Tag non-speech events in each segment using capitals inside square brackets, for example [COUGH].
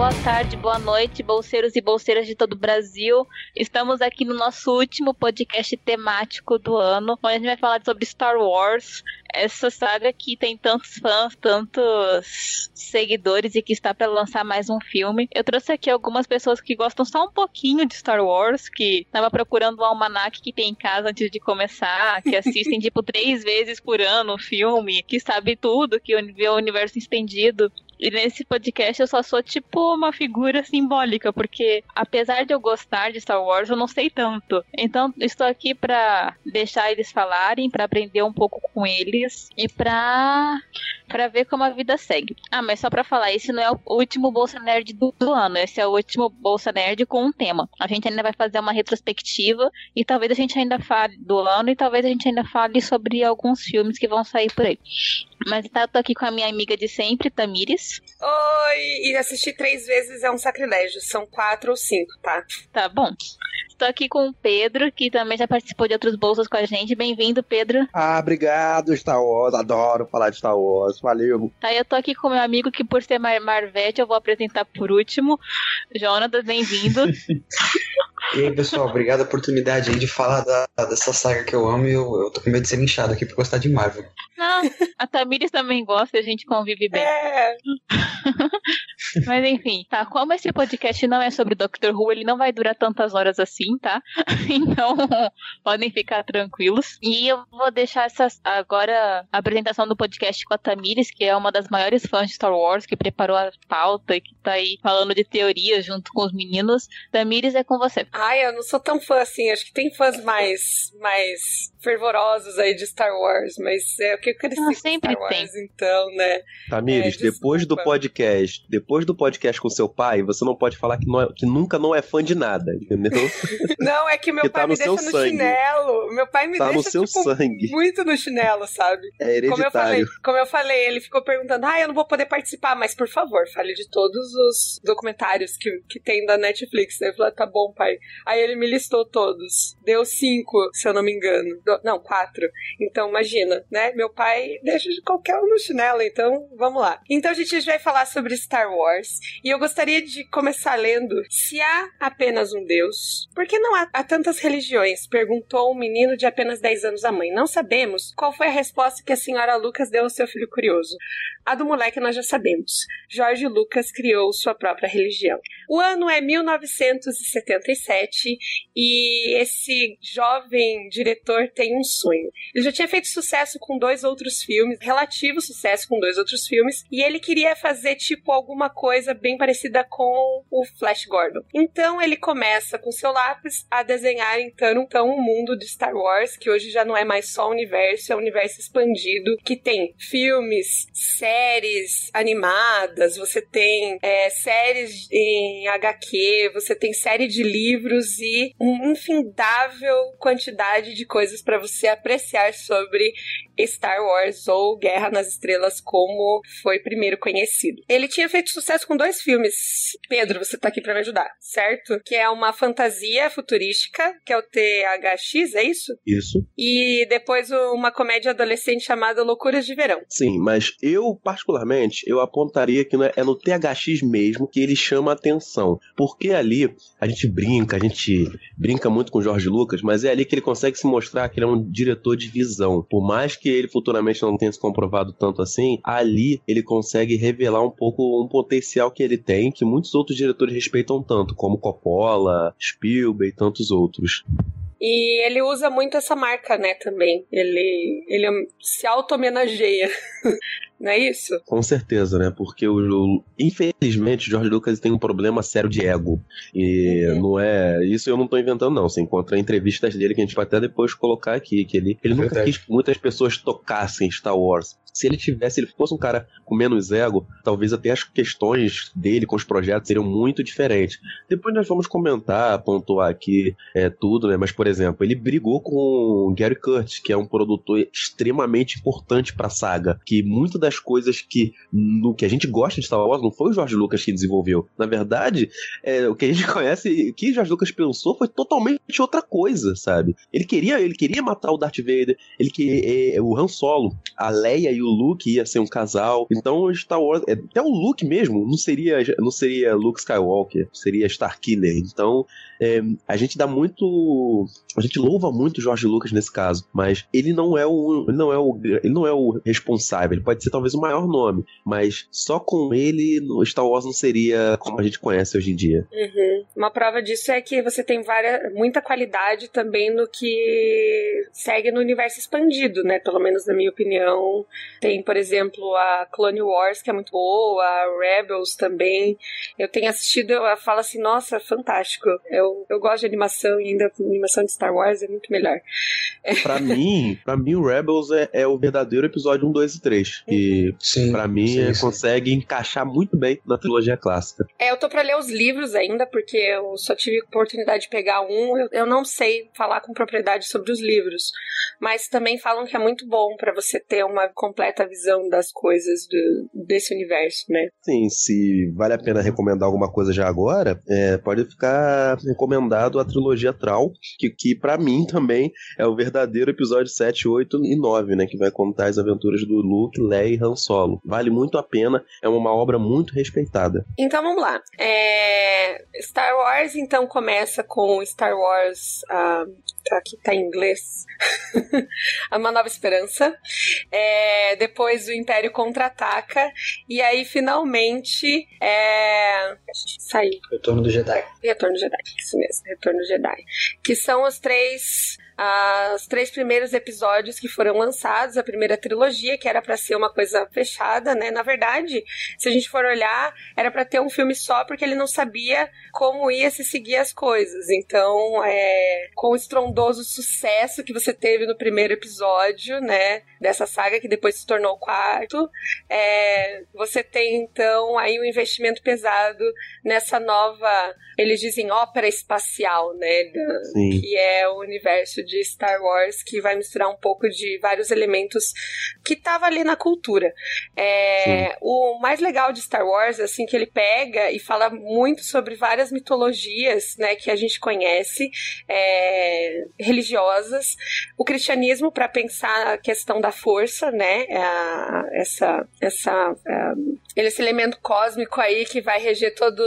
boa tarde, boa noite, bolseiros e bolseiras de todo o Brasil. Estamos aqui no nosso último podcast temático do ano, onde a gente vai falar sobre Star Wars, essa saga que tem tantos fãs, tantos seguidores e que está para lançar mais um filme. Eu trouxe aqui algumas pessoas que gostam só um pouquinho de Star Wars, que estava procurando o almanac que tem em casa antes de começar, que assistem [LAUGHS] tipo três vezes por ano o filme, que sabe tudo, que vê o universo estendido. E nesse podcast eu só sou tipo uma figura simbólica, porque apesar de eu gostar de Star Wars, eu não sei tanto. Então estou aqui para deixar eles falarem, para aprender um pouco com eles e para para ver como a vida segue. Ah, mas só para falar, esse não é o último Bolsa Nerd do, do, ano, esse é o último Bolsa Nerd com um tema. A gente ainda vai fazer uma retrospectiva e talvez a gente ainda fale do ano e talvez a gente ainda fale sobre alguns filmes que vão sair por aí. Mas tá, tô aqui com a minha amiga de sempre, Tamires. Oi! E assistir três vezes é um sacrilégio. São quatro ou cinco, tá? Tá bom. Estou aqui com o Pedro, que também já participou de outros bolsos com a gente. Bem-vindo, Pedro. Ah, obrigado, Star Wars. Adoro falar de Star Wars. Valeu. Tá, eu tô aqui com meu amigo que, por ser Mar Marvete, eu vou apresentar por último. Jonatas, bem-vindo. [LAUGHS] E aí, pessoal, obrigado a oportunidade aí de falar da, dessa saga que eu amo e eu, eu tô com medo de ser linchado aqui por gostar de Marvel. Não, a Tamires também gosta e a gente convive bem. É. [LAUGHS] Mas enfim, tá? Como esse podcast não é sobre Doctor Who, ele não vai durar tantas horas assim, tá? [LAUGHS] Então, podem ficar tranquilos. E eu vou deixar essa agora a apresentação do podcast com a Tamires, que é uma das maiores fãs de Star Wars, que preparou a pauta e que tá aí falando de teorias junto com os meninos. Tamires, é com você. Ai, eu não sou tão fã assim. Acho que tem fãs mais, mais fervorosos aí de Star Wars, mas é o que eu cresci ah, sempre Star Wars, tem. então, né? Tamires, é, depois do podcast, depois do podcast com seu pai, você não pode falar que, não é, que nunca não é fã de nada, entendeu? [LAUGHS] não, é que meu [LAUGHS] que pai tá me deixa no sangue. chinelo. Meu pai me Tá deixa no seu tipo, sangue. muito no chinelo, sabe? É Como eu, hereditário. falei, como eu falei, ele ficou perguntando: ah, eu não vou poder participar, mas por favor, fale de todos os documentários que, que tem da Netflix. Eu falei: tá bom, pai. Aí ele me listou todos. Deu cinco, se eu não me engano. Do- não, quatro. Então, imagina, né? Meu pai [LAUGHS] deixa de qualquer um no chinelo, então vamos lá. Então, a gente vai falar sobre Star Wars. E eu gostaria de começar lendo: Se há apenas um Deus, por que não há, há tantas religiões? Perguntou um menino de apenas 10 anos à mãe. Não sabemos qual foi a resposta que a senhora Lucas deu ao seu filho curioso. A do moleque nós já sabemos. Jorge Lucas criou sua própria religião. O ano é 1977 e esse jovem diretor tem um sonho. Ele já tinha feito sucesso com dois outros filmes, relativo sucesso com dois outros filmes, e ele queria fazer tipo alguma coisa bem parecida com o Flash Gordon. Então ele começa com seu lápis a desenhar então, então um mundo de Star Wars que hoje já não é mais só um universo, é um universo expandido que tem filmes, séries animadas, você tem é, séries em HQ, você tem série de livros e uma infindável quantidade de coisas para você apreciar sobre Star Wars ou Guerra nas Estrelas, como foi primeiro conhecido. Ele tinha feito sucesso com dois filmes. Pedro, você tá aqui para me ajudar, certo? Que é uma fantasia futurística, que é o THX, é isso? Isso. E depois uma comédia adolescente chamada Loucuras de Verão. Sim, mas eu, particularmente, eu apontaria que é no THX mesmo que ele chama a atenção. Porque ali a gente brinca, a gente brinca muito com o Jorge Lucas, mas é ali que ele consegue se mostrar que ele é um diretor de visão. Por mais que ele futuramente não tenha se comprovado tanto assim, ali ele consegue revelar um pouco um potencial que ele tem, que muitos outros diretores respeitam tanto, como Coppola, Spielberg e tantos outros. E ele usa muito essa marca, né, também. Ele, ele se auto-homenageia. [LAUGHS] Não é isso? Com certeza, né? Porque o, o- infelizmente o George Lucas tem um problema sério de ego. E Uhum. não é. Isso eu não tô inventando, não. Você encontra entrevistas dele que a gente vai até depois colocar aqui. Que ele, ele nunca quis que muitas pessoas tocassem Star Wars. Se ele tivesse, se ele fosse um cara com menos ego, talvez até as questões dele com os projetos seriam muito diferentes. Depois nós vamos comentar, pontuar aqui é, tudo, né? Mas, por exemplo, ele brigou com o Gary Curtis, que é um produtor extremamente importante pra saga. Que muitas das coisas que, no que a gente gosta de Star Wars não foi o George Lucas que desenvolveu. Na verdade, é, o que a gente [LAUGHS] conhece, o que George Lucas pensou foi totalmente outra coisa, sabe? Ele queria, ele queria matar o Darth Vader, ele que é, o Han Solo, a Leia e o Luke ia ser um casal. Então Star Wars, é, até o Luke mesmo, não seria, não seria Luke Skywalker, seria Starkiller. Então é, a gente dá muito, a gente louva muito George Lucas nesse caso, mas ele não é o, ele não é o, ele não é o responsável. Ele pode ser talvez o maior nome, mas só com ele Star Wars não seria como a gente conhece hoje em dia. Uhum. Uma prova disso é que você tem várias, muita qualidade também no que segue no universo expandido, né? Pelo menos na minha opinião. Tem, por exemplo, a Clone Wars, que é muito boa, a Rebels também. Eu tenho assistido, eu falo assim, nossa, fantástico. Eu, eu gosto de animação e ainda a animação de Star Wars é muito melhor. Pra mim, para mim o Rebels é, é, o verdadeiro episódio 1, 2 e 3. E sim, pra mim sim, sim. consegue encaixar muito bem na trilogia clássica. É, eu tô pra ler os livros ainda, porque eu só tive oportunidade de pegar um. Eu, eu não sei falar com propriedade sobre os livros. Mas também falam que é muito bom para você ter uma completa visão das coisas do, desse universo, né? Sim, se vale a pena recomendar alguma coisa já agora, é, pode ficar recomendado a trilogia Trau, que, que para mim também é o verdadeiro episódio 7, 8 e 9, né? Que vai contar as aventuras do Luke, Leia e Han Solo. Vale muito a pena, é uma obra muito respeitada. Então vamos lá. É... Star Wars então começa com Star Wars. Uh, aqui tá em inglês. [LAUGHS] Uma Nova Esperança. É... Depois o Império contra-ataca. E aí finalmente. É... Saiu. Retorno do Jedi. Retorno do Jedi, isso mesmo, Retorno do Jedi. Que são os três os três primeiros episódios que foram lançados, a primeira trilogia, que era para ser uma coisa fechada, né? Na verdade, se a gente for olhar, era para ter um filme só porque ele não sabia como ia se seguir as coisas. Então, é, com o estrondoso sucesso que você teve no primeiro episódio, né? Dessa saga que depois se tornou o quarto, é, você tem então aí um investimento pesado nessa nova, eles dizem ópera espacial, né? que é o universo de Star Wars que vai misturar um pouco de vários elementos que tava ali na cultura. É, o mais legal de Star Wars, assim, que ele pega e fala muito sobre várias mitologias, né, que a gente conhece, é, religiosas. O cristianismo para pensar a questão da força, né, é essa, essa, esse elemento cósmico aí que vai reger todo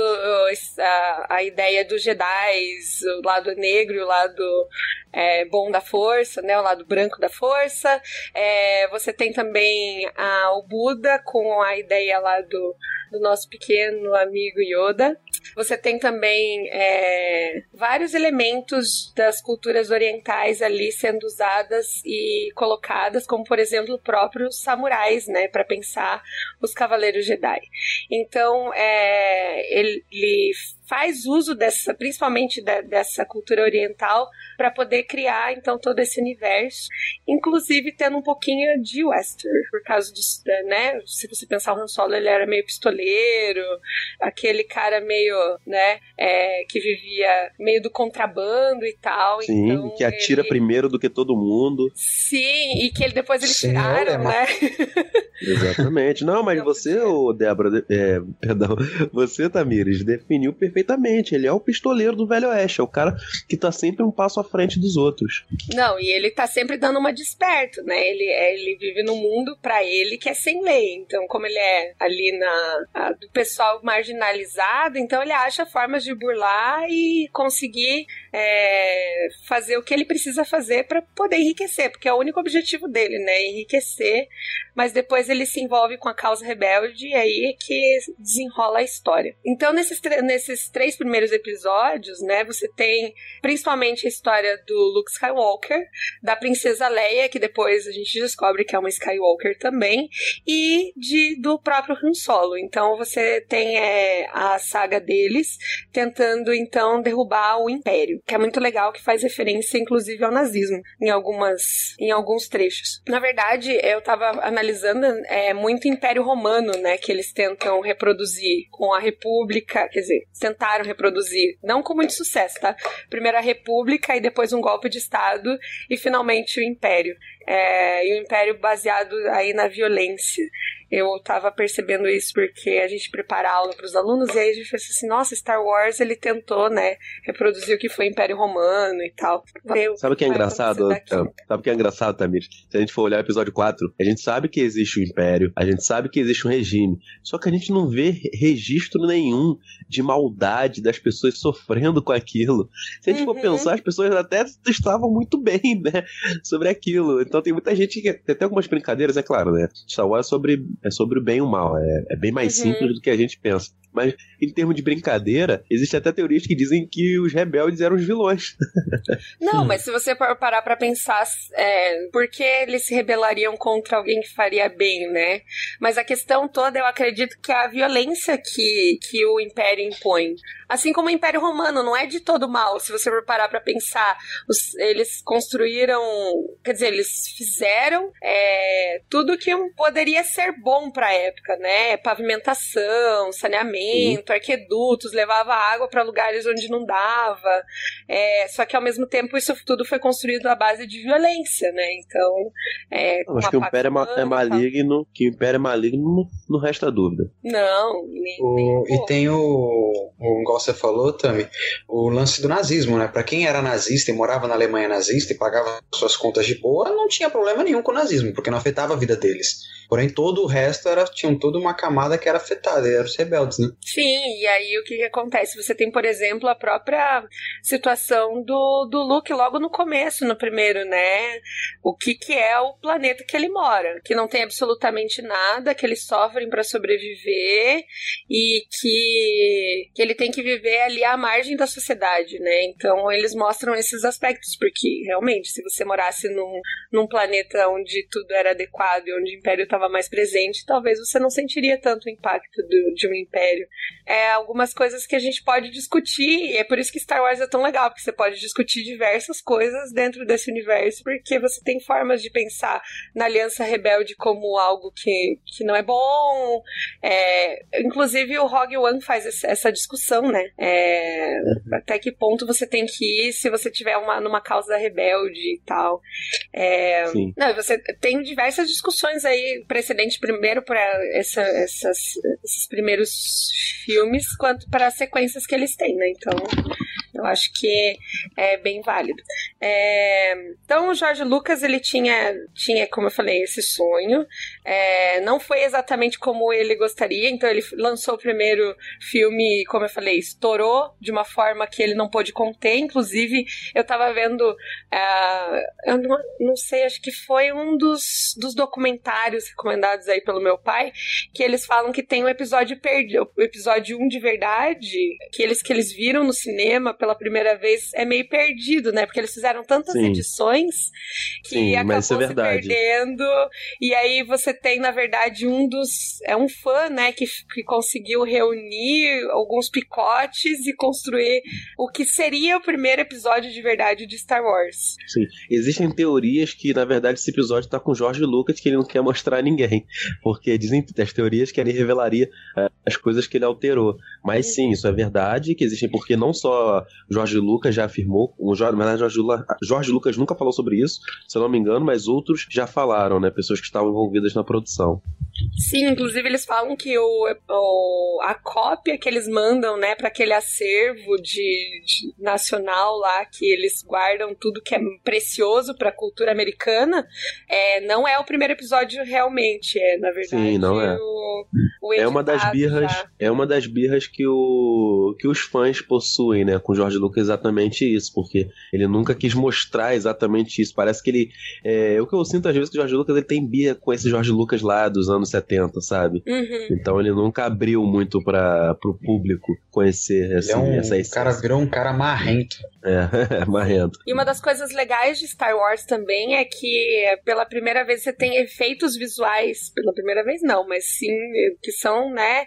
a, a ideia dos Jedi, o lado negro o lado é, bom da força, né, o lado branco da força. É, você tem também a, o Buda com a ideia lá do, do nosso pequeno amigo Yoda. Você tem também é, vários elementos das culturas orientais ali sendo usadas e colocadas, como por exemplo próprios samurais, né, para pensar os cavaleiros Jedi. Então, é, ele faz uso dessa, principalmente da, dessa cultura oriental, para poder criar então todo esse universo, inclusive tendo um pouquinho de western, por causa disso, né? Se você pensar o Han Solo, ele era meio pistoleiro, aquele cara meio, né, é, que vivia meio do contrabando e tal. Sim, então que atira ele... primeiro do que todo mundo. Sim, e que ele depois eles Sim, tiraram, né? [LAUGHS] Exatamente. Não, mas você, ô Débora, é, [LAUGHS] perdão, você, Tamires, definiu perfeitamente. Ele é o pistoleiro do Velho Oeste, é o cara que tá sempre um passo à frente dos outros. Não, e ele tá sempre dando uma desperto, né? Ele, é, ele vive no mundo para ele que é sem lei. Então, como ele é ali na a, do pessoal marginalizado, então ele acha formas de burlar e conseguir é, fazer o que ele precisa fazer para poder enriquecer, porque é o único objetivo dele, né? Enriquecer mas depois ele se envolve com a causa rebelde e aí é que desenrola a história. Então, nesses, nesses três primeiros episódios, né, você tem principalmente a história do Luke Skywalker, da princesa Leia, que depois a gente descobre que é uma Skywalker também, e de, do próprio Han Solo. Então, você tem é, a saga deles tentando, então, derrubar o Império, que é muito legal, que faz referência, inclusive, ao nazismo em, algumas, em alguns trechos. Na verdade, eu tava analisando analisando, é muito Império Romano, né, que eles tentam reproduzir com a República, quer dizer, tentaram reproduzir, não com muito sucesso, tá? Primeiro a República e depois um golpe de Estado e finalmente o Império. É, e o Império baseado aí na violência. Eu tava percebendo isso porque a gente prepara a aula para os alunos e aí a gente fez assim, nossa, Star Wars ele tentou, né, reproduzir o que foi Império Romano e tal. Eu, sabe o que é engraçado? Sabe o que é engraçado, Tamir? Se a gente for olhar o episódio 4, a gente sabe que existe o Império, a gente sabe que existe um regime, só que a gente não vê registro nenhum de maldade das pessoas sofrendo com aquilo. Se a gente uhum. for pensar, as pessoas até estavam muito bem, né, sobre aquilo. Então tem muita gente que tem até algumas brincadeiras, é claro, né? Star Wars é sobre, é sobre o bem e o mal, é, é bem mais uhum. simples do que a gente pensa. Mas, em termos de brincadeira, existe até teorias que dizem que os rebeldes eram os vilões. [LAUGHS] Não, mas se você parar pra pensar, é, por que eles se rebelariam contra alguém que faria bem, né? Mas a questão toda, eu acredito que é a violência que, que o Império impõe. Assim como o Império Romano, não é de todo mal, se você for parar pra pensar. Os, eles construíram, quer dizer, eles fizeram é, tudo que poderia ser bom pra época, né? Pavimentação, saneamento uhum. arquedutos, levava água para lugares onde não dava. É, só que ao mesmo tempo isso tudo foi construído à base de violência, né? Então. É, acho que o Império é, é maligno, que o Império é maligno não, não resta dúvida. Não, nem, o, nem E tem o, o, igual você falou, Tami, o lance do nazismo, né? Para quem era nazista e morava na Alemanha nazista e pagava suas contas de boa, não tinha problema nenhum com o nazismo, porque não afetava a vida deles. Porém, todo o resto era, tinha toda uma camada que era afetada, eram os rebeldes, né? Sim, e aí o que, que acontece? Você tem, por exemplo, a própria situação do, do Luke logo no começo, no primeiro, né? O que, que é o planeta que ele mora, que não tem absolutamente nada, que eles sofrem para sobreviver e que, que ele tem que viver ali à margem da sociedade, né? Então eles mostram esses aspectos, porque realmente, se você morasse num, num planeta onde tudo era adequado e onde o Império estava mais presente, talvez você não sentiria tanto o impacto do, de um Império é, algumas coisas que a gente pode discutir, e é por isso que Star Wars é tão legal, porque você pode discutir diversas coisas dentro desse universo, porque você tem formas de pensar na Aliança Rebelde como algo que, que não é bom. É, inclusive, o Rogue One faz essa discussão, né? É, até que ponto você tem que ir se você tiver uma, numa causa rebelde e tal. É, não, você tem diversas discussões aí, precedente primeiro para essa, esses primeiros filmes quanto para as sequências que eles têm, né? Então, eu acho que é bem válido. É, então, o Jorge Lucas, ele tinha, tinha, como eu falei, esse sonho. É, não foi exatamente como ele gostaria, então ele lançou o primeiro filme, como eu falei, estourou de uma forma que ele não pôde conter. Inclusive, eu tava vendo, uh, eu não, não, sei, acho que foi um dos, dos documentários recomendados aí pelo meu pai, que eles falam que tem um episódio perdido, o episódio 1 de verdade, que eles, que eles viram no cinema pela primeira vez, é meio perdido, né? Porque eles fizeram tantas Sim. edições que Sim, acabou é se perdendo. E aí você tem, na verdade, um dos. É um fã, né, que, que conseguiu reunir alguns picotes e construir o que seria o primeiro episódio de verdade de Star Wars. Sim. Existem teorias que, na verdade, esse episódio tá com George Lucas que ele não quer mostrar a ninguém. Porque dizem as teorias que ele revelaria uh, as coisas que ele alterou. Mas sim, isso é verdade, que existem, porque não só Jorge Lucas já afirmou, o Jorge, na verdade, Jorge, Jorge Lucas nunca falou sobre isso, se eu não me engano, mas outros já falaram, né? Pessoas que estavam envolvidas na produção. Sim, inclusive eles falam que o, o a cópia que eles mandam, né, para aquele acervo de, de, nacional lá que eles guardam tudo que é precioso para a cultura americana, é, não é o primeiro episódio realmente, é na verdade. Sim, não é. O, o é uma das birras, já. é uma das birras que o que os fãs possuem, né, com George Lucas exatamente isso, porque ele nunca quis mostrar exatamente isso. Parece que ele é, o que eu sinto às vezes que o George Lucas ele tem birra com esse George Lucas lá dos anos 70, sabe? Uhum. Então ele nunca abriu muito para o público conhecer assim, é um, essa essência. O cara virou um cara marrento. É, [LAUGHS] marrento. E uma das coisas legais de Star Wars também é que pela primeira vez você tem efeitos visuais, pela primeira vez não, mas sim, que são, né,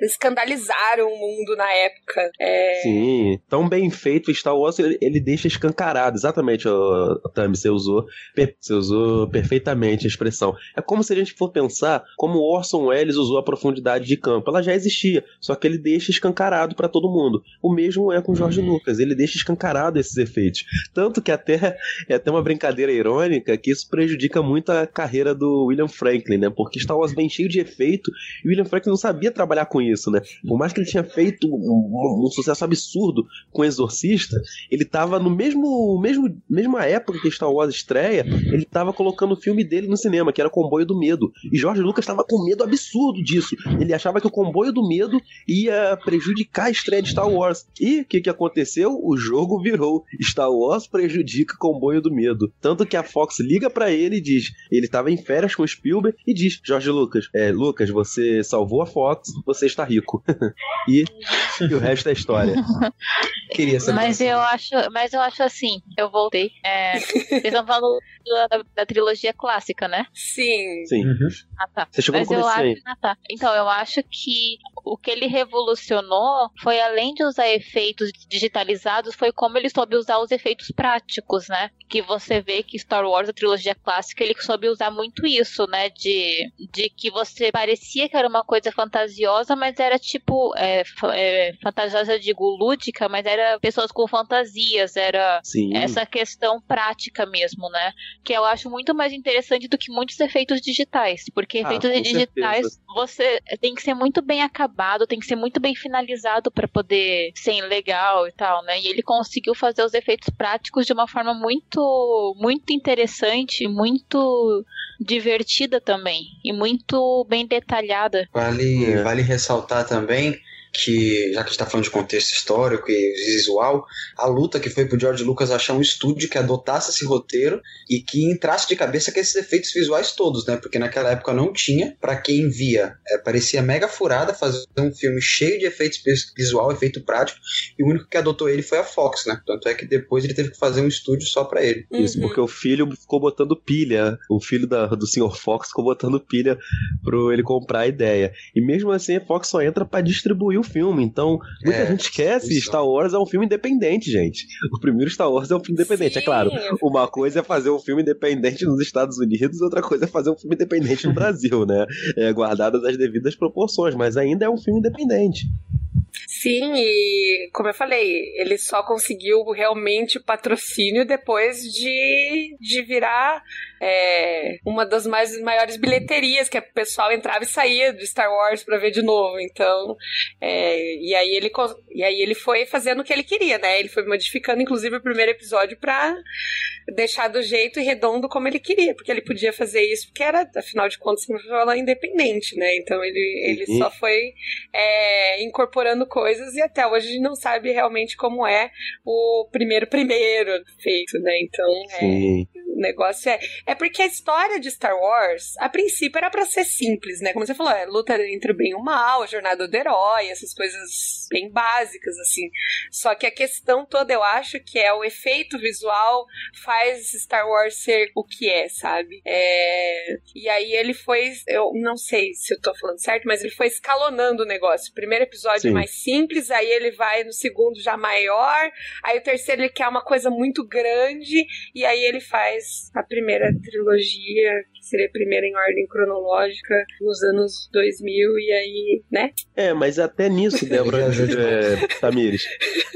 escandalizaram o mundo na época. É... Sim, tão bem bem feito, Star Wars ele, ele deixa escancarado, exatamente, o Tami, você usou, você usou perfeitamente a expressão. É como se a gente for pensar como Orson Welles usou a profundidade de campo. Ela já existia, só que ele deixa escancarado para todo mundo. O mesmo é com George Lucas, ele deixa escancarado esses efeitos. Tanto que até é até uma brincadeira irônica que isso prejudica muito a carreira do William Franklin, né? Porque Star Wars bem cheio de efeito e William Franklin não sabia trabalhar com isso, né? Por mais que ele tinha feito um, um, um sucesso absurdo com Exorcista, ele tava no mesmo, mesmo mesma época que Star Wars estreia, ele tava colocando o filme dele no cinema, que era Comboio do Medo. E George Lucas estava com medo absurdo disso. Ele achava que o Comboio do Medo ia prejudicar a estreia de Star Wars. E o que, que aconteceu? O jogo virou. Star Wars prejudica Comboio do Medo. Tanto que a Fox liga para ele e diz: ele estava em férias com Spielberg e diz: George Lucas, é, Lucas, você salvou a Fox, você está rico. [LAUGHS] e, e, o resto é história. [LAUGHS] Queria saber. Mas eu acho, mas eu acho assim, eu voltei. É, vocês estão falando da, da, trilogia clássica, né? Sim. Sim. Uhum. Ah, tá. Você chegou mas no eu acho, ah, tá. Então, eu acho que o que ele revolucionou foi, além de usar efeitos digitalizados, foi como ele soube usar os efeitos práticos, né? Que você vê que Star Wars, a trilogia clássica, ele soube usar muito isso, né? De, de que você parecia que era uma coisa fantasiosa, mas era tipo. É, é, fantasiosa, digo, lúdica, mas era pessoas com fantasias, era Sim. essa questão prática mesmo, né? Que eu acho muito mais interessante do que muitos efeitos digitais. Porque Ah, efeitos digitais, certeza. você tem que ser muito bem acabado, tem que ser muito bem finalizado para poder ser legal e tal, né? E ele conseguiu fazer os efeitos práticos de uma forma muito, muito interessante, muito divertida também e muito bem detalhada. Vale, É. vale ressaltar também que, já que a gente tá falando de contexto histórico e visual, a luta que foi pro George Lucas achar um estúdio que adotasse esse roteiro e que entrasse de cabeça com esses efeitos visuais todos, né? Porque naquela época não tinha. Pra quem via, é, parecia mega furada fazer um filme cheio de efeitos vis- visual, efeito prático, e o único que adotou ele foi a Fox, né? Tanto é que depois ele teve que fazer um estúdio só pra ele. Isso, Uhum. porque o filho ficou botando pilha. O filho da- do Sr. Fox ficou botando pilha pro ele comprar a ideia. E mesmo assim, a Fox só entra pra distribuir o filme. Então, muita É, gente esquece: isso. Star Wars é um filme independente, gente. O primeiro Star Wars é um filme independente. É Sim. claro, uma coisa é fazer um filme independente nos Estados Unidos, outra coisa é fazer um filme independente no [LAUGHS] Brasil, né? É, guardadas as devidas proporções, mas ainda é um filme independente. Sim, e como eu falei, ele só conseguiu realmente o patrocínio depois de, de virar é, uma das mais maiores bilheterias, que o pessoal entrava e saía de Star Wars pra ver de novo. Então, é, e, aí ele, e aí ele foi fazendo o que ele queria, né? Ele foi modificando, inclusive, o primeiro episódio pra deixar do jeito e redondo como ele queria, porque ele podia fazer isso, porque era, afinal de contas, eu falei, independente, né? Então ele, ele Uhum. só foi é, incorporando coisas e até hoje a gente não sabe realmente como é o primeiro primeiro feito, né? Então é. O negócio é. É porque a história de Star Wars, a princípio, era pra ser simples, né? Como você falou, é luta entre o bem e o mal, a jornada do herói, essas coisas bem básicas, assim. Só que a questão toda, eu acho que é o efeito visual faz Star Wars ser o que é, sabe? É... E aí ele foi. Eu não sei se eu tô falando certo, mas ele foi escalonando o negócio. O primeiro episódio Sim. mais simples, aí ele vai no segundo já maior, aí o terceiro ele quer uma coisa muito grande, e aí ele faz a primeira trilogia, que seria a primeira em ordem cronológica, nos anos 2000, e aí, né? É, mas até nisso, [LAUGHS] Débora, é, Tamires.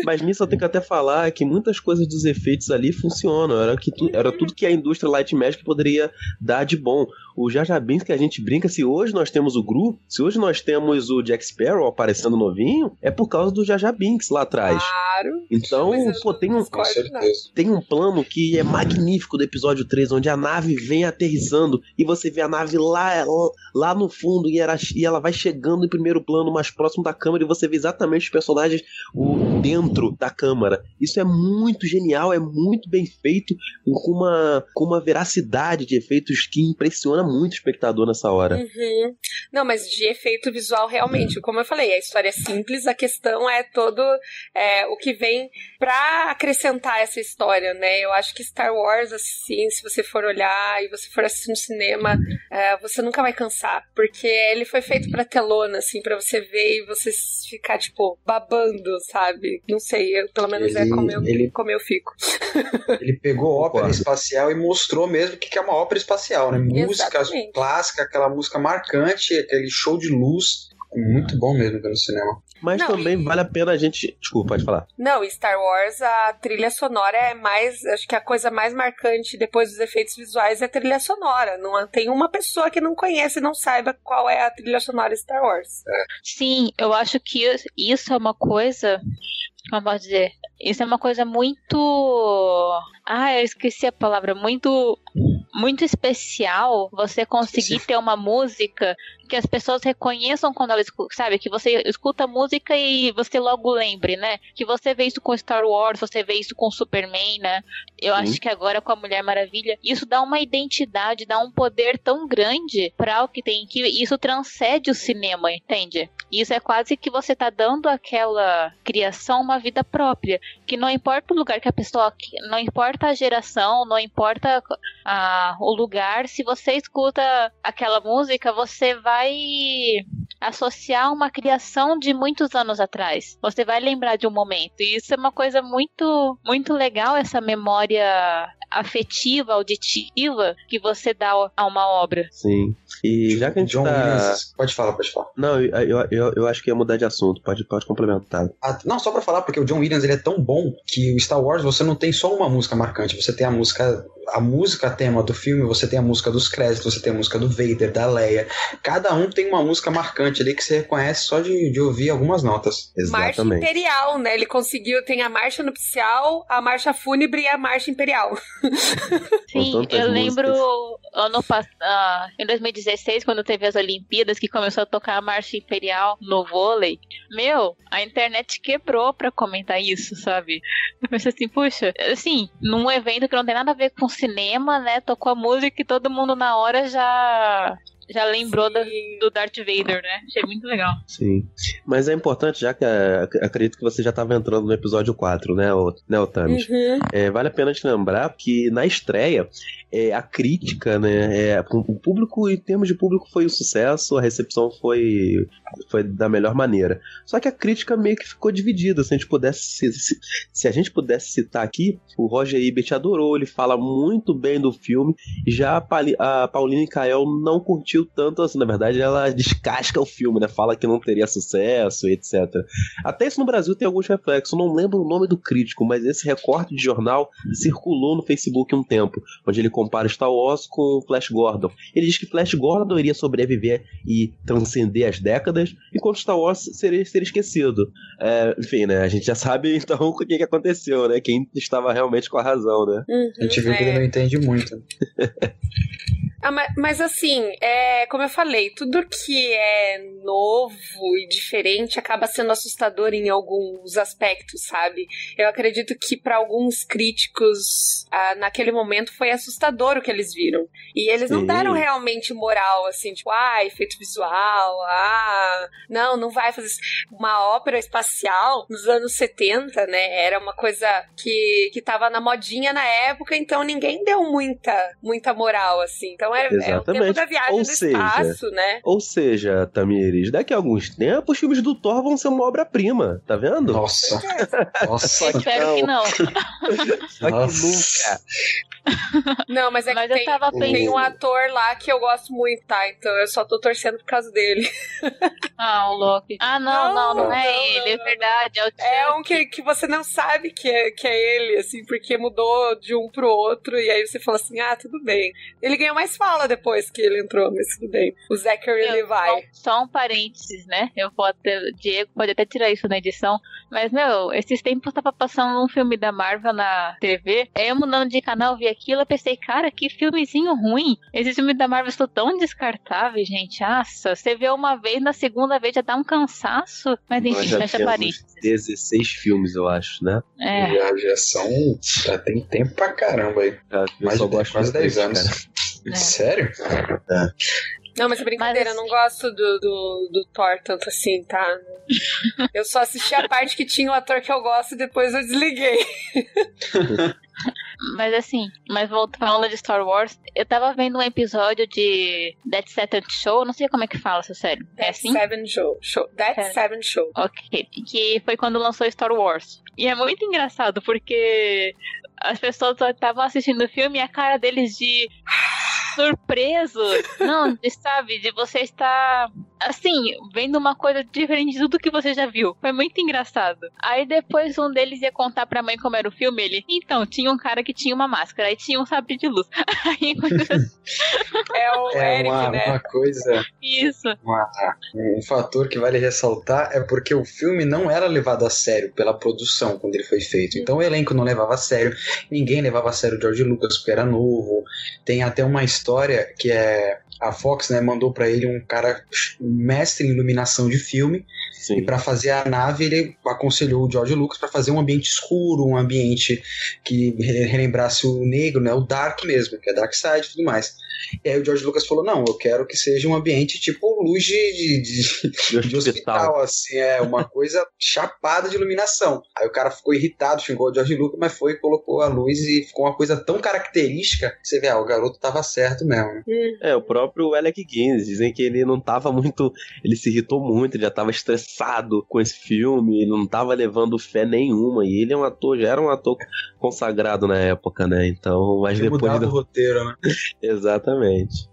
Mas nisso eu tenho que até falar que muitas coisas dos efeitos ali funcionam. Era, que tu- era tudo que a indústria Light Magic poderia dar de bom. O Jaja Binks que a gente brinca, se hoje nós temos o Gru, se hoje nós temos o Jack Sparrow aparecendo novinho, é por causa do Jaja Binks lá atrás. Claro. Então, pô, tem um, tem um plano que é magnífico do episódio 3, onde a nave vem aterrissando e você vê a nave lá, lá no fundo e, era- e ela vai chegando em primeiro plano, mais próximo da câmera, e você vê exatamente os personagens dentro da câmera. Isso é muito genial, é muito bem feito, com uma, com uma veracidade de efeitos que impressiona muito o espectador nessa hora. Uhum. Não, mas de efeito visual, realmente, como eu falei, a história é simples, a questão é todo é, o que vem pra acrescentar essa história, né? Eu acho que Star Wars, assim, assim, se você for olhar e você for assistir no cinema, é, você nunca vai cansar. Porque ele foi feito pra telona, assim, pra você ver e você ficar, tipo, babando, sabe? Não sei, eu, pelo menos é Ele- é como eu, ele- como eu fico. [LAUGHS] Ele pegou ópera espacial e mostrou mesmo o que que é uma ópera espacial, né? Música Exatamente. clássica, aquela música marcante, aquele show de luz. Muito bom mesmo ver no cinema. Mas Não, também e- vale a pena a gente. Desculpa, pode falar. Não, Star Wars, a trilha sonora é mais. Acho que a coisa mais marcante depois dos efeitos visuais é a trilha sonora. Não tem uma pessoa que não conhece e não saiba qual é a trilha sonora de Star Wars. Sim, eu acho que isso é uma coisa. Como posso dizer? Isso é uma coisa muito. Ah, eu esqueci a palavra. Muito. Muito especial você conseguir Sim. ter uma música que as pessoas reconheçam quando elas escutam, sabe? Que você escuta a música e você logo lembre, né? Que você vê isso com Star Wars, você vê isso com Superman, né? Eu Sim. acho que agora com a Mulher Maravilha, isso dá uma identidade, dá um poder tão grande para o que tem que isso transcende o cinema, entende? Isso é quase que você tá dando àquela criação uma vida própria, que não importa o lugar que a pessoa, não importa a geração, não importa a, o lugar, se você escuta aquela música, você vai associar uma criação de muitos anos atrás. Você vai lembrar de um momento. E isso é uma coisa muito, muito legal, essa memória afetiva, auditiva que você dá a uma obra. Sim. E já que a gente John tá. Williams. Pode falar, pode falar. Não, eu, eu, eu, acho que ia mudar de assunto. Pode, pode complementar. Ah, não, só pra falar, porque o John Williams ele é tão bom que o Star Wars você não tem só uma música marcante, você tem a música, a música tema do filme, você tem a música dos créditos, você tem a música do Vader, da Leia. Cada um tem uma música marcante ali que você reconhece só de, de ouvir algumas notas. Marcha Exatamente. Imperial, né? Ele conseguiu, tem a marcha nupcial, a marcha fúnebre e a marcha imperial. Sim, eu lembro músicas. ano passado, em 2016, quando teve as Olimpíadas, que começou a tocar a marcha imperial no vôlei. Meu, a internet quebrou pra comentar isso, sabe? Eu pensei assim, puxa, assim, num evento que não tem nada a ver com cinema, né? Tocou a música e todo mundo na hora já já lembrou da- do Darth Vader, né? Achei muito legal. Sim. Mas é importante, já que é, ac- acredito que você já estava entrando no episódio 4, né, o, né, Otamis? Uhum. É, vale a pena te lembrar que na estreia é, a crítica, né, é, o público, em termos de público, foi um sucesso, a recepção foi, foi da melhor maneira. Só que a crítica meio que ficou dividida. Se a gente pudesse, se, se- se a gente pudesse citar aqui, o Roger Ebert adorou, ele fala muito bem do filme. Já a, Pali- a Pauline Kael não curtiu tanto assim. Na verdade, ela descasca o filme, né? Fala que não teria sucesso, etc. Até isso no Brasil tem alguns reflexos. Eu não lembro o nome do crítico, mas esse recorte de jornal circulou no Facebook um tempo, onde ele compara Star Wars com Flash Gordon. Ele diz que Flash Gordon iria sobreviver e transcender as décadas, enquanto Star Wars seria, seria esquecido. É, enfim, né? A gente já sabe [LAUGHS] então o que, que aconteceu, né? Quem estava realmente com a razão, né? Uhum, A gente viu que é. ele não entende muito. [LAUGHS] Ah, ma- mas, assim, é, como eu falei, tudo que é novo e diferente acaba sendo assustador em alguns aspectos, sabe? Eu acredito que para alguns críticos, ah, naquele momento foi assustador o que eles viram. E eles não Sim. deram realmente moral, assim, tipo, ah, efeito visual, ah, não, não vai fazer isso. Uma ópera espacial nos anos 70, né? Era uma coisa que, que tava na modinha na época, então ninguém deu muita, muita moral, assim. Então é, é o tempo da viagem Ou do seja, espaço, né? Ou seja, Daqui a alguns tempos os filmes do Thor vão ser uma obra-prima, tá vendo? Nossa. [LAUGHS] Nossa. Espero que não. [LAUGHS] Só que Nossa. nunca. Não, mas é Mas que eu tem, tava tem um ator lá que eu gosto muito, tá? Então eu só tô torcendo por causa dele. [LAUGHS] Ah, o Loki. Ah, não, não, não, Não, é não, ele, é não, verdade. É, o É um que, que você não sabe que é, que é ele, assim, porque mudou de um pro outro, e aí você fala assim, ah, tudo bem. Ele ganhou mais fala depois que ele entrou, mas tudo bem. O Zachary Eu- Levi. Só, só um parênteses, né? Eu vou até, Diego pode até tirar isso na edição. Mas, meu, esses tempos tava passando um filme da Marvel na TV. Aí eu mudando de canal, vi aquilo, eu pensei, cara, que filmezinho ruim. Esses filmes da Marvel estão tão descartáveis, gente. Nossa, você vê uma vez, na segunda vez já dá um cansaço. Mas Nós enfim, já fecha parênteses. 16 filmes, eu acho, né? É. Já, já são. Já tem tempo pra caramba aí. Eu Mais de gosto quase de 10 três, anos. cara. É. Sério? Não, mas é brincadeira, Mas, eu não gosto do, do, do Thor tanto assim, tá? [LAUGHS] Eu só assisti a parte que tinha o ator que eu gosto e depois eu desliguei. [LAUGHS] Mas assim, mas voltando de Star Wars, eu tava vendo um episódio de Dead Seven Show, não sei como é que fala essa série. É That assim? Seven Show. show. That É. Seven Show. Ok. Que foi quando lançou Star Wars. E é muito engraçado, porque as pessoas estavam assistindo o filme e a cara deles de surpreso. Não, de, sabe, de você estar assim, vendo uma coisa diferente de tudo que você já viu. Foi muito engraçado. Aí depois um deles ia contar pra mãe como era o filme, ele. Então, tinha um cara que tinha uma máscara, aí tinha um sabre de luz. [LAUGHS] Aí É o É Eric, uma, né? uma coisa, isso. uma- um fator que vale ressaltar é porque o filme não era levado a sério pela produção quando ele foi feito. Então o elenco não levava a sério, ninguém levava a sério o George Lucas porque era novo. Tem até uma história que é a Fox, né, mandou pra ele um cara mestre em iluminação de filme e Sim. para fazer a nave ele aconselhou o George Lucas para fazer um ambiente escuro, um ambiente que re- relembrasse o negro, né, o dark mesmo, que é dark side e tudo mais. E aí o George Lucas falou: "Não, eu quero que seja um ambiente tipo luz de, de, de, de hospital, assim, é uma coisa chapada de iluminação". Aí o cara ficou irritado, xingou o George Lucas, mas foi e colocou a luz e ficou uma coisa tão característica, que você vê, ah, o garoto tava certo mesmo. né? Hum. É, o próprio Alec Guinness, dizem que ele não tava muito. Ele se irritou muito, ele já tava estressado com esse filme, ele não tava levando fé nenhuma. E ele é um ator, já era um ator consagrado na época, né? Então, mas Tinha depois. mudado o roteiro, né? [LAUGHS] Exatamente. Exatamente.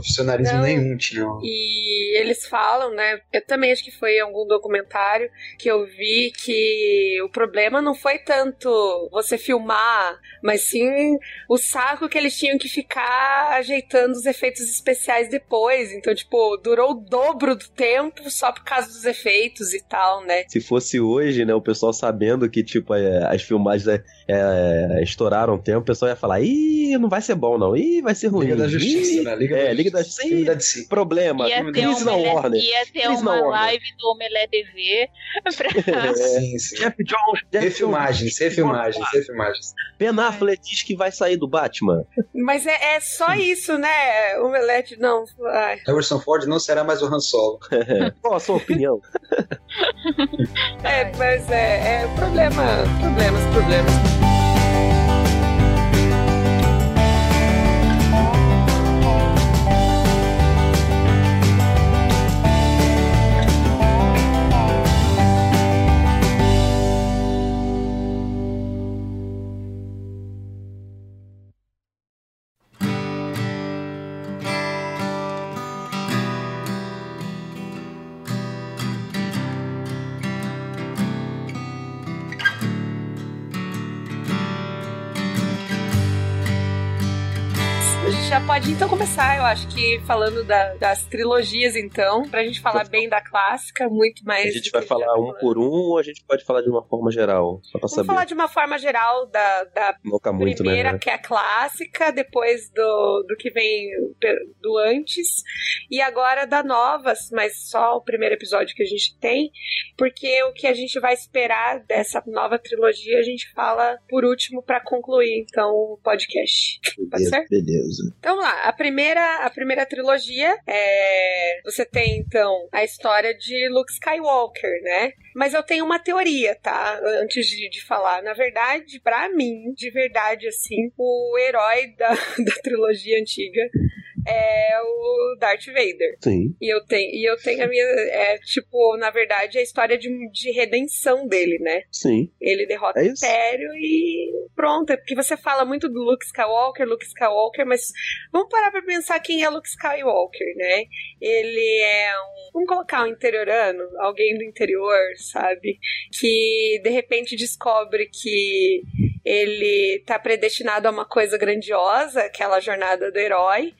Profissionalismo Não. nenhum tinha. E eles falam, né? Eu também acho que foi em algum documentário que eu vi que o problema não foi tanto você filmar, mas sim o saco que eles tinham que ficar ajeitando os efeitos especiais depois. Então, tipo, durou o dobro do tempo só por causa dos efeitos e tal, né? Se fosse hoje, né, o pessoal sabendo que, tipo, é, as filmagens é, é, estouraram o tempo, o pessoal ia falar, ih, não vai ser bom, não. Ih, vai ser ruim. Liga da Justiça, Ih, né? Liga é, da Liga da Justiça. Justiça. Filme da DC. Problema. Ia ter, Crise na uma, Warner. ia ter Crise uma Warner. live do Omelé TV [LAUGHS] pra... É. Sim, sim. Jeff Jones, Jeff Refilmagens, Jones, refilmagens, refilmagens. Ben Affleck diz que vai sair do Batman. Mas é, é só isso, né? O Omelete, não. Ai. Harrison Ford não será mais o Han Solo. [LAUGHS] Qual a sua opinião? É, mas é, é problema, problemas, problemas. Já pode então começar, eu acho que falando da- das trilogias, então, pra gente falar bem da clássica, muito mais. A gente vai falar um por um ou a gente pode falar de uma forma geral? Só pra Vamos saber. falar de uma forma geral da, da muito, primeira, né? que é a clássica, depois do, do que vem do antes, e agora da nova, mas só o primeiro episódio que a gente tem, porque o que a gente vai esperar dessa nova trilogia a gente fala por último pra concluir então o podcast. Pode ser? Beleza. Então vamos lá, a primeira, a primeira trilogia é. Você tem então a história de Luke Skywalker, né? Mas eu tenho uma teoria, tá? Antes de, de falar. Na verdade, pra mim, de verdade, assim, o herói da, [LAUGHS] da trilogia antiga é o Darth Vader. Sim. E eu tenho, e eu tenho a minha. É tipo, na verdade, a história de, de redenção dele, né? Sim. Ele derrota É o. Império e pronto. É porque você fala muito do Luke Skywalker, Luke Skywalker, mas vamos parar pra pensar quem é Luke Skywalker, né? Ele é um. Vamos colocar um interiorano, alguém do interior, sabe? Que de repente descobre que ele tá predestinado a uma coisa grandiosa, aquela jornada do herói.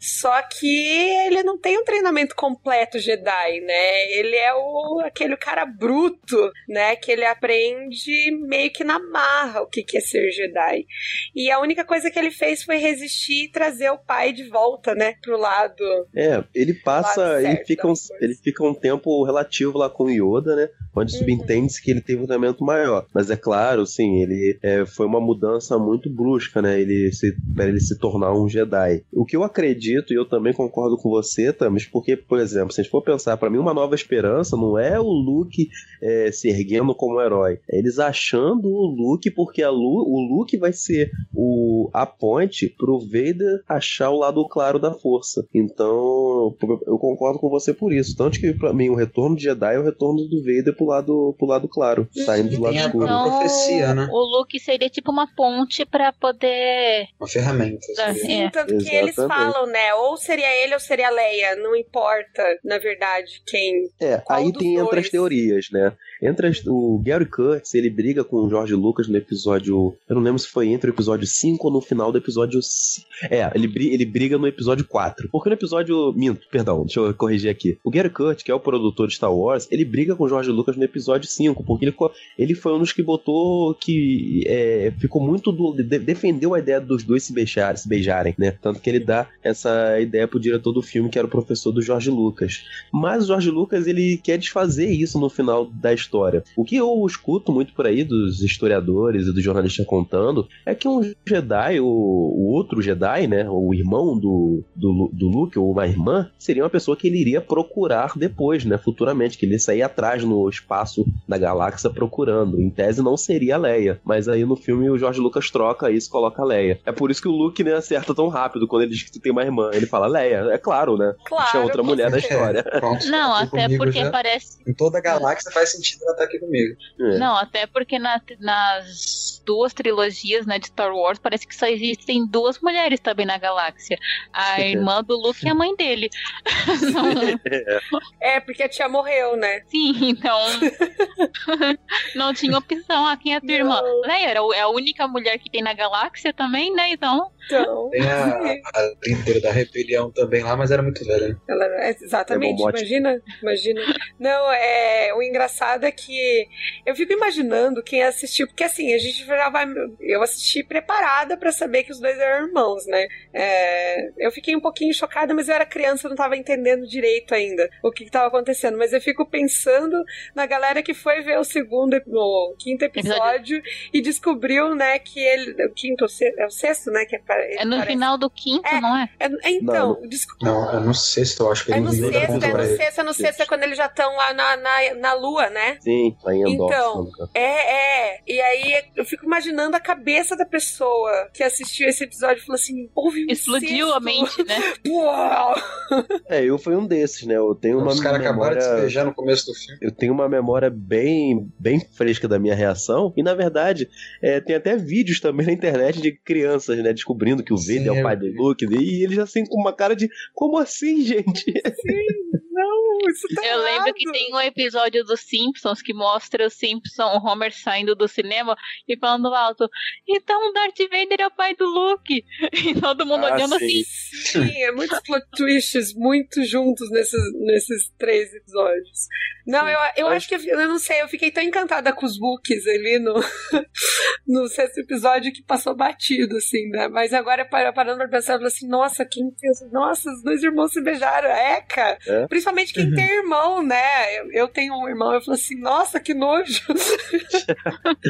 Só que ele não tem um treinamento completo Jedi, né? Ele é o aquele cara bruto, né? Que ele aprende meio que na marra o que que é ser Jedi. E a única coisa que ele fez foi resistir e trazer o pai de volta, né? Pro lado. É, ele passa, ele fica, um, ele fica um tempo relativo lá com o Yoda, né? Onde Uhum. subentende-se que ele teve um treinamento maior. Mas é claro, sim, ele é, foi uma mudança muito brusca, né? Ele se, para ele se tornar um Jedi. O que eu acredito, e eu também concordo com você, Tamis, porque, por exemplo, se a gente for pensar, para mim, uma nova esperança não é o Luke é, se erguendo como herói. É eles achando o Luke, porque a Lu, o Luke vai ser o, a ponte pro Vader achar o lado claro da força. Então, eu concordo com você por isso. Tanto que, para mim, o retorno de Jedi é o retorno do Vader pro lado, pro lado claro, saindo do lado escuro. Então, profecia, né? o Luke seria tipo uma ponte pra poder. Uma ferramenta. assim. Sim, É. tanto que eles Exatamente. falam, né? Ou seria ele ou seria a Leia. Não importa, na verdade, quem. É, Qual aí tem entre as dois? teorias, né? Entre as- o Gary Kurtz, ele briga com o George Lucas no episódio. Eu não lembro se foi entre o episódio 5 ou no final do episódio. É, ele, ele briga no episódio 4. Porque no episódio. Minto, perdão, deixa eu corrigir aqui. O Gary Kurtz, que é o produtor de Star Wars, ele briga com o George Lucas no episódio 5, porque ele, ele foi um dos que botou que é, ficou muito do, de- defendeu a ideia dos dois se beijarem, se beijarem, né? Tanto que ele dá essa ideia pro diretor do filme, que era o professor do George Lucas. Mas o George Lucas ele quer desfazer isso no final da história. O que eu escuto muito por aí dos historiadores e dos jornalistas contando é que um Jedi, o, o outro Jedi, né, o irmão do, do, do Luke ou uma irmã, seria uma pessoa que ele iria procurar depois, né, futuramente, que ele ia sair atrás no espaço da galáxia procurando. Em tese não seria a Leia, mas aí no filme o George Lucas troca isso, e coloca a Leia. É por isso que o Luke né, acerta tão rápido quando ele diz que tem uma irmã. Ele fala Leia, é claro, né? Claro. Tinha outra mulher da certeza. história. Pronto, Não, até porque já. parece. Em toda a galáxia faz sentido ela estar aqui comigo. É. Não, até porque na- nas duas trilogias né, de Star Wars parece que só existem duas mulheres também na galáxia. A [LAUGHS] irmã do Luke e a mãe dele. [LAUGHS] Não- É, porque a tia morreu, né? sim, então. [LAUGHS] não tinha opção. Ah, quem é a tua irmã? Não. Leia era o- é a única mulher que tem na galáxia também, né? Então. Então. Tem a, a líder da rebelião também lá, mas era muito velha. né? Ela, é, exatamente, É imagina, imagina. Não, é, o engraçado é que eu fico imaginando quem assistiu, porque assim, a gente já vai, eu assisti preparada pra saber que os dois eram irmãos, né? É, eu fiquei um pouquinho chocada, mas eu era criança, eu não tava entendendo direito ainda o que, que tava acontecendo, mas eu fico pensando na galera que foi ver o segundo, o quinto episódio e descobriu, né, que ele, o quinto, é o sexto, né, que apare- É no parece- final do quinto, É. não é? É, é, então, desco- Não, é no sexto, eu acho que é ele no não deu sexto, é no sexto, é no sexto, é quando eles já estão lá na, na, na lua, né? Sim, lá em. Então. É, é. E aí eu fico imaginando a cabeça da pessoa que assistiu esse episódio e falou assim: houve um Explodiu a mente, né? [LAUGHS] Uau! É, eu fui um desses, né? Eu tenho uma Os caras acabaram de se memória. beijar no começo do filme. Eu tenho uma memória bem, bem fresca da minha reação. E na verdade, é, tem até vídeos também na internet de crianças, né? Descobrindo que o Sim, Vader é o pai do. Luke. E eles assim com uma cara de. Como assim, gente? Não, isso tá Eu lembro que errado. tem um episódio dos Simpsons que mostra o Simpson, o Homer saindo do cinema e falando alto: Então o Darth Vader é o pai do Luke. [LAUGHS] E todo mundo Ah, olhando sim. assim. Sim, é muitos plot twists muito juntos nesses, nesses três episódios. Não, Sim. eu, eu acho que eu, eu não sei, eu fiquei tão encantada com os books ali no, [LAUGHS] no sexto episódio que passou batido, assim, né? Mas agora par- parando pra pensar, eu falei assim, nossa, quem pensa, nossa, os dois irmãos se beijaram, cara. É. Principalmente quem tem irmão, né? Eu, eu tenho um irmão, eu falo assim, nossa, que nojo. [LAUGHS]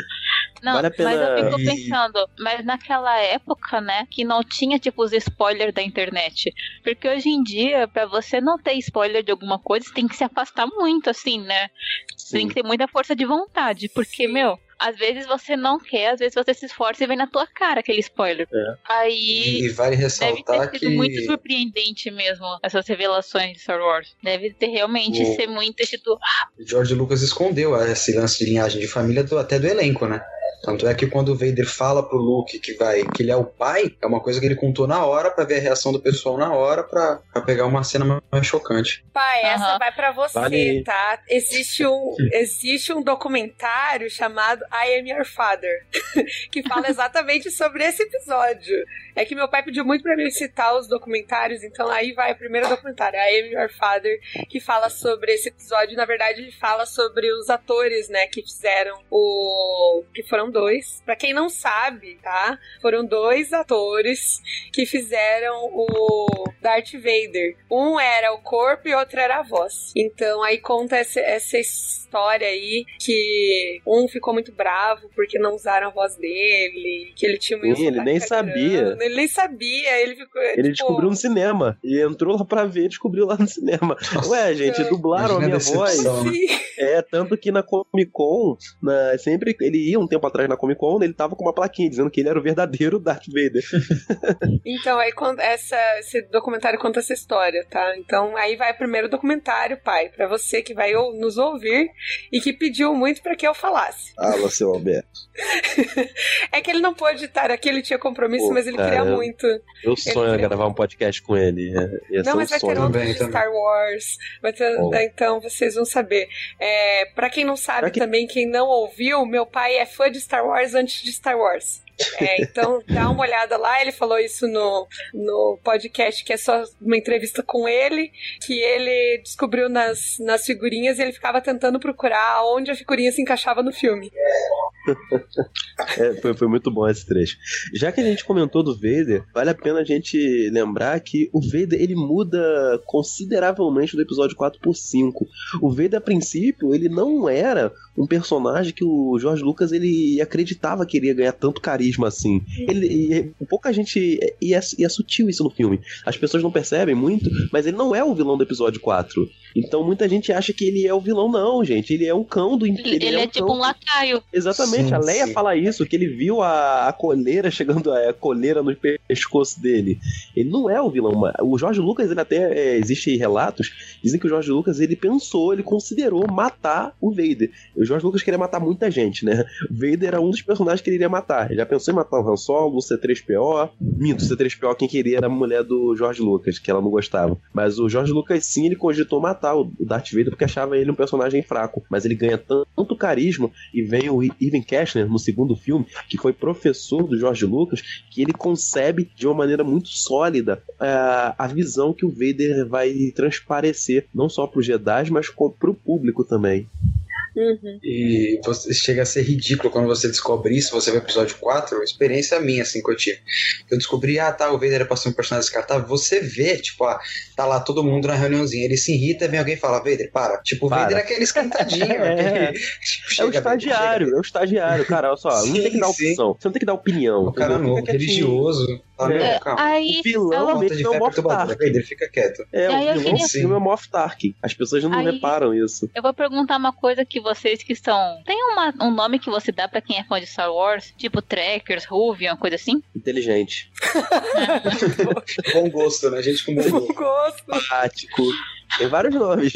Não, mas eu fico pensando, mas naquela época, né, que não tinha, tipo, os spoilers da internet. Porque hoje em dia, pra você não ter spoiler de alguma coisa, você tem que se afastar muito, assim, né? Você tem Sim. que ter muita força de vontade. Porque, Sim. meu, às vezes você não quer, às vezes você se esforça e vem na tua cara aquele spoiler. É. Aí. E, vale Deve ressaltar ter sido que muito surpreendente mesmo essas revelações de Star Wars. Deve ter realmente O- ser muito tipo, George Lucas escondeu esse lance de linhagem de família do- até do elenco, né? Tanto é que quando o Vader fala pro Luke que vai que ele é o pai, é uma coisa que ele contou na hora pra ver a reação do pessoal na hora pra, pra pegar uma cena mais chocante. Pai, essa Aham. vai pra você, Vale. tá? Existe um, [LAUGHS] existe um documentário chamado I Am Your Father, [LAUGHS] que fala exatamente sobre esse episódio. É que meu pai pediu muito pra mim citar os documentários, então aí vai o primeiro documentário, I Am Your Father, que fala sobre esse episódio. Na verdade, ele fala sobre os atores, né, que fizeram o. que foram dois. Pra quem não sabe, tá? Foram dois atores que fizeram o Darth Vader. Um era o corpo e outro era a voz. Então aí conta essa, essa história aí que um ficou muito bravo porque não usaram a voz dele, que ele tinha Sim, ele nem sabia. Ele nem sabia, ele ficou. Ele tipo, descobriu no cinema. E entrou lá pra ver e descobriu lá no cinema. Ué, gente, dublaram a Imagina a minha voz. decepção. Sim. É, tanto que na Comic Con, na- sempre ele ia um tempo atrás na Comic Con, ele tava com uma plaquinha dizendo que ele era o verdadeiro Darth Vader. [LAUGHS] Então, aí quando essa, esse documentário conta essa história, tá? Então, aí vai primeiro o documentário, pai, pra você que vai nos ouvir e que pediu muito pra que eu falasse. Fala, seu Alberto. [LAUGHS] É que ele não pôde estar aqui, ele tinha compromisso, Pô, mas ele cara, queria eu- muito. Meu sonho é gravar um podcast com ele. É, ia ser Não, um mas vai ter outro Também, de também. Star Wars. Vai ter, Bom. então vocês vão saber. É, para quem não sabe Pra que- também, quem não ouviu, meu pai é fã de Star Wars antes de Star Wars. É, então dá uma olhada lá, ele falou isso no, no podcast, que é só uma entrevista com ele, que ele descobriu nas, nas figurinhas e ele ficava tentando procurar onde a figurinha se encaixava no filme. [LAUGHS] É, foi, foi muito bom esse trecho. Já que a gente comentou do Vader, vale a pena a gente lembrar que o Vader ele muda consideravelmente do episódio 4 por 5. O Vader, a princípio, ele não era um personagem que o George Lucas ele acreditava que iria ganhar tanto carisma assim. Ele, pouca gente. E é, e é sutil isso no filme. As pessoas não percebem muito, mas ele não é o vilão do episódio 4. Então muita gente acha que ele é o vilão, não, gente. Ele é um cão do Ele, ele é, um tipo cão um lacaio. Exatamente, Sim, a Leia sim. fala isso, que ele viu a, a coleira chegando, a coleira no pescoço dele. Ele não é o vilão. mas O Jorge Lucas, ele até, é, existe relatos, dizem que o Jorge Lucas, ele pensou, ele considerou matar o Vader. O Jorge Lucas queria matar muita gente, né? O Vader era um dos personagens que ele iria matar. Ele já pensou em matar o Han Solo, o C3PO. Minto, o C3PO quem queria era a mulher do Jorge Lucas, que ela não gostava. Mas o Jorge Lucas, sim, ele cogitou matar o Darth Vader porque achava ele um personagem fraco. Mas ele ganha tanto carisma e vem o Ivan Kastner no segundo filme, que foi professor do George Lucas, que ele concebe de uma maneira muito sólida a, a visão que o Vader vai transparecer, não só para os Jedi, mas para o público também. Uhum. E você, chega a ser ridículo quando você descobre isso, você vê o episódio 4, experiência minha, assim, que eu tive. Eu descobri, ah, tá, o Vader era pra ser um personagem descartável. Você vê, tipo, ah, tá lá todo mundo na reuniãozinha, ele se irrita, vem alguém e fala, Vader, para. Tipo, o Para. Vader é aquele esquentadinho. [LAUGHS] É. aquele- [LAUGHS] tipo, É o chega, Vader, estagiário, é o estagiário, cara. Olha só, não tem que dar Sim, sim. opção, você não tem que dar opinião. O cara quietinho. religioso. Tá, É. calma. Aí, O vilão Falta de mesmo é fé perturbadora. Vader, fica quieto. É, o eu vilão queria- do filme é. As pessoas não Aí- reparam isso. eu vou perguntar uma coisa que vocês que são. Tem uma- um nome que você dá pra quem é fã de Star Wars? Tipo Trekkers, Ruvian, uma coisa assim? Inteligente, [LAUGHS] Bom gosto, né? Gente com bom gosto. Gosto. prático. Tem vários nomes.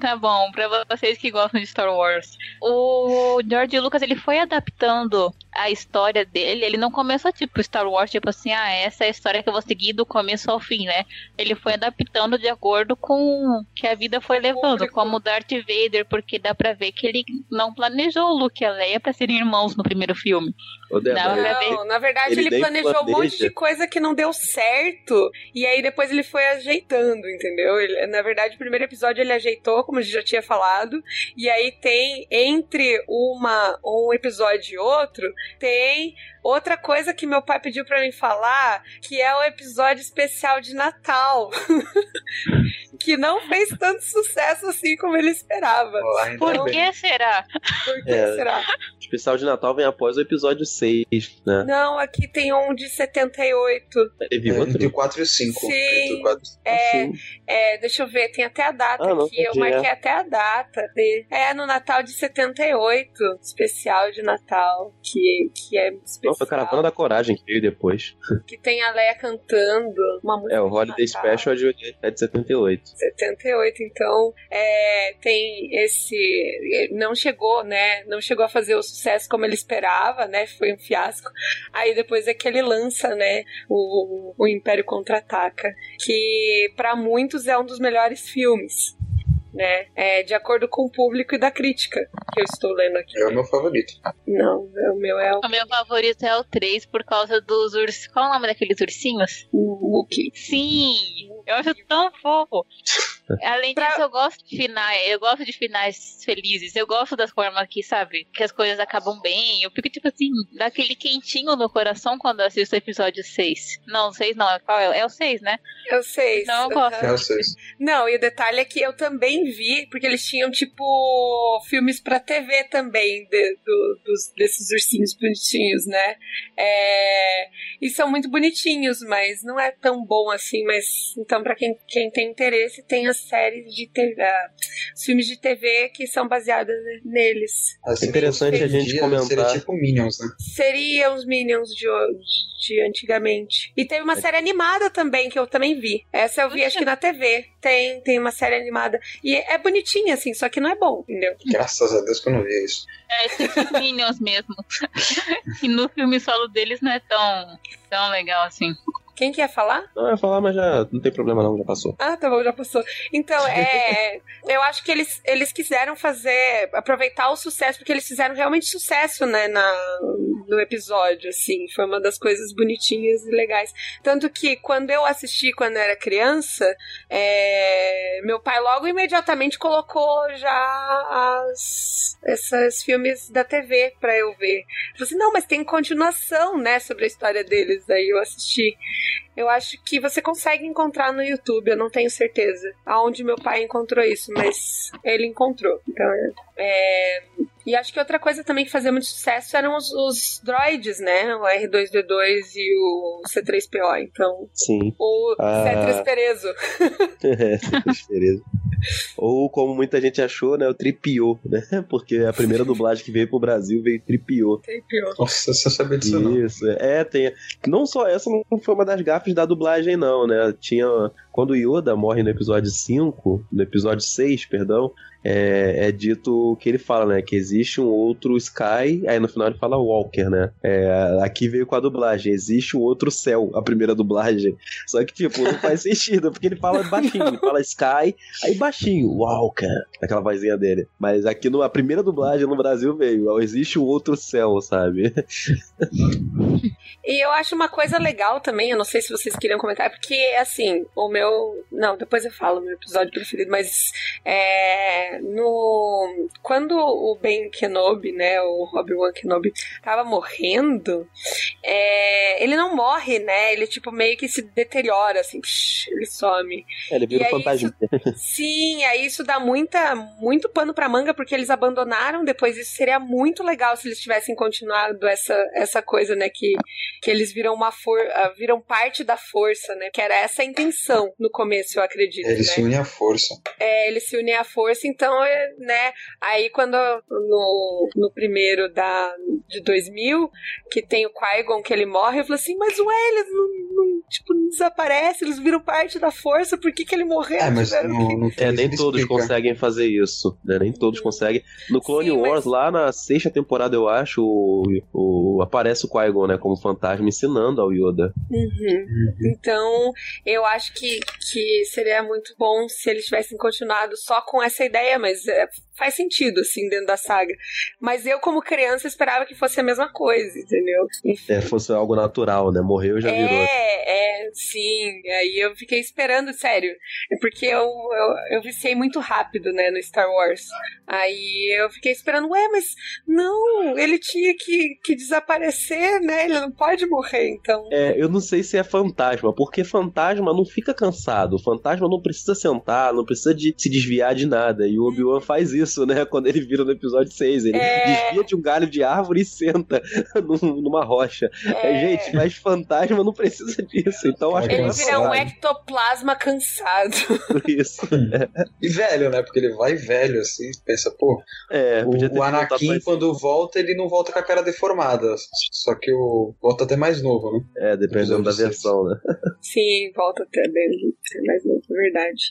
Tá bom, pra vocês que gostam de Star Wars. O George Lucas, ele foi adaptando a história dele. Ele não começou tipo Star Wars, tipo assim, ah, essa é a história que eu vou seguir do começo ao fim, né? Ele foi adaptando de acordo com o que a vida foi levando, como Darth Vader, porque dá pra ver que ele não planejou o Luke e a Leia pra serem irmãos no primeiro filme. Débora, Não. Não, na verdade Ele ele, planejou um monte planeja. de coisa que não deu certo. E aí depois ele foi ajeitando, entendeu? Ele- na verdade, o primeiro episódio ele ajeitou, como a gente já tinha falado. E aí tem, entre uma, um episódio e outro, tem outra coisa que meu pai pediu pra mim falar, que é o episódio especial de Natal. [LAUGHS] que não fez tanto sucesso assim como ele esperava. Olá, Por bem. que será? Por que É. será? O especial de Natal vem após o episódio 6, né? Não, aqui tem um de 78. Teve É, outro? Entre o 4 e o 5. Sim. Entre o 4 e o É. É, deixa eu ver, tem até a data Ah, não, aqui. Eu marquei é. até a data. De, é, no Natal de 78. Especial de Natal. Que, que é especial. Não, foi Caravana da Coragem que veio depois. Que tem a Leia cantando uma música. É, o de Holiday Natal. Special é de, é de 78. 78, então é, tem esse. Não chegou, né? Não chegou a fazer o sucesso como ele esperava, né? Foi um fiasco. Aí depois é que ele lança, né? O, o Império Contra-Ataca, que para muitos é um dos melhores filmes. Né? É, de acordo com o público e da crítica que eu estou lendo aqui. É o meu favorito. Não, o meu é o O meu favorito é o 3 por causa dos ursos. Qual é o nome daqueles ursinhos? Wookiee. Sim, eu acho tão fofo. Além Pra- disso, eu gosto de finais, eu gosto de finais felizes. Eu gosto das formas que, sabe, que as coisas acabam bem. Eu fico, tipo assim, daquele quentinho no coração quando eu assisto o episódio 6. Não, 6 não, é qual é? É o 6, né? Eu sei. Não, eu gosto. É, eu sei. Não, e o detalhe é que eu também vi, porque eles tinham, tipo, filmes pra TV também, de- do- dos, desses ursinhos bonitinhos, né? É, e são muito bonitinhos, mas não é tão bom assim. Mas então, pra quem, quem tem interesse, tem as séries de TV, ah, os filmes de TV que são baseados neles. É interessante hoje a gente comentar. Seria tipo Minions, né? Seriam os Minions de, hoje, de antigamente. E teve uma série animada também, que eu também vi. Essa eu vi, acho que na TV. Tem, tem uma série animada. E é bonitinha, assim, só que não é bom, entendeu? Graças a Deus que eu não vi isso. É tipo Minions mesmo. [LAUGHS] e no filme solo deles não é tão, tão legal assim. Quem quer falar? Não, eu ia falar, mas já não tem problema não, já passou. Ah, tá bom, já passou. Então, [LAUGHS] é. eu acho que eles, eles quiseram fazer. aproveitar o sucesso, porque eles fizeram realmente sucesso, né, na, no episódio, assim. Foi uma das coisas bonitinhas e legais. Tanto que quando eu assisti quando eu era criança, é, meu pai logo imediatamente colocou já as, esses filmes da TV pra eu ver. Ele falou assim: não, mas tem continuação, né, sobre a história deles. Aí eu assisti. Eu acho que você consegue encontrar no YouTube, eu não tenho certeza aonde meu pai encontrou isso, mas ele encontrou. Então, é... E acho que outra coisa também que fazia muito sucesso eram os, os droids, né? O R2D2 e o C3PO. Então, Sim. o Ah. C3 Perezo. [LAUGHS] É, beleza. Ou como muita gente achou, né? O Tripiô, né? [LAUGHS] Porque a primeira dublagem que veio pro Brasil veio Tripiô. Nossa, você sabia disso não. Isso, é, tem. Não só essa não foi uma das gafes da dublagem, não, né? Tinha. Quando o Yoda morre no episódio 5, no episódio 6, perdão, é, é dito que ele fala, né? Que existe um outro Sky, aí no final ele fala Walker, né? É, aqui veio com a dublagem, existe um outro céu, a primeira dublagem. Só que, tipo, não faz [LAUGHS] sentido, porque ele fala baixinho, ele fala Sky, aí baixinho, Walker, aquela vozinha dele. Mas aqui no, a primeira dublagem no Brasil veio, existe um outro céu, sabe? [LAUGHS] E eu acho uma coisa legal também, eu não sei se vocês queriam comentar, porque, assim, o meu. Não, depois eu falo o meu episódio preferido, mas. É, no. Quando o Ben Kenobi, né, o Obi-Wan Kenobi, tava morrendo, é, ele não morre, né? Ele, tipo, meio que se deteriora, assim, psh, ele some. É, ele vira um fantasma. [LAUGHS] Sim, aí isso dá muita, muito pano pra manga, porque eles abandonaram depois. Isso seria muito legal se eles tivessem continuado essa, essa coisa, né? Que, que eles viram uma for ah, viram parte da força, né? Que era essa a intenção no começo, eu acredito. Eles né? se unem à força. É, eles se unem à força, então, é, né? Aí quando no, no primeiro da, de 2000, que tem o Qui-Gon que ele morre, eu falo assim, mas ué, eles não, não, tipo, não desaparecem, eles viram parte da força, por que que ele morreu? É, mas que- no É, nem todos explica. conseguem fazer isso, né? Nem todos conseguem. No Clone Sim, mas- Wars, lá na sexta temporada, eu acho, o, o- aparece o Qui-Gon, né? Como fantasma ensinando ao Yoda. Uhum. Então, eu acho que, que seria muito bom se eles tivessem continuado só com essa ideia, mas é, faz sentido, assim, dentro da saga. Mas eu, como criança, esperava que fosse a mesma coisa, entendeu? Enfim. É, fosse algo natural, né? Morreu já virou. É, é, sim. Aí eu fiquei esperando, sério. É porque eu, eu, eu viciei muito rápido, né, no Star Wars. Aí eu fiquei esperando, ué, mas não, ele tinha que, que desaparecer, né? Ele não pode morrer, então. É, eu não sei se é fantasma, porque fantasma não fica cansado. Fantasma não precisa sentar, não precisa de se desviar de nada. E o Obi-Wan faz isso, né? Quando ele vira no episódio 6. Ele É. desvia de um galho de árvore e senta [LAUGHS] num- numa rocha. É, gente, mas fantasma não precisa disso. Então acho que Ele é vira um ectoplasma cansado. [LAUGHS] isso. E velho, né? Porque ele vai velho, assim, pensa, pô. É, podia ter O, o Anakin, quando volta, ele não volta com a cara deformada. Só que o. Volta até mais novo, né? É, dependendo da versão, né? [LAUGHS] Sim, volta até mais novo, é verdade.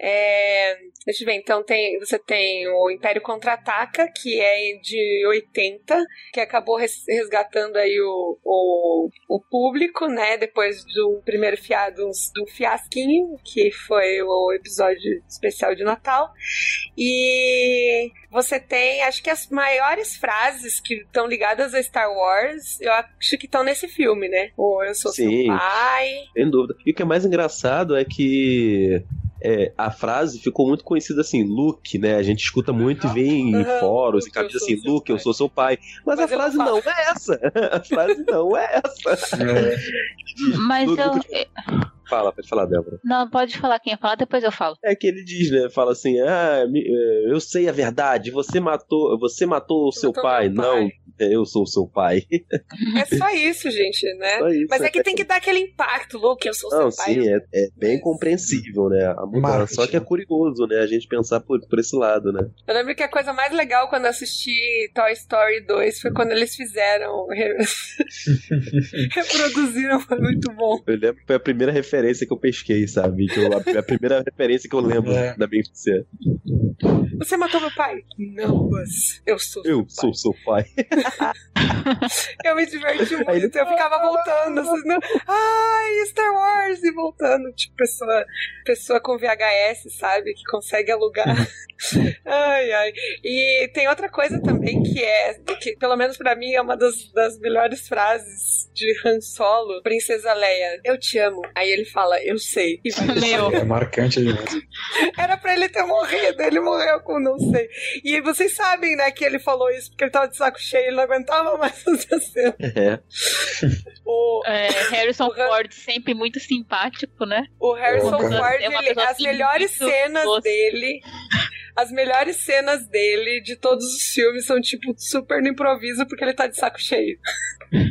É, deixa eu ver, então tem, você tem o Império Contra-Ataca, que é de 80, que acabou res- resgatando aí o, o, o público, né, depois do primeiro fiado, do fiasquinho, que foi o episódio especial de Natal. E você tem, acho que as maiores frases que estão ligadas a Star Wars, eu acho que estão nesse filme, né? O Eu Sou Sim. Seu Pai. Sem dúvida. E o que é mais engraçado é que é, a frase ficou muito conhecida assim, Luke, né? A gente escuta muito e vê em Uhum, fóruns e sou assim, seu Luke, eu pai. sou seu pai. Mas, Mas a não frase fala. não é essa. [LAUGHS] A frase não é essa. É, [LAUGHS] Mas Luke, eu. Luke- Fala, pode falar, Débora. Não, pode falar quem ia falar, depois eu falo. É que ele diz, né? Fala assim: Ah, eh, eu sei a verdade. Você matou, você matou o seu pai. Não, é, eu sou o seu pai. É só isso, gente, né? Isso, Mas é que tem que dar aquele impacto, Luke, eu sou Não, seu pai. sim, é, é bem compreensível, né? A mudança. Marketing. Só que é curioso, né? A gente pensar por, por esse lado, né? Eu lembro que a coisa mais legal quando eu assisti Toy Story 2 foi quando eles fizeram. [LAUGHS] reproduziram, foi muito bom. Eu lembro que foi a primeira referência que eu pesquei, sabe? Que eu- a, a primeira referência que eu lembro É. da minha infância. Você matou meu pai? Não, mas eu sou Eu seu sou seu pai. pai. [LAUGHS] Eu me diverti muito. Ele- Eu ficava voltando. Assim, não, Ai, Star Wars! E voltando. Tipo, pessoa, pessoa com VHS, sabe? Que consegue alugar. [LAUGHS] Ai, ai. E tem outra coisa também que é, que pelo menos pra mim é uma das, das melhores frases de Han Solo, Princesa Leia. Eu te amo. Aí ele fala, eu sei. E vai Meu. é marcante demais. Era pra ele ter morrido, ele morreu com não sei. E vocês sabem, né, que ele falou isso porque ele tava de saco cheio, ele não aguentava mais [LAUGHS] fazer a cena. É. O, É, Harrison O Han- Ford sempre muito simpático, né? o Harrison. Ford, É uma ele- as melhores cenas doce. dele. As melhores cenas dele de todos os filmes são, tipo, super no improviso porque ele tá de saco cheio.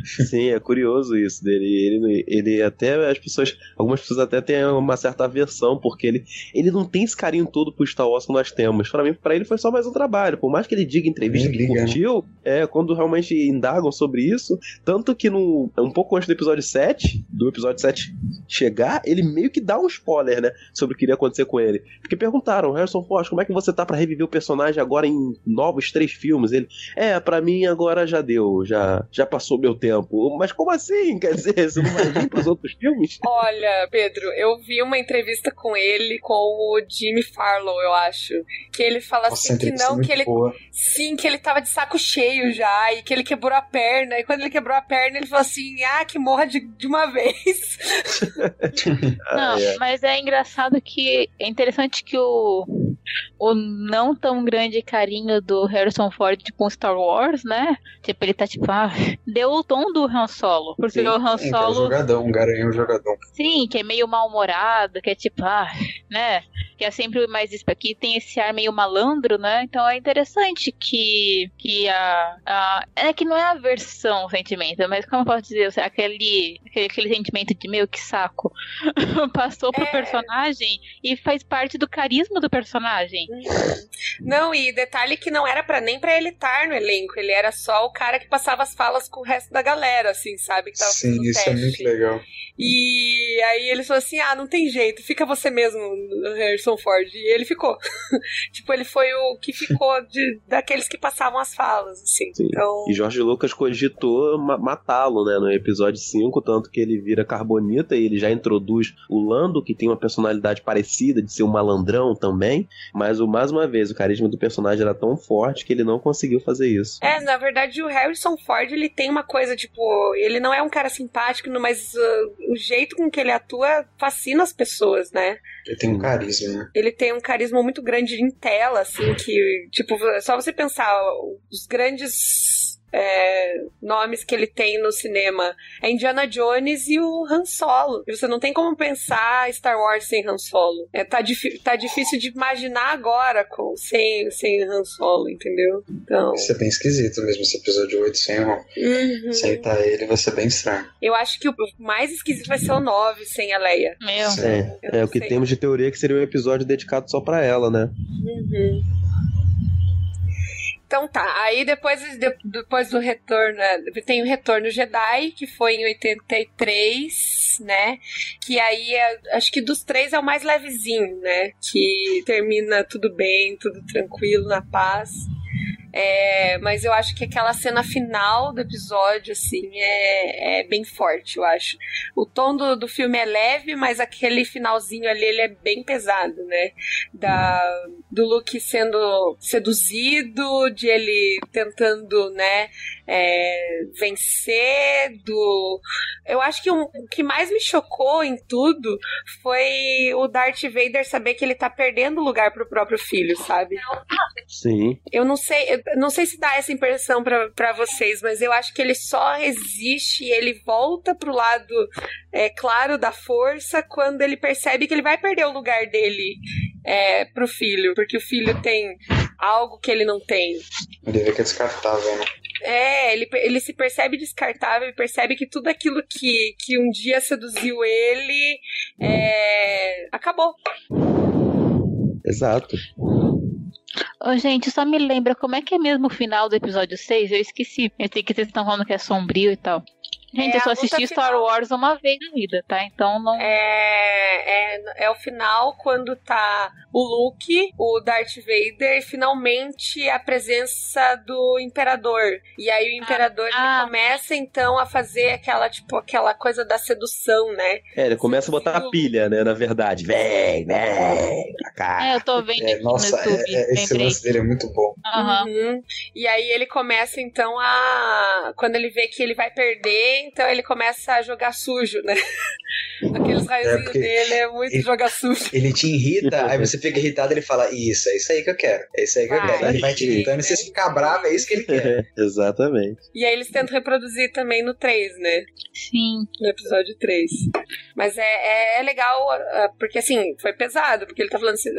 Sim, é curioso isso dele. Ele, ele até as pessoas, algumas pessoas até têm uma certa aversão porque ele, ele não tem esse carinho todo pro Star Wars que nós temos. Para mim, para ele foi só mais um trabalho. Por mais que ele diga em entrevista que né? curtiu, é quando realmente indagam sobre isso, tanto que no um pouco antes do episódio 7, do episódio 7 chegar, ele meio que dá um spoiler, né, sobre o que iria acontecer com ele. Porque perguntaram, Harrison Ford, como é que você tá pra reviver o personagem agora em novos três filmes? Ele, é, pra mim agora já deu, já já passou meu tempo. Mas como assim? Quer dizer, [LAUGHS] você não vai vir pros outros filmes? Olha, Pedro, eu vi uma entrevista com ele, com o Jimmy Farlow, eu acho. Que ele fala Nossa, assim que é não, muito que ele. boa. Sim, que ele tava de saco cheio já, e que ele quebrou a perna. E quando ele quebrou a perna, ele falou assim: ah, que morra de, de uma vez. [LAUGHS] [LAUGHS] Não, Ah, é. mas é engraçado que é interessante que o, o não tão grande carinho do Harrison Ford com Star Wars, né? Tipo, ele tá tipo, ah, deu o tom do Han Solo. Porque Sim, o Han É, que é Solo, jogadão, um garanhão jogadão. sim, que é meio mal-humorado, que é tipo, ah, né? Que é sempre mais isso aqui, tem esse ar meio malandro, né? Então é interessante que, que a, a. É que não é a versão o sentimento, mas como eu posso dizer, aquele, aquele, aquele sentimento de meio que saco [LAUGHS] passou pro É. personagem e faz parte do carisma do personagem. Não, e detalhe que não era para nem pra ele estar no elenco, ele era só o cara que passava as falas com o resto da galera, assim, sabe? Que tava Sim, isso é teste. muito legal. E aí ele falou assim: ah, não tem jeito, fica você mesmo, Harrison Ford. E ele ficou. [LAUGHS] tipo, ele foi o que ficou de, daqueles que passavam as falas, assim. Sim. Então. E Jorge Lucas cogitou ma- matá-lo, né, no episódio 5, tanto que ele vira Carbonita e ele já introduz o Lando, que tem uma personalidade parecida de ser um malandrão também, mas o, mais uma vez, o carisma do personagem era tão forte que ele não conseguiu fazer isso. É, na verdade, o Harrison Ford, ele tem uma coisa, tipo, ele não é um cara simpático, mas uh, o jeito com que ele atua fascina as pessoas, né? Ele tem um carisma, né? Ele tem um carisma muito grande em tela, assim, que, tipo, só você pensar, os grandes é, nomes que ele tem no cinema é Indiana Jones e o Han Solo. E você não tem como pensar Star Wars sem Han Solo. É, tá, tá difícil de imaginar agora com, sem, sem Han Solo, entendeu? Então. Isso é bem esquisito mesmo, esse episódio 8 sem, Uhum. sem tá ele vai ser bem estranho. Eu acho que o mais esquisito vai ser o 9 sem a Leia. Meu. É, é o que sei. temos de teoria que seria um episódio dedicado só pra ela, né? Uhum. Então tá, aí depois, de- depois do retorno, né, tem o Retorno Jedi, que foi em 83, né? Que aí é- acho que dos três é o mais levezinho, né? Que termina tudo bem, tudo tranquilo, na paz. É, mas eu acho que aquela cena final do episódio, assim, é, é bem forte, eu acho. O tom do, do filme é leve, mas aquele finalzinho ali, ele é bem pesado, né? Da, do Luke sendo seduzido, de ele tentando, né, é, vencer, do... Eu acho que um, o que mais me chocou em tudo foi o Darth Vader saber que ele tá perdendo lugar pro próprio filho, sabe? Sim. Eu não sei, eu não sei se dá essa impressão para vocês, mas eu acho que ele só resiste e ele volta pro lado é, claro da força quando ele percebe que ele vai perder o lugar dele é, pro filho, porque o filho tem algo que ele não tem. Ele vê que é descartável, né? É, ele, ele se percebe descartável e percebe que tudo aquilo que, que um dia seduziu ele é, acabou. Exato. Ô, gente, só me lembra como é que é mesmo o final do episódio 6? Eu esqueci. Eu sei que vocês estão falando que é sombrio e tal. Gente, É eu só assisti Star final. Wars uma vez na vida, tá? Então não. É, é, é o final quando tá o Luke, o Darth Vader e finalmente a presença do Imperador. E aí o Imperador ele ah. começa então a fazer aquela tipo aquela coisa da sedução, né? É, ele começa a botar a pilha, né? Na verdade. Vem, vem pra cá. É, eu tô vendo É, aqui nossa, no YouTube. é- é- esse lance dele é muito bom. Uhum. E aí ele começa então a. Quando ele vê que ele vai perder, então ele começa a jogar sujo, né? [LAUGHS] Aqueles raiozinhos porque dele é muito ele- jogar sujo. Ele te irrita, aí você fica irritado ele fala: Isso, é isso aí que eu quero. É isso aí que eu Vai. quero. Ele vai te irritando e você fica bravo, é isso que ele quer. [LAUGHS] Exatamente. E aí eles tentam reproduzir também no 3, né? Sim. No episódio 3. Mas é, é, é legal, ah, porque assim, foi pesado, porque ele tá falando assim.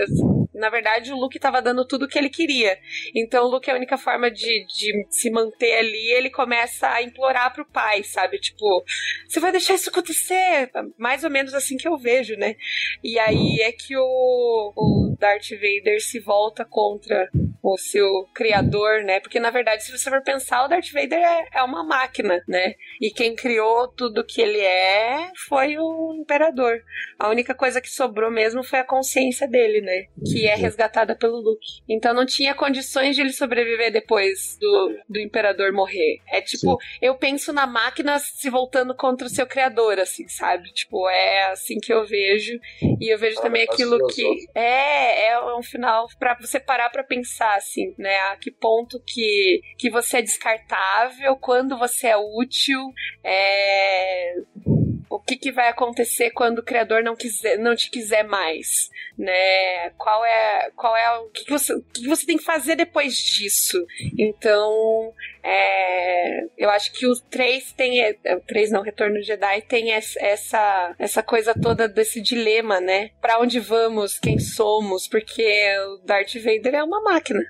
Na verdade, o Luke tava dando tudo o que ele queria. Então, o Luke, a única forma de, de se manter ali, ele começa a implorar pro pai, sabe? Tipo, você vai deixar isso acontecer? Mais ou menos assim que eu vejo, né? E aí é que o, o Darth Vader se volta contra o seu criador, né? Porque na verdade, se você for pensar, o Darth Vader é, é uma máquina, né? E quem criou tudo que ele é foi o imperador. A única coisa que sobrou mesmo foi a consciência dele, né? Que é resgatada pelo Luke. Então não tinha condições de ele sobreviver depois do, do imperador morrer. É tipo, eu penso na máquina se voltando contra o seu criador, assim, sabe? Tipo, é assim que eu vejo. E eu vejo Ah, também mas aquilo que. É, é um final pra você parar pra pensar, assim, né? A que ponto que, que você é descartável, quando você é útil, é. O que, que vai acontecer quando o criador não quiser, não te quiser mais, né? Qual é, qual é o que, que você, o que você tem que fazer depois disso? Então, é, eu acho que o 3 tem. é, O 3 não, Retorno Jedi tem es- essa, essa coisa toda desse dilema, né? Pra onde vamos, quem somos, porque o Darth Vader é uma máquina.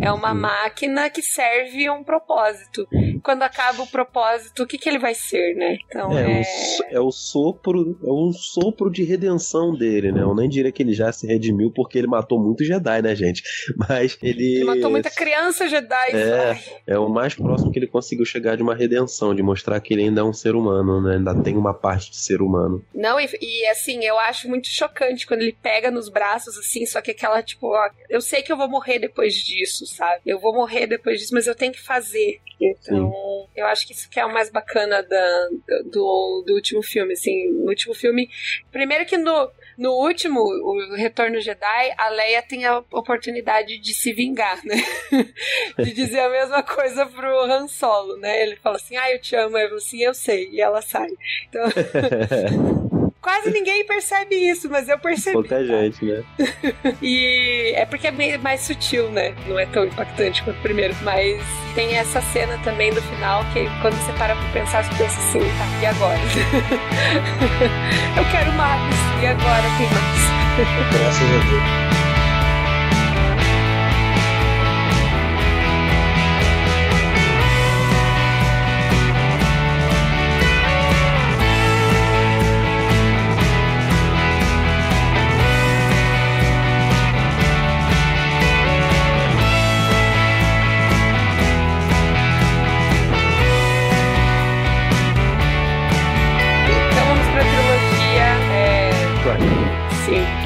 É uma Sim. máquina que serve um propósito. Quando acaba o propósito, o que, que ele vai ser, né? Então, É, é... so- é o sopro, é um sopro de redenção dele, né? Eu nem diria que ele já se redimiu porque ele matou muito Jedi, né, gente? [LAUGHS] Mas ele, Ele matou muita criança Jedi. É. É o mais próximo que ele conseguiu chegar de uma redenção, de mostrar que ele ainda é um ser humano, né? Ainda tem uma parte de ser humano. Não, e, e, assim, eu acho muito chocante quando ele pega nos braços, assim, só que aquela, tipo, ó, eu sei que eu vou morrer depois disso, sabe? Eu vou morrer depois disso, mas eu tenho que fazer. Então, eu acho que isso que é o mais bacana da, do, do último filme, assim. No último filme. Primeiro que no, no último, o Retorno Jedi, a Leia tem a oportunidade de se vingar, né? [LAUGHS] de dizer a mesma coisa pro Han Solo, né? Ele fala assim, ah, eu te amo. Falo assim, eu sei. E ela sai. Então, [LAUGHS] quase ninguém percebe isso, mas eu percebi. Pouca gente, né? [LAUGHS] E é porque é bem mais sutil, né? Não é tão impactante quanto o primeiro. Mas tem essa cena também do final que quando você para pra pensar, você pensa assim, tá, e agora? [LAUGHS] eu quero mais, e agora tem mais. Graças a Deus.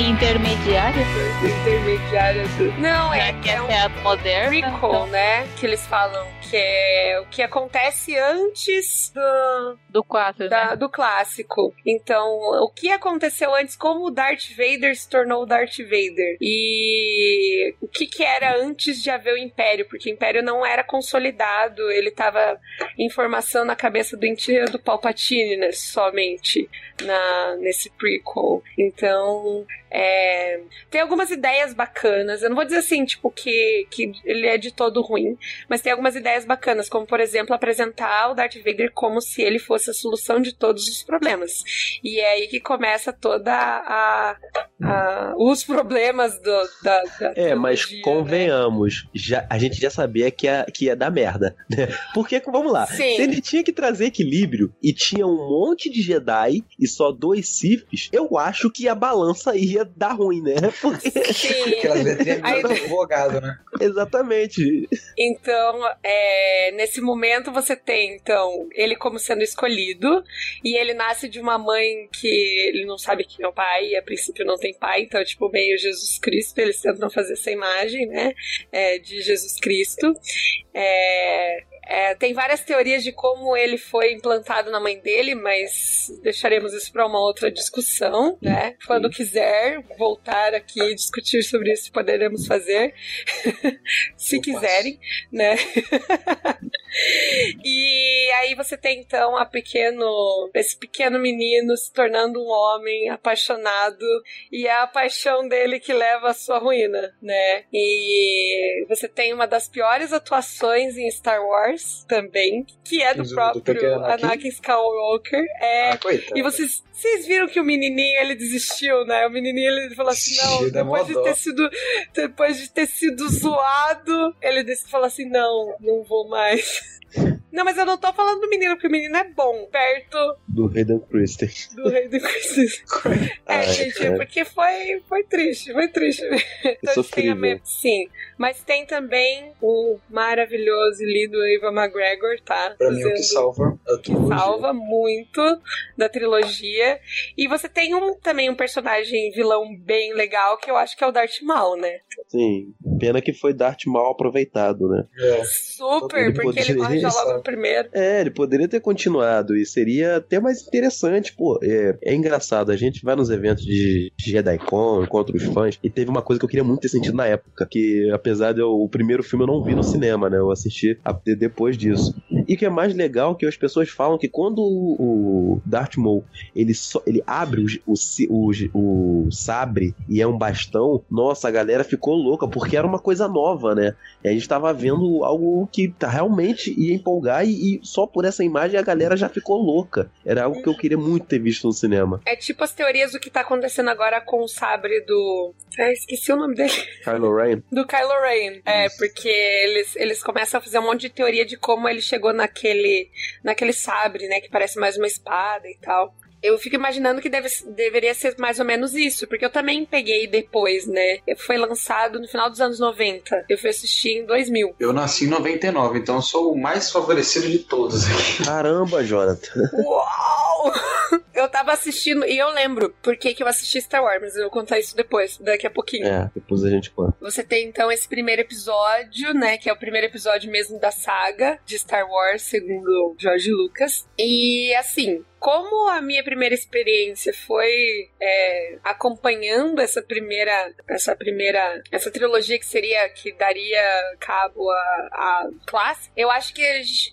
Intermediária? Intermediária do. Não, é, é um essa é a moderna. prequel, então, né? Que eles falam que é o que acontece antes do, Do 4, da- né? do clássico. Então, o que aconteceu antes, como o Darth Vader se tornou o Darth Vader. E o que, que era antes de haver o Império, porque o Império não era consolidado, ele tava em formação na cabeça do do Palpatine, né, somente na, nesse prequel. Então, é, tem algumas ideias bacanas. Eu não vou dizer assim, tipo, que, que ele é de todo ruim, mas tem algumas ideias bacanas, como, por exemplo, apresentar o Darth Vader como se ele fosse a solução de todos os problemas. E é aí que começa toda a, a- os problemas do, da, da É, mas trilogia, né? convenhamos, já, a gente já sabia que ia, que ia dar merda, né? Porque, vamos lá, Sim. se ele tinha que trazer equilíbrio e tinha um monte de Jedi e só dois Siths, eu acho que a balança ia dar ruim, né? [LAUGHS] Porque, Sim. Aquelas letrinhas Aí- do advogado, né? exatamente. Então, é, nesse momento você tem, então, ele como sendo escolhido, e ele nasce de uma mãe que ele não sabe quem é o pai, e a princípio não tem pai, então, é tipo, meio Jesus Cristo, eles tentam fazer essa imagem, né, é, de Jesus Cristo. É, é, tem várias teorias de como ele foi implantado na mãe dele, mas deixaremos isso para uma outra discussão, né? Quando quiser voltar aqui e discutir sobre isso, poderemos fazer, [LAUGHS] se quiserem, né? [LAUGHS] e aí você tem então a pequeno, esse pequeno menino se tornando um homem apaixonado e é a paixão dele que leva à sua ruína, né? E você tem uma das piores atuações em Star Wars também, que é do Do- do próprio pequeno Anakin? Anakin Skywalker. É, Ah, coitado. e vocês, vocês viram que o menininho ele desistiu, né? O menininho ele falou assim: não, depois de ter sido, depois de ter sido zoado, ele falou assim: não, não vou mais. Não, mas eu não tô falando do menino, porque o menino é bom, perto Do Hayden Christensen. do rei do Cristo. [LAUGHS] É, Ai, gente, cara. porque foi, foi triste, foi triste. Então, sofrível. me- Sim, mas tem também o maravilhoso e lindo Eva McGregor, tá? Pra mim, o que salva é a que trilogia. salva muito da trilogia. E você tem um também um personagem vilão bem legal, que eu acho que é o Darth Maul, né? Sim. Pena que foi Darth mal aproveitado, né? É. Super, Ele porque ele poderia, morre já logo no primeiro. É, ele poderia ter continuado e seria até mais interessante, pô. É, é engraçado, a gente vai nos eventos de JediCon, encontra os fãs, e teve uma coisa que eu queria muito ter sentido na época, que apesar de eu, o primeiro filme eu não vi no cinema, né? Eu assisti a- de- depois disso. E o que é mais legal que as pessoas falam que quando o, o Darth Maul, ele, só, ele abre o, o, o, o sabre e é um bastão, nossa, a galera ficou louca, porque era uma coisa nova, né? E a gente tava vendo algo que tá, realmente ia empolgar e, e só por essa imagem a galera já ficou louca. Era algo que eu queria muito ter visto no cinema. É tipo as teorias do que tá acontecendo agora com o sabre do. Ah, esqueci o nome dele. Kylo Ren. Do Kylo Ren. É, porque eles, eles começam a fazer um monte de teoria de como ele chegou naquele, naquele sabre, né? Que parece mais uma espada e tal. Eu fico imaginando que deve, deveria ser mais ou menos isso, porque eu também peguei depois, né? Foi lançado no final dos anos 90. Eu fui assistir em 2000. Eu nasci em 99, então eu sou o mais favorecido de todos aqui. Caramba, Jonathan. Uau! [LAUGHS] Eu tava assistindo, e eu lembro por que que eu assisti Star Wars, mas eu vou contar isso depois, daqui a pouquinho. É, depois a gente conta. Você tem então esse primeiro episódio, né? Que é o primeiro episódio mesmo da saga de Star Wars, segundo George Lucas. E assim, como a minha primeira experiência foi é, acompanhando essa primeira, essa primeira, essa trilogia que seria que daria cabo a, a classe, eu acho que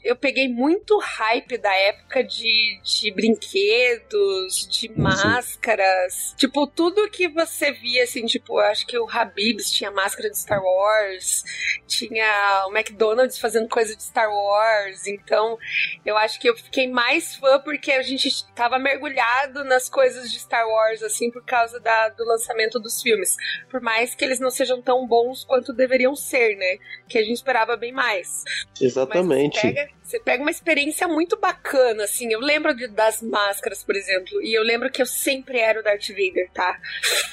eu peguei muito hype da época de, de brinquedos, de máscaras, tipo tudo que você via assim, tipo, eu acho que o Habibs tinha máscara de Star Wars, tinha o McDonald's fazendo coisa de Star Wars, então eu acho que eu fiquei mais fã porque a gente tava mergulhado nas coisas de Star Wars, assim, por causa da, do lançamento dos filmes. Por mais que eles não sejam tão bons quanto deveriam ser, né? Que a gente esperava bem mais. Exatamente. Mas você pega, você pega uma experiência muito bacana, assim. Eu lembro de- das máscaras, por exemplo, e eu lembro que eu sempre era o Darth Vader, tá?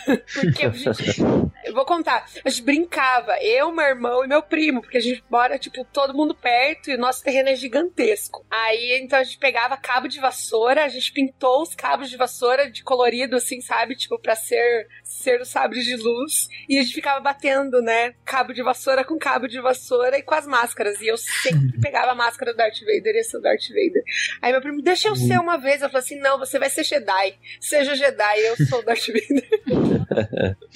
[LAUGHS] Porque, gente, Eu vou contar. A gente brincava, eu, meu irmão e meu primo, porque a gente mora, tipo, todo mundo perto e o nosso terreno é gigantesco. Aí, então a gente pegava cabo de vassoura, a gente pintou os cabos de vassoura de colorido, assim, sabe? Tipo, pra ser, ser o sabre de luz. E a gente ficava batendo, né? Cabo de vassoura com cabo de vassoura e com as máscaras. E eu sempre [LAUGHS] pegava a máscara do Darth Vader e ser o Darth Vader. Aí meu primo, deixa eu ser uma vez. Eu falei assim: não, você vai ser Jedi. Seja Jedi, eu sou o Darth Vader. [LAUGHS]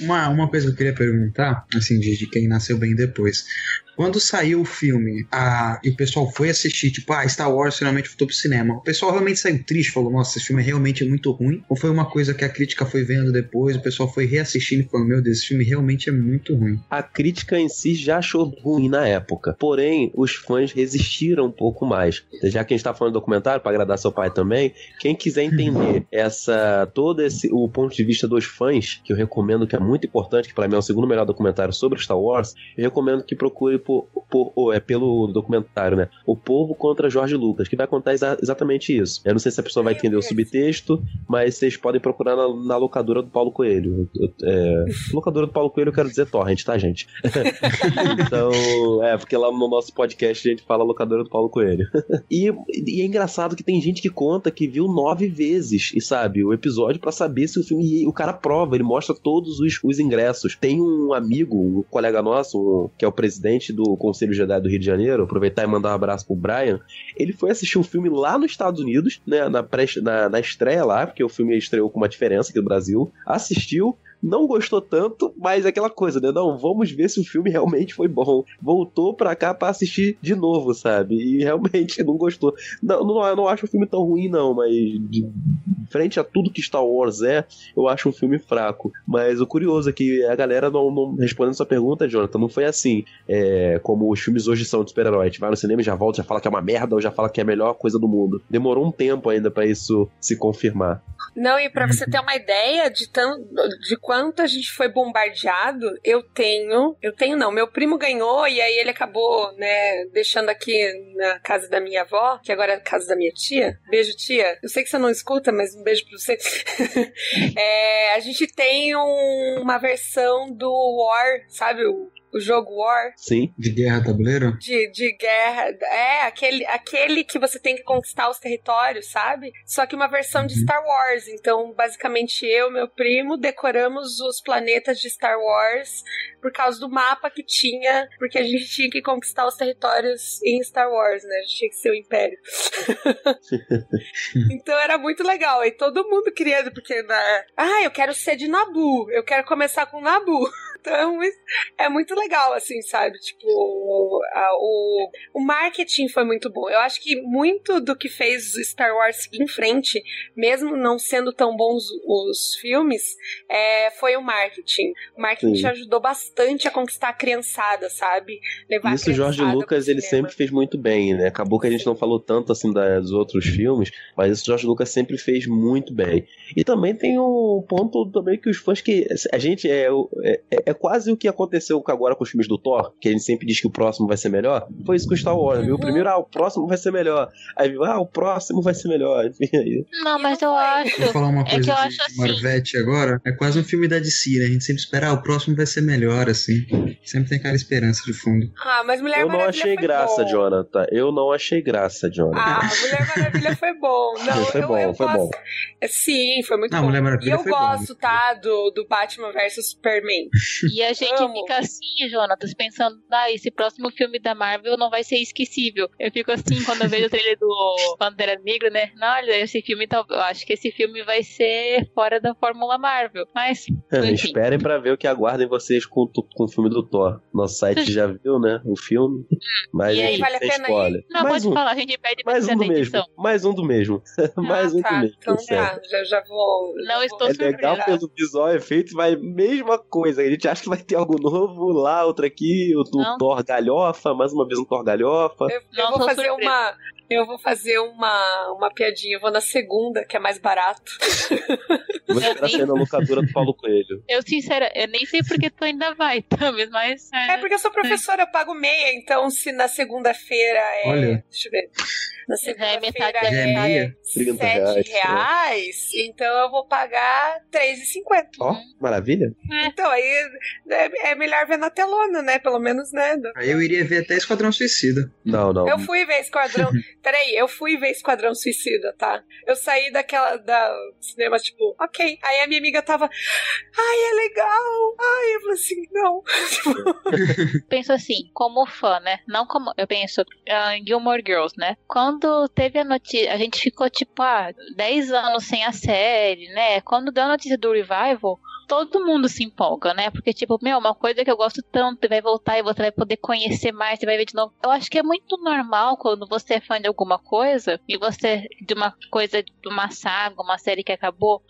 Uma, uma coisa que eu queria perguntar, assim, de, de quem nasceu bem depois. Quando saiu o filme a, e o pessoal foi assistir, tipo, ah, Star Wars finalmente voltou pro cinema, o pessoal realmente saiu triste, falou, nossa, esse filme é realmente muito ruim? Ou foi uma coisa que a crítica foi vendo depois, o pessoal foi reassistindo e falou, meu Deus, esse filme realmente é muito ruim? A crítica em si já achou ruim na época, porém, os fãs resistiram um pouco mais. Já que a gente tá falando do documentário, para agradar seu pai também, quem quiser entender essa, todo esse, o ponto de vista dos fãs, que eu recomendo que é muito importante, que para mim é o segundo melhor documentário sobre Star Wars, eu recomendo que procure por, por, é pelo documentário, né? O Povo contra Jorge Lucas, que vai contar exa exatamente isso. Eu não sei se a pessoa vai entender o subtexto, mas vocês podem procurar na, na locadora do Paulo Coelho. É, locadora do Paulo Coelho eu quero dizer torrent, tá, gente? [LAUGHS] então, é, porque lá no nosso podcast a gente fala locadora do Paulo Coelho. [LAUGHS] e, e, é engraçado que tem gente que conta que viu nove vezes, e sabe, o episódio para saber se o filme. O cara prova, ele mostra todos os, os ingressos. Tem um amigo, um colega nosso, um, que é o presidente do Conselho Jedi do Rio de Janeiro, aproveitar e mandar um abraço pro Brian. Ele foi assistir o um filme lá nos Estados Unidos, né, na, pré, na, na estreia lá, porque o filme estreou com uma diferença aqui no Brasil. Assistiu, não gostou tanto, mas é aquela coisa, né? Não, vamos ver se o filme realmente foi bom. Voltou pra cá pra assistir de novo, sabe? E realmente não gostou. Não, não, eu não acho o filme tão ruim, não, mas de frente a tudo que Star Wars é, eu acho um filme fraco. Mas o curioso é que a galera não, não respondendo sua pergunta, Jonathan, não foi assim é, como os filmes hoje são de super-herói. vai no cinema e já volta, já fala que é uma merda ou já fala que é a melhor coisa do mundo. Demorou um tempo ainda para isso se confirmar. Não, e para você ter uma ideia de, tão, de quanto a gente foi bombardeado, eu tenho. Eu tenho, não. Meu primo ganhou e aí ele acabou, né, deixando aqui na casa da minha avó, que agora é a casa da minha tia. Beijo, tia. Eu sei que você não escuta, mas um beijo pra você. [LAUGHS] é, a gente tem um, uma versão do War, sabe? O o jogo War. Sim. De guerra tabuleiro? De, de guerra. É, aquele, aquele que você tem que conquistar os territórios, sabe? Só que uma versão uhum. de Star Wars. Então, basicamente, eu e meu primo decoramos os planetas de Star Wars por causa do mapa que tinha, porque a gente tinha que conquistar os territórios em Star Wars, né? A gente tinha que ser o Império. [LAUGHS] então era muito legal. E todo mundo queria, porque, né? ah, eu quero ser de Nabu, eu quero começar com Nabu. Então, é muito legal, assim, sabe? Tipo, a, o, o marketing foi muito bom. Eu acho que muito do que fez Star Wars seguir em frente, mesmo não sendo tão bons os filmes, é, foi o marketing. O marketing Sim. ajudou bastante a conquistar a criançada, sabe? Levar Isso o Jorge Lucas, ele sempre fez muito bem, né? Acabou que a gente não falou tanto, assim, dos outros filmes, mas isso o Jorge Lucas sempre fez muito bem. E também tem um ponto também que os fãs que... A gente é, é, é quase o que aconteceu agora com os filmes do Thor, que a gente sempre diz que o próximo vai ser melhor. Foi isso com o Star Wars, viu? O primeiro, ah, o próximo vai ser melhor. Aí, ah, o próximo vai ser melhor. [LAUGHS] Enfim, aí. Não, mas eu acho. Vou falar uma coisa é que eu de acho assim. Marvete agora. É quase um filme da DC, né? A gente sempre espera, ah, o próximo vai ser melhor, assim. Sempre tem aquela esperança de fundo. Ah, mas Mulher Eu não achei graça, bom. Jonathan. Eu não achei graça, Jonathan. Ah, Mulher Maravilha foi bom. [LAUGHS] Não, foi eu, bom, eu foi gosto... bom. Sim, foi muito não, bom. Mulher Maravilha e eu foi gosto, bom. tá, do, do Batman vs Superman. [LAUGHS] E a gente Amo. fica assim, Jonatas, pensando, ah, esse próximo filme da Marvel não vai ser esquecível. Eu fico assim quando eu vejo o trailer do [LAUGHS] Pantera Negra, né? Não, olha, esse filme, tá, eu acho que esse filme vai ser fora da Fórmula Marvel. Mas. É, esperem pra ver o que aguardem vocês com, com o filme do Thor. Nosso site já viu, né? O filme. Mas e aí, vale a pena spoiler. Não, mais pode um, falar, a gente pede mais um do mesmo. Mais um do mesmo. mais um tá, do mesmo. Então já, já, já vou. Não estou É legal pelo visual efeito, mas mesma coisa. A gente acha que vai ter algo novo lá, outro aqui, o, o Thor galhofa, mais uma vez um Thor galhofa. Eu, eu vou fazer uma Eu vou fazer uma, uma piadinha. Eu vou na segunda, que é mais barato. [LAUGHS] Vou esperar sair na locadora do Paulo Coelho. Eu, sincera, eu nem sei porque tu ainda vai, [LAUGHS] Thames, mas. É porque eu sou professora, eu pago meia, então se na segunda-feira é. Olha. Deixa eu ver. Na é metade segunda-feira da Já é meia? 30 sete reais, reais, então eu vou pagar R$3,50. Ó, maravilha. Então, aí é, é melhor ver na telona, né? Pelo menos, né? Aí eu iria ver até Esquadrão Suicida. Não, não. Eu fui ver Esquadrão. [LAUGHS] Peraí, eu fui ver Esquadrão Suicida, tá? Eu saí daquela. da cinema, tipo, ok. Aí a minha amiga tava. Ai, é legal. Ai, eu falei assim, não. [LAUGHS] penso assim, como fã, né? Não como. Eu penso em Gilmore Girls, né? Quando teve a notícia. A gente ficou, tipo, ah, 10 anos sem a série, né? Quando deu a notícia do revival. Todo mundo se empolga, né? Porque, tipo, meu, uma coisa que eu gosto tanto, vai voltar e você vai poder conhecer mais, você vai ver de novo. Eu acho que é muito normal quando você é fã de alguma coisa, e você, de uma coisa, de uma saga, uma série que acabou,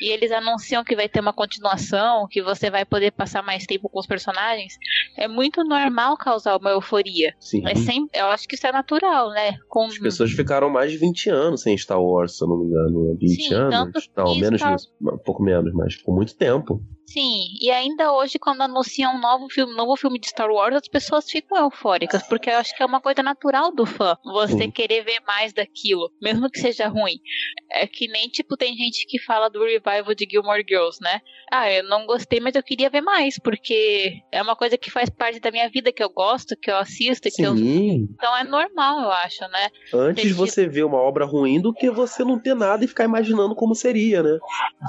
e eles anunciam que vai ter uma continuação, que você vai poder passar mais tempo com os personagens, é muito normal causar uma euforia. Sim. É sempre, eu acho que isso é natural, né? Com As pessoas ficaram mais de 20 anos sem Star Wars, se eu não me engano. 20 Sim, anos? Não, menos Star-. Um pouco menos, mas por muito tempo tempo. Sim, e ainda hoje, quando anunciam um novo filme, novo filme de Star Wars, as pessoas ficam eufóricas, porque eu acho que é uma coisa natural do fã, você Sim. querer ver mais daquilo, mesmo que seja ruim. É que nem, tipo, tem gente que fala do revival de Gilmore Girls, né? Ah, eu não gostei, mas eu queria ver mais, porque é uma coisa que faz parte da minha vida, que eu gosto, que eu assisto, que eu... Sim. Então é normal, eu acho, né? Antes você ver uma obra ruim do que você não ter nada e ficar imaginando como seria, né?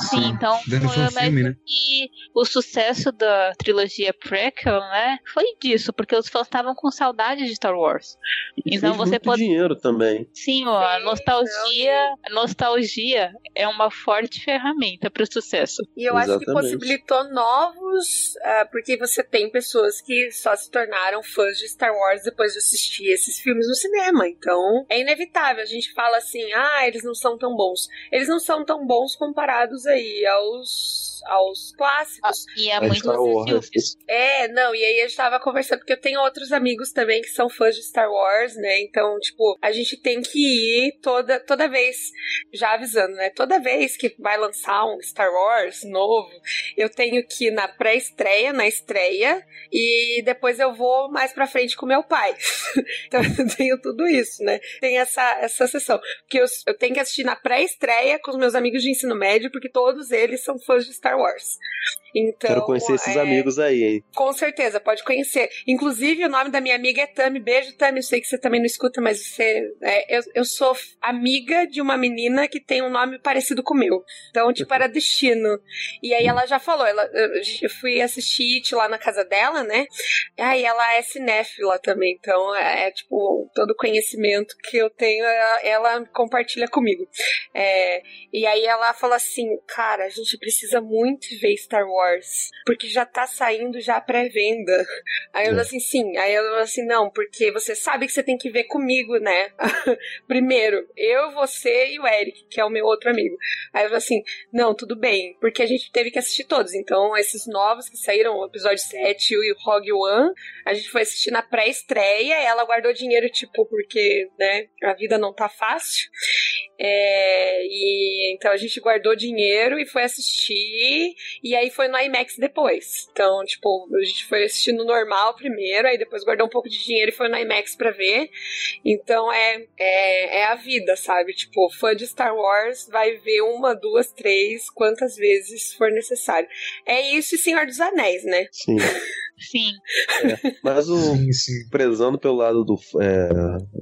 Sim, então eu foi um filme, né? que o sucesso da trilogia prequel, né, foi disso, porque os fãs estavam com saudade de Star Wars. E Então fez você muito pode- dinheiro também. Sim, ó, a nostalgia, a nostalgia é uma forte ferramenta para o sucesso. E eu acho que Exatamente. possibilitou novos, ah, porque você tem pessoas que só se tornaram fãs de Star Wars depois de assistir esses filmes no cinema. Então é inevitável. A gente fala assim, ah, eles não são tão bons. Eles não são tão bons comparados aí aos, aos clássicos. E há A muitos Star Wars. filmes. É, não, e aí a gente tava conversando, porque eu tenho outros amigos também que são fãs de Star Wars, né? Então, tipo, a gente tem que ir toda, toda vez, já avisando, né? Toda vez que vai lançar um Star Wars novo, eu tenho que ir na pré-estreia, na estreia, e depois eu vou mais pra frente com meu pai. [LAUGHS] então eu tenho tudo isso, né? Tem essa, essa sessão. Porque eu, eu tenho que assistir na pré-estreia com os meus amigos de ensino médio, porque todos eles são fãs de Star Wars. Então, Quero conhecer esses é, amigos aí, hein? com certeza, pode conhecer. Inclusive, o nome da minha amiga é Tami. Beijo, Tami. Eu sei que você também não escuta, mas você. é, eu, eu sou amiga de uma menina que tem um nome parecido com o meu. Então, tipo, era destino. E aí ela já falou, ela, eu fui assistir It lá na casa dela, né? Aí ela é cinéfila também. Então, é, é, tipo, todo conhecimento que eu tenho, ela, ela compartilha comigo. É, e aí ela falou assim, cara, a gente precisa muito ver Star Wars, porque já tá saindo já a pré-venda. Aí eu falei assim, sim. Aí ela falou assim, não, porque você sabe que você tem que ver comigo, né? [LAUGHS] Primeiro, eu, você e o Eric, que é o meu outro amigo. Aí eu falei assim, não, tudo bem, porque a gente teve que assistir todos. Então, esses novos que saíram, o episódio 7 e o Rogue One, a gente foi assistir na pré-estreia, ela guardou dinheiro, tipo, porque, né, a vida não tá fácil. É, e então a gente guardou dinheiro e foi assistir, e aí foi no IMAX depois. Então, tipo, a gente foi assistir no normal primeiro, aí depois guardou um pouco de dinheiro e foi no IMAX pra ver. Então é, é, é a vida, sabe? Tipo, fã de Star Wars vai ver uma, duas, três, quantas vezes for necessário. É isso e Senhor dos Anéis, né? Sim. Sim. Mas o, Sim, sim. prezando pelo lado do. é,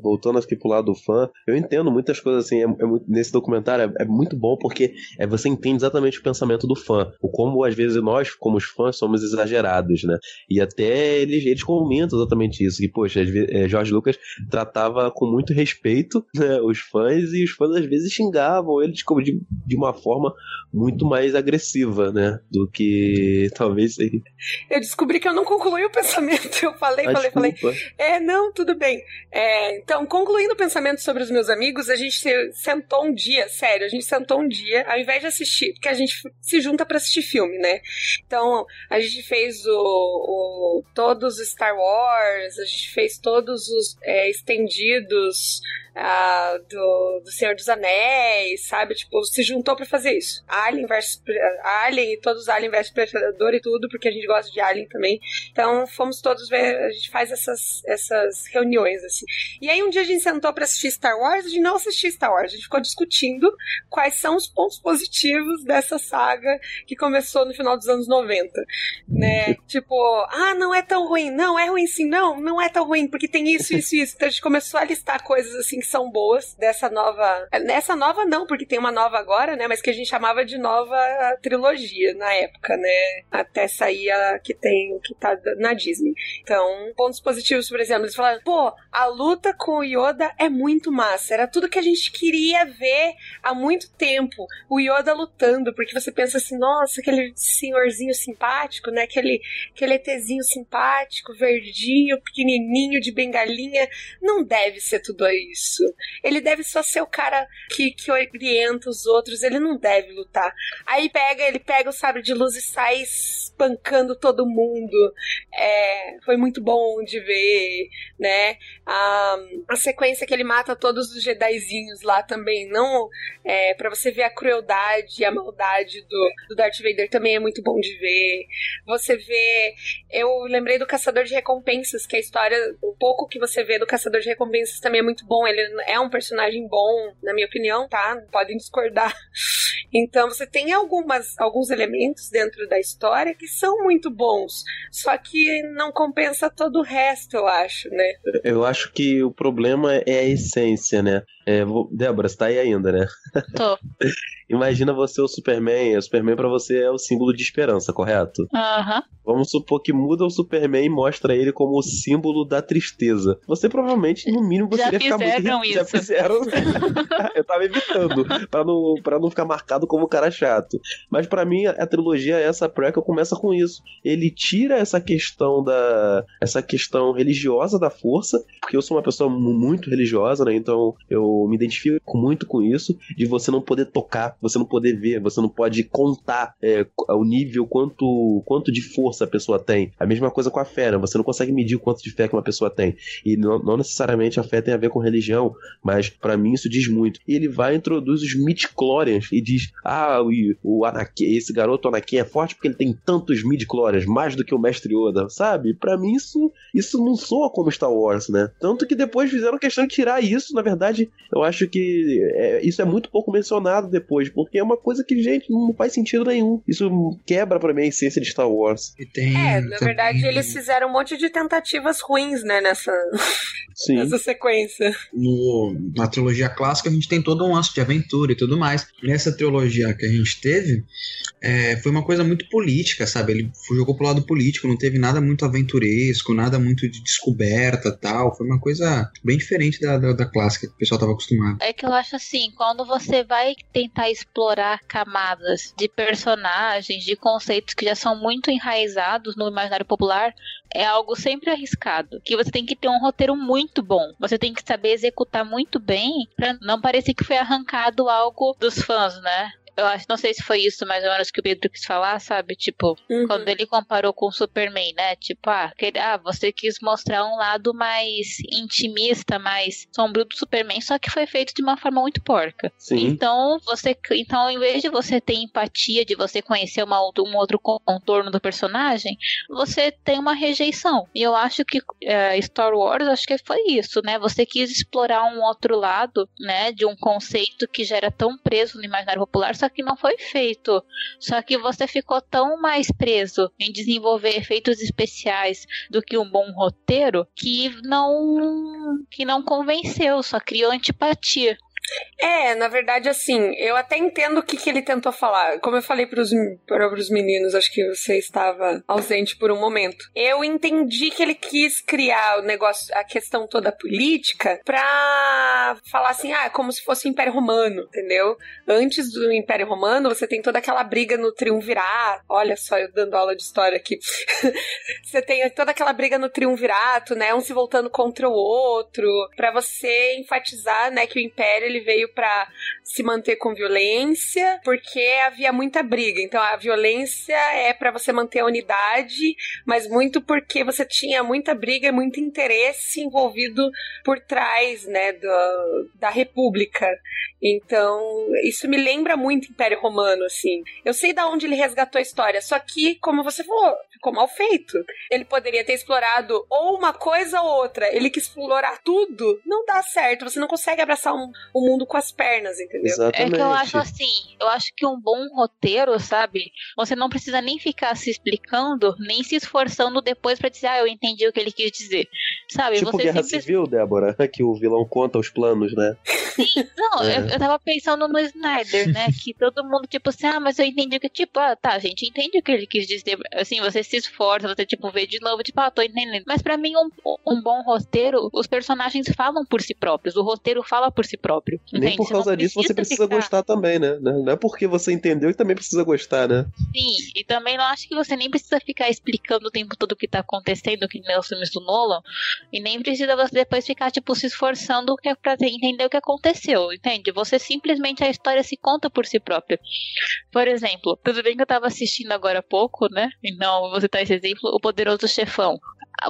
voltando aqui pro lado do fã, eu entendo muitas coisas assim. é- é nesse documentário é, é muito bom porque é, você entende exatamente o pensamento do fã. O como às vezes nós, como os fãs, somos exagerados, né? E até eles, eles comentam exatamente isso. Que, poxa, é, Jorge Lucas tratava com muito respeito [LAUGHS] né, os fãs e os fãs às vezes xingavam eles como de, de uma forma muito mais agressiva, né? Do que [LAUGHS] talvez seria. Eu descobri que eu não concluí o pensamento. [LAUGHS] Eu falei, Ah, falei, falei. desculpa. É, não, tudo bem. É, então, concluindo o pensamento sobre os meus amigos, a gente se- sentou um dia, sério, a gente sentou um dia, ao invés de assistir, porque a gente se junta pra assistir filme, né? Então, a gente fez o, o- todos os Star Wars, a gente fez todos os é, estendidos ah, do, do Senhor dos Anéis, sabe? Tipo, se juntou para fazer isso. Alien versus Alien e todos os Alien versus Predador e tudo, porque a gente gosta de Alien também. Então fomos todos ver, a gente faz essas, essas reuniões, assim. E aí um dia a gente sentou pra assistir Star Wars, a gente não assistiu Star Wars, a gente ficou discutindo quais são os pontos positivos dessa saga que começou no final dos anos 90, né? [LAUGHS] tipo, ah, não é tão ruim, não, é ruim sim, não, não é tão ruim, porque tem isso, isso, isso. Então a gente começou a listar coisas assim que são boas dessa nova. Nessa nova não, porque tem uma nova agora, né? Mas que a gente chamava de nova trilogia na época, né? Até sair a que tem, que tá na Disney. Então, pontos positivos, por exemplo, eles falaram, pô, a luta com o Yoda é muito massa. Era tudo que a gente queria ver há muito tempo. O Yoda lutando, porque você pensa assim, nossa, aquele senhorzinho simpático, né? Aquele, aquele ETzinho simpático, verdinho, pequenininho, de bengalinha. Não deve ser tudo isso. Ele deve só ser o cara que, que orienta os outros. Ele não deve lutar. Aí pega, ele pega o sabre de luz e sai espancando todo mundo. É, foi muito bom de ver, né? A, a sequência que ele mata todos os Jedizinhos lá também. Não é, para você ver a crueldade e a maldade do, do Darth Vader também é muito bom de ver. Você vê. Eu lembrei do Caçador de Recompensas, que a história, o pouco que você vê do Caçador de Recompensas também é muito bom. Ele é um personagem bom, na minha opinião, tá? Podem discordar. [LAUGHS] Então você tem algumas, alguns elementos dentro da história que são muito bons, só que não compensa todo o resto, eu acho, né? Eu acho que o problema é a essência, né? É, vou... Débora, você tá aí ainda, né? Tô. [LAUGHS] Imagina você o Superman. O Superman para você é o símbolo de esperança, correto? Aham. Vamos supor que muda o Superman e mostra ele como o símbolo da tristeza. Você provavelmente, no mínimo, você Já ia ficar fizeram muito. isso. Já fizeram. [LAUGHS] [LAUGHS] Eu tava evitando, pra não, pra não ficar marcado como um cara chato. Mas pra mim, a trilogia, essa prequel, começa com isso. Ele tira essa questão da. essa questão religiosa da força, porque eu sou uma pessoa mu- muito religiosa, né? Então eu me identifico muito com isso, de você não poder tocar, você não poder ver, você não pode contar é, o nível, quanto, quanto de força a pessoa tem. A mesma coisa com a fé, né? Você não consegue medir o quanto de fé que uma pessoa tem. E não, não necessariamente a fé tem a ver com religião, mas pra mim isso diz muito. E ele vai e introduz os midichlorians e diz: Ah, o, o Anakin, esse garoto Anakin é forte porque ele tem tantos midichlorians, mais do que o mestre Yoda, sabe? Pra mim isso, isso não soa como Star Wars, né? Tanto que depois fizeram questão de tirar isso, na verdade, eu acho que é, isso é muito pouco mencionado depois, porque é uma coisa que, gente, não faz sentido nenhum. Isso quebra pra mim a essência de Star Wars. E tem É, na também- verdade, eles fizeram um monte de tentativas ruins, né, nessa, Sim. [LAUGHS] nessa sequência. no, na trilogia clássica a gente tem todo um lance de aventura e tudo mais. Nessa trilogia que a gente teve, é, foi uma coisa muito política, sabe? Ele jogou pro lado político, não teve nada muito aventuresco, nada muito de descoberta tal. Foi uma coisa bem diferente da, da, da clássica que o pessoal tava acostumado. É que eu acho assim, quando você vai tentar explorar camadas de personagens, de conceitos que já são muito enraizados no imaginário popular, é algo sempre arriscado. Que você tem que ter um roteiro muito bom. Você tem que saber executar muito bem pra não parecer que foi arrancado algo dos fãs, né? Eu acho, não sei se foi isso mais ou menos que o Pedro quis falar, sabe? Tipo, Uhum. quando ele comparou com o Superman, né? Tipo, ah, aquele- ah, você quis mostrar um lado mais intimista, mais sombrio do Superman, só que foi feito de uma forma muito porca. Sim. Então, você, então, em vez de você ter empatia, de você conhecer uma, um outro contorno do personagem, você tem uma rejeição. E eu acho que eh, Star Wars, acho que foi isso, né? Você quis explorar um outro lado, né? De um conceito que já era tão preso no imaginário popular, só que não foi feito. Só que você ficou tão mais preso em desenvolver efeitos especiais do que um bom roteiro que não que não convenceu, só criou antipatia. É, na verdade, assim, eu até entendo o que, que ele tentou falar. Como eu falei pros, pros meninos, acho que você estava ausente por um momento. Eu entendi que ele quis criar o negócio, a questão toda política, pra falar assim, ah, como se fosse o Império Romano, entendeu? Antes do Império Romano, você tem toda aquela briga no triunvirato. Olha só, eu dando aula de história aqui. [LAUGHS] você tem toda aquela briga no triunvirato, né? Um se voltando contra o outro, pra você enfatizar, né, que o Império ele ele veio para se manter com violência, porque havia muita briga. Então a violência é para você manter a unidade, mas muito porque você tinha muita briga e muito interesse envolvido por trás, né, do, da república. Então, isso me lembra muito Império Romano, assim. Eu sei da onde ele resgatou a história, só que, como você falou, ficou mal feito. Ele poderia ter explorado ou uma coisa ou outra. Ele quis explorar tudo. Não dá certo. Você não consegue abraçar um, o mundo com as pernas, entendeu? Exatamente. É que eu acho assim, eu acho que um bom roteiro, sabe? Você não precisa nem ficar se explicando, nem se esforçando depois pra dizer, ah, eu entendi o que ele quis dizer. Sabe? Tipo você Guerra simples- Civil, Débora, [LAUGHS] que o vilão conta os planos, né? Sim, não, É. eu, eu tava pensando no Snyder, né? [LAUGHS] Que todo mundo, tipo assim, ah, mas eu entendi que, tipo, ah, tá, a gente entende o que ele quis dizer. Assim, você se esforça, você, tipo, vê de novo, tipo, ah, tô entendendo. Mas pra mim, um, um bom roteiro, os personagens falam por si próprios, o roteiro fala por si próprio. Nem por causa disso você precisa ficar- gostar também, né? Não é porque você entendeu que também precisa gostar, né? Sim, e também não acho que você nem precisa ficar explicando o tempo todo o que tá acontecendo, que nem os filmes do Nolan, e nem precisa você depois ficar, tipo, se esforçando é pra entender o que aconteceu, entende? Você simplesmente, a história se conta por si própria. Por exemplo, tudo bem que eu tava assistindo agora há pouco, né? Então, vou citar esse exemplo, O Poderoso Chefão.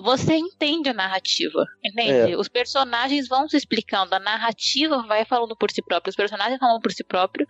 Você entende a narrativa, entende? Os personagens vão se explicando, a narrativa vai falando por si própria, os personagens falam por si próprio,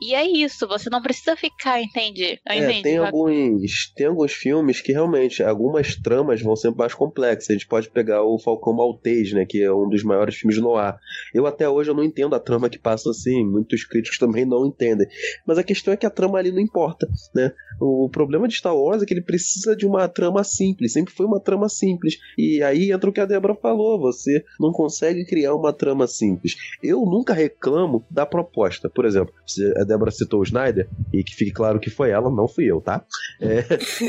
e é isso, você não precisa ficar, entende? É, entende? tem alguns, tem alguns filmes que realmente algumas tramas vão ser mais complexas. A gente pode pegar o Falcão Maltês, né, que é um dos maiores filmes no ar. Eu até hoje eu não entendo a trama que passa assim, muitos críticos também não entendem. Mas a questão é que a trama ali não importa, né? O problema de Star Wars é que ele precisa de uma trama simples, sempre foi uma trama simples. E aí entra o que a Débora falou, você não consegue criar uma trama simples. Eu nunca reclamo da proposta. Por exemplo, a Débora citou o Snyder, e que fique claro que foi ela, não fui eu, tá? É,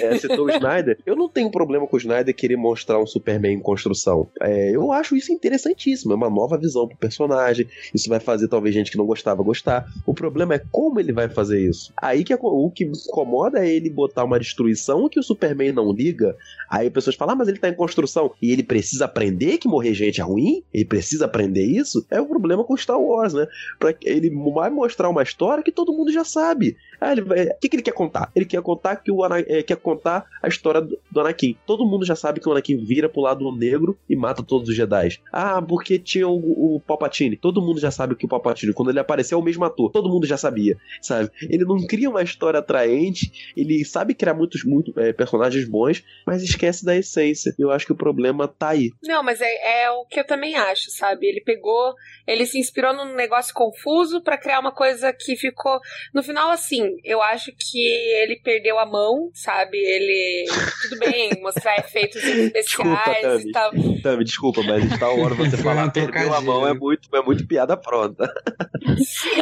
é, citou o Snyder. Eu não tenho problema com o Snyder querer mostrar um Superman em construção. É, eu acho isso interessantíssimo. É uma nova visão pro personagem. Isso vai fazer talvez gente que não gostava gostar. O problema é como ele vai fazer isso. Aí que o que incomoda é ele botar uma destruição que o Superman não liga. Aí pessoas falam, ah, mas ele tá em construção. E ele precisa aprender que morrer gente é ruim? Ele precisa aprender isso? É o problema com Star Wars, né? Pra, ele vai mostrar uma história que todo mundo já sabe. Ah, ele O que, que ele quer contar? Ele quer contar que o Ana- eh, quer contar a história do, do Anakin. Todo mundo já sabe que o Anakin vira pro lado negro e mata todos os Jedi. Ah, porque tinha o, o Palpatine. Todo mundo já sabe que o Palpatine, quando ele apareceu, é o mesmo ator. Todo mundo já sabia, sabe? Ele não cria uma história atraente. Ele sabe criar muitos muito, eh, personagens bons, mas esquece da essência. Eu acho que o problema tá aí. Não, mas é, é o que eu também acho, sabe? Ele pegou, ele se inspirou num negócio confuso pra criar uma coisa que ficou. No final, assim, eu acho que ele perdeu a mão, sabe? Ele. Tudo bem, [LAUGHS] mostrar efeitos especiais Tami. e tal. Tami, desculpa, mas em Star Wars você [LAUGHS] falar perdeu a mão é muito, é muito piada pronta.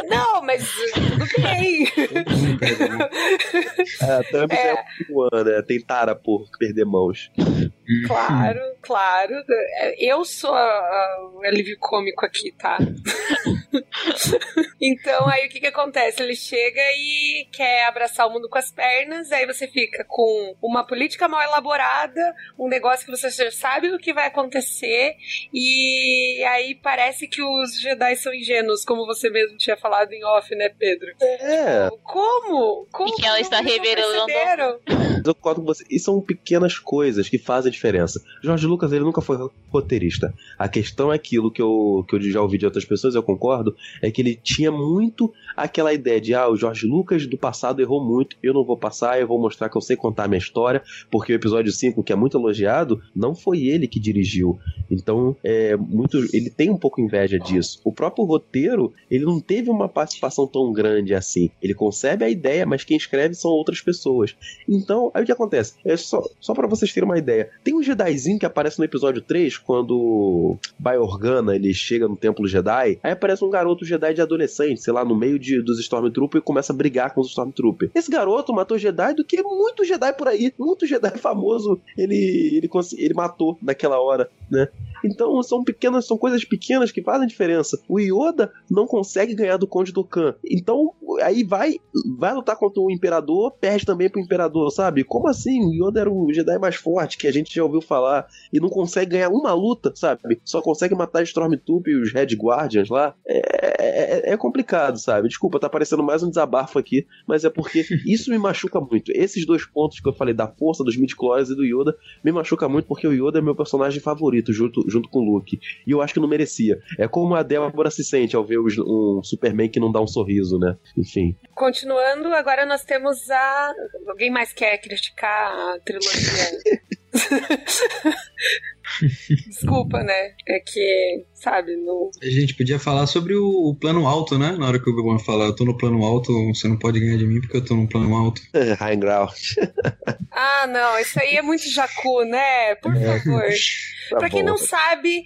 Não, mas tudo bem. Mão. [LAUGHS] A Tami É. é um né? Tem tara por perder mãos. [LAUGHS] Claro, claro. Eu sou a- a- o alívio cômico aqui, tá? [LAUGHS] então, aí o que que acontece? Ele chega e quer abraçar o mundo com as pernas, aí você fica com uma política mal elaborada, um negócio que você já sabe o que vai acontecer, e aí parece que os Jedi são ingênuos, como você mesmo tinha falado em off, né, Pedro? É, Como? Como E que ela está revelando- perceberam? eu concordo com você. E são pequenas coisas que fazem diferença. Jorge Lucas, ele nunca foi roteirista. A questão é aquilo que eu, que eu já ouvi de outras pessoas, eu concordo, é que ele tinha muito aquela ideia de, ah, o Jorge Lucas do passado errou muito, eu não vou passar, eu vou mostrar que eu sei contar a minha história, porque o episódio 5, que é muito elogiado, não foi ele que dirigiu. Então, é muito, ele tem um pouco inveja disso. O próprio roteiro, ele não teve uma participação tão grande assim. Ele concebe a ideia, mas quem escreve são outras pessoas. Então, aí o que acontece? É só, só para vocês terem uma ideia. Tem um Jedizinho que aparece no episódio 3, quando Organa ele chega no Templo Jedi. Aí aparece um garoto Jedi de adolescente, sei lá, no meio de, dos Stormtroopers e começa a brigar com os Stormtroopers. Esse garoto matou Jedi do que muito Jedi por aí. Muito Jedi famoso ele, ele, ele matou naquela hora, né? Então são pequenas, são coisas pequenas que fazem diferença. O Yoda não consegue ganhar do Conde do Khan. Então, aí vai, vai lutar contra o Imperador, perde também pro Imperador, sabe? Como assim? O Yoda era o Jedi mais forte que a gente já ouviu falar e não consegue ganhar uma luta, sabe? Só consegue matar Stormtrooper e os Red Guardians lá. É, é, é complicado, sabe? Desculpa, tá parecendo mais um desabafo aqui, mas é porque [LAUGHS] isso me machuca muito. Esses dois pontos que eu falei da força dos midi e do Yoda me machuca muito porque o Yoda é meu personagem favorito junto, junto com o Luke. E eu acho que não merecia. É como a Débora se sente ao ver um Superman que não dá um sorriso, né? Enfim. Continuando, agora nós temos a. Alguém mais quer criticar a trilogia? [LAUGHS] Desculpa, né? É que, sabe, no. A gente podia falar sobre o, o plano alto, né? Na hora que o Obi-Wan fala, eu tô no plano alto, você não pode ganhar de mim porque eu tô no plano alto. [LAUGHS] High ground. [LAUGHS] ah, não, isso aí é muito jacu, né? Por é. favor. [LAUGHS] Tá pra quem não sabe,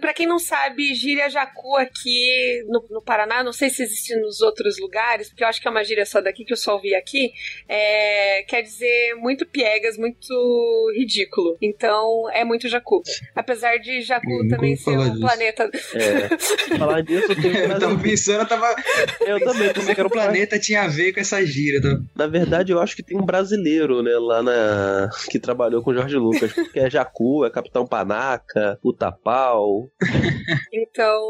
para quem não sabe, gíria jacu aqui no, no, Paraná, não sei se existe nos outros lugares, porque eu acho que é uma gíria só daqui que eu só ouvi aqui, é, quer dizer muito piegas, muito ridículo. Então é muito jacu. Apesar de Jacu também ser um disso. planeta. É. Falar disso, eu, tenho eu tava pensando, eu tava. Eu também pensei que o planeta tinha a ver com essa gíria. Tá? Na verdade, eu acho que tem um brasileiro, né, lá na. que trabalhou com o Jorge Lucas, que é Jacu, é Capitão Panaca, Puta Pau. então,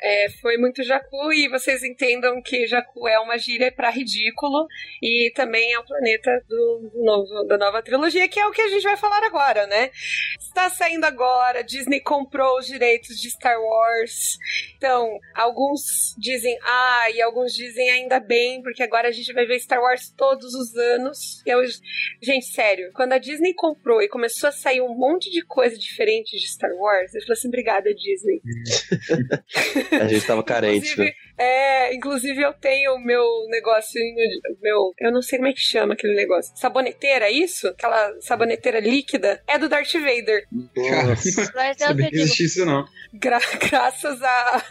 é, foi muito Jacu e vocês entendam que Jacu é uma gíria para ridículo e também é o planeta do, do novo, da nova trilogia, que é o que a gente vai falar agora, né? Está saindo agora, Disney comprou os direitos de Star Wars. Então, alguns dizem ah, e alguns dizem ainda bem, porque agora a gente vai ver Star Wars todos os anos. E eu, gente, sério, quando a Disney comprou e começou a sair um monte de coisa diferente de Star Wars, eu falei assim, obrigada, Disney. [LAUGHS] a gente tava carente, né? É, inclusive eu tenho o meu negocinho, meu, eu não sei como é que chama aquele negócio. Saboneteira, é isso? Aquela saboneteira líquida é do Darth Vader. Nossa. Mas é não existe isso não. Gra [LAUGHS] graças a,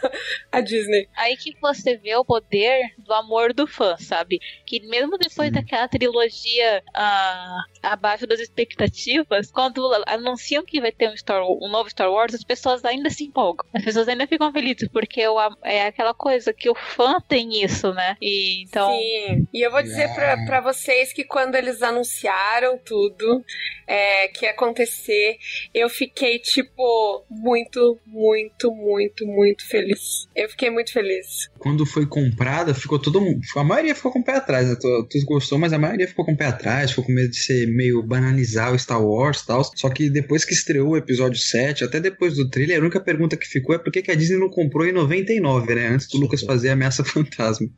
a Disney. Aí que você vê o poder do amor do fã, sabe? Que mesmo depois Sim. daquela trilogia uh, abaixo das expectativas, quando anunciam que vai ter um, Star, um novo Star Wars, as pessoas ainda se empolgam. As pessoas ainda ficam felizes, porque é aquela coisa que o fã tem isso, né? E então. Sim. E eu vou dizer yeah. para vocês que quando eles anunciaram tudo é, que ia acontecer, eu fiquei, tipo, muito, muito, muito, muito feliz. Eu fiquei muito feliz. Quando foi comprada, ficou todo mundo. A maioria ficou com o pé atrás, né? Tu gostou, mas a maioria ficou com o pé atrás, ficou com medo de ser meio banalizar o Star Wars e tal. Só que depois que estreou o episódio 7, até depois do trailer, a única pergunta que ficou é por que, que a Disney não comprou em 99, né? Antes do Lucas fazer a ameaça [LAUGHS] fantasma.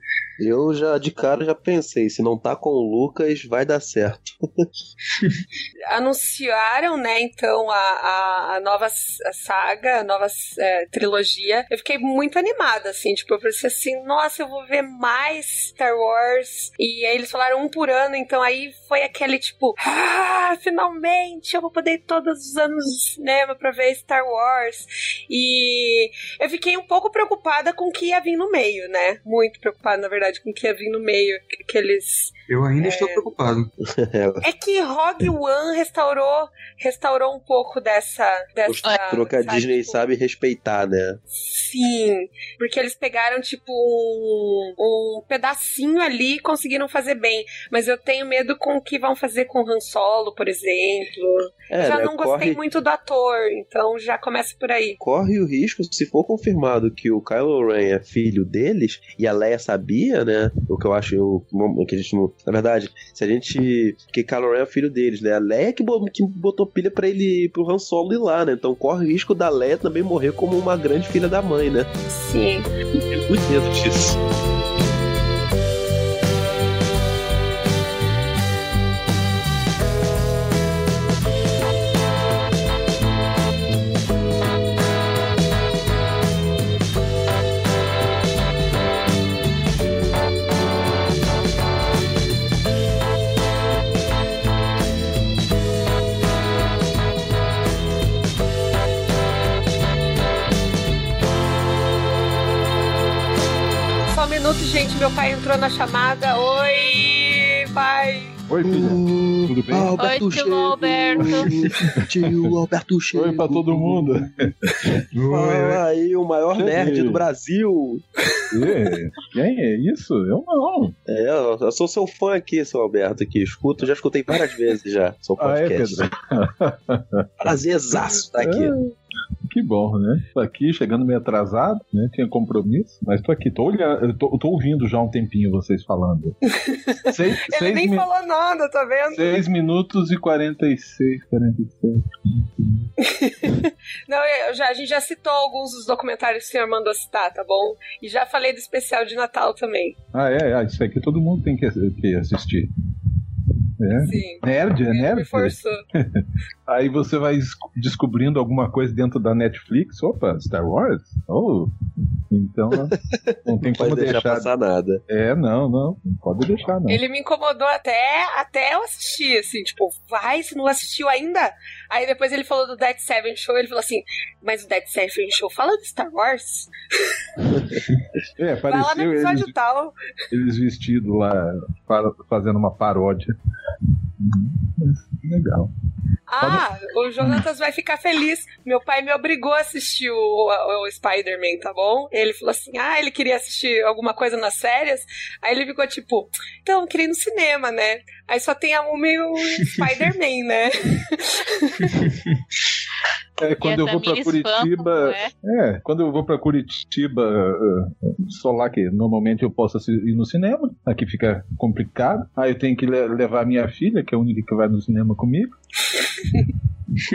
Eu já, de cara, já pensei, se não tá com o Lucas, vai dar certo. [LAUGHS] Anunciaram, né, então, a, a, a nova saga, a nova é, trilogia. Eu fiquei muito animada, assim, tipo, eu pensei assim, nossa, eu vou ver mais Star Wars. E aí eles falaram um por ano, então aí foi aquele, tipo, ah, finalmente eu vou poder ir todos os anos no cinema pra ver Star Wars. E eu fiquei um pouco preocupada com o que ia vir no meio, né? Muito preocupada, na verdade com o que ia vir no meio. Que eles. Eu ainda é... estou preocupado. [LAUGHS] é que Rogue One restaurou, restaurou um pouco dessa. dessa que a Disney tipo... sabe respeitar, né? Sim. Porque eles pegaram, tipo, um, um pedacinho ali e conseguiram fazer bem. Mas eu tenho medo com o que vão fazer com Han Solo, por exemplo. É, já né? não gostei corre... muito do ator, então já começa por aí. Corre o risco, se for confirmado que o Kylo Ren é filho deles e a Leia sabia, né? O que eu acho o que a gente não. Na verdade, se a gente. Que Kylo Ren é filho deles, né? A Leia que botou pilha para ele pro Han Solo ir lá, né? Então corre o risco da Leia também morrer como uma grande filha da mãe, né? Sim. Muito medo disso. Meu pai entrou na chamada. Oi, pai. Oi, filha. Tudo bem? Oi, tio Alberto. Tio Alberto Chego. Oi pra todo mundo. [LAUGHS] Fala aí, o maior Cheguei. nerd do Brasil. Quem é isso? Eu não. É, eu sou seu fã aqui, seu Alberto, aqui. Escuto, já escutei várias vezes já, seu Ah, é, podcast. Pedro? Prazerzaço estar aqui. Que bom, né? Tô aqui, chegando meio atrasado, né? Tinha compromisso, mas tô aqui, tô olhando, eu tô, tô ouvindo já um tempinho vocês falando. [LAUGHS] Seis, Ele seis, nem falou nada, tá vendo? seis minutos e 46, 47. [LAUGHS] Não, eu já, a gente já citou alguns dos documentários que o senhor mandou citar, tá bom? E já falei do especial de Natal também. Ah, é, ah, isso aqui todo mundo tem que, que assistir. É. Sim. Nerd, é nerd? me forçou. [LAUGHS] Aí você vai es- descobrindo alguma coisa dentro da Netflix. Opa, Star Wars? Oh, então não tem Não pode como deixar, deixar. passar nada. É, não, não, não pode deixar, não. Ele me incomodou até, até eu assistir, assim, tipo, vai, você não assistiu ainda? Aí depois ele falou do Dead Seven Show, ele falou assim, mas o Dead Seven Show fala do Star Wars? É, Vai lá no episódio eles, tal. eles vestidos lá, fa- fazendo uma paródia. Uhum, Legal. Ah, o Jonatas vai ficar feliz. Meu pai me obrigou a assistir o, o, o Spider-Man, tá bom? Ele falou assim: ah, ele queria assistir alguma coisa nas férias. Aí ele ficou tipo, então, eu queria ir no cinema, né? Aí só tem a Múmia e o [LAUGHS] Spider-Man, né? É, quando eu vou fã, Curitiba. é? É, quando eu vou pra Curitiba, só lá que normalmente eu posso ir no cinema, aqui fica complicado. Aí eu tenho que le- levar minha filha, que é a única que vai no cinema comigo. [LAUGHS]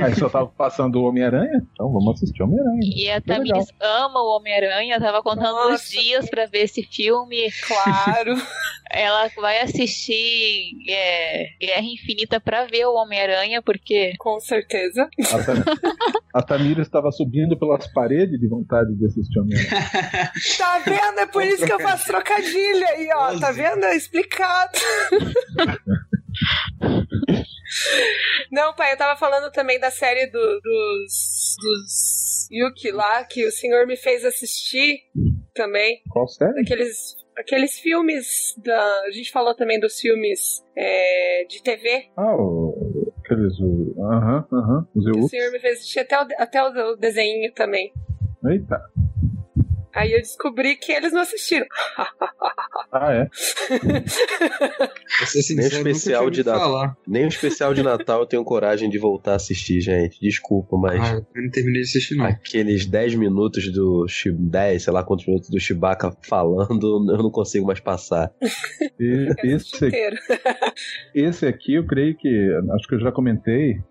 Aí só tava passando o Homem-Aranha, então vamos assistir Homem-Aranha. E a. Tamires ama o Homem-Aranha, tava contando Nossa, os dias pra ver esse filme. Claro. [LAUGHS] Ela vai assistir é, Guerra Infinita pra ver o Homem-Aranha, porque Com certeza. A, Ta- a Tamira estava subindo pelas paredes de vontade de assistir Homem-Aranha. [LAUGHS] Tá vendo? É por isso que eu faço trocadilho aí, ó. Tá vendo? É explicado. Não, pai, eu tava falando também da série do- dos, dos Yuki lá, que o senhor me fez assistir também. Qual série? Aqueles, aqueles filmes da. A gente falou também dos filmes é, de TV. Ah, o, aqueles. Aham, aham. O senhor me fez assistir até o, até o desenho também. Eita. Aí eu descobri que eles não assistiram. [LAUGHS] Ah, é. Sincero, Nem especial de falar. Nem o especial de Natal eu tenho coragem de voltar a assistir, gente. Desculpa, mas Ah, eu não terminei de assistir, não. aqueles 10 minutos do Chi- 10, sei lá quantos minutos do Chewbacca falando, eu não consigo mais passar. E, esse, inteiro. [LAUGHS] esse aqui, eu creio que. Acho que eu já comentei.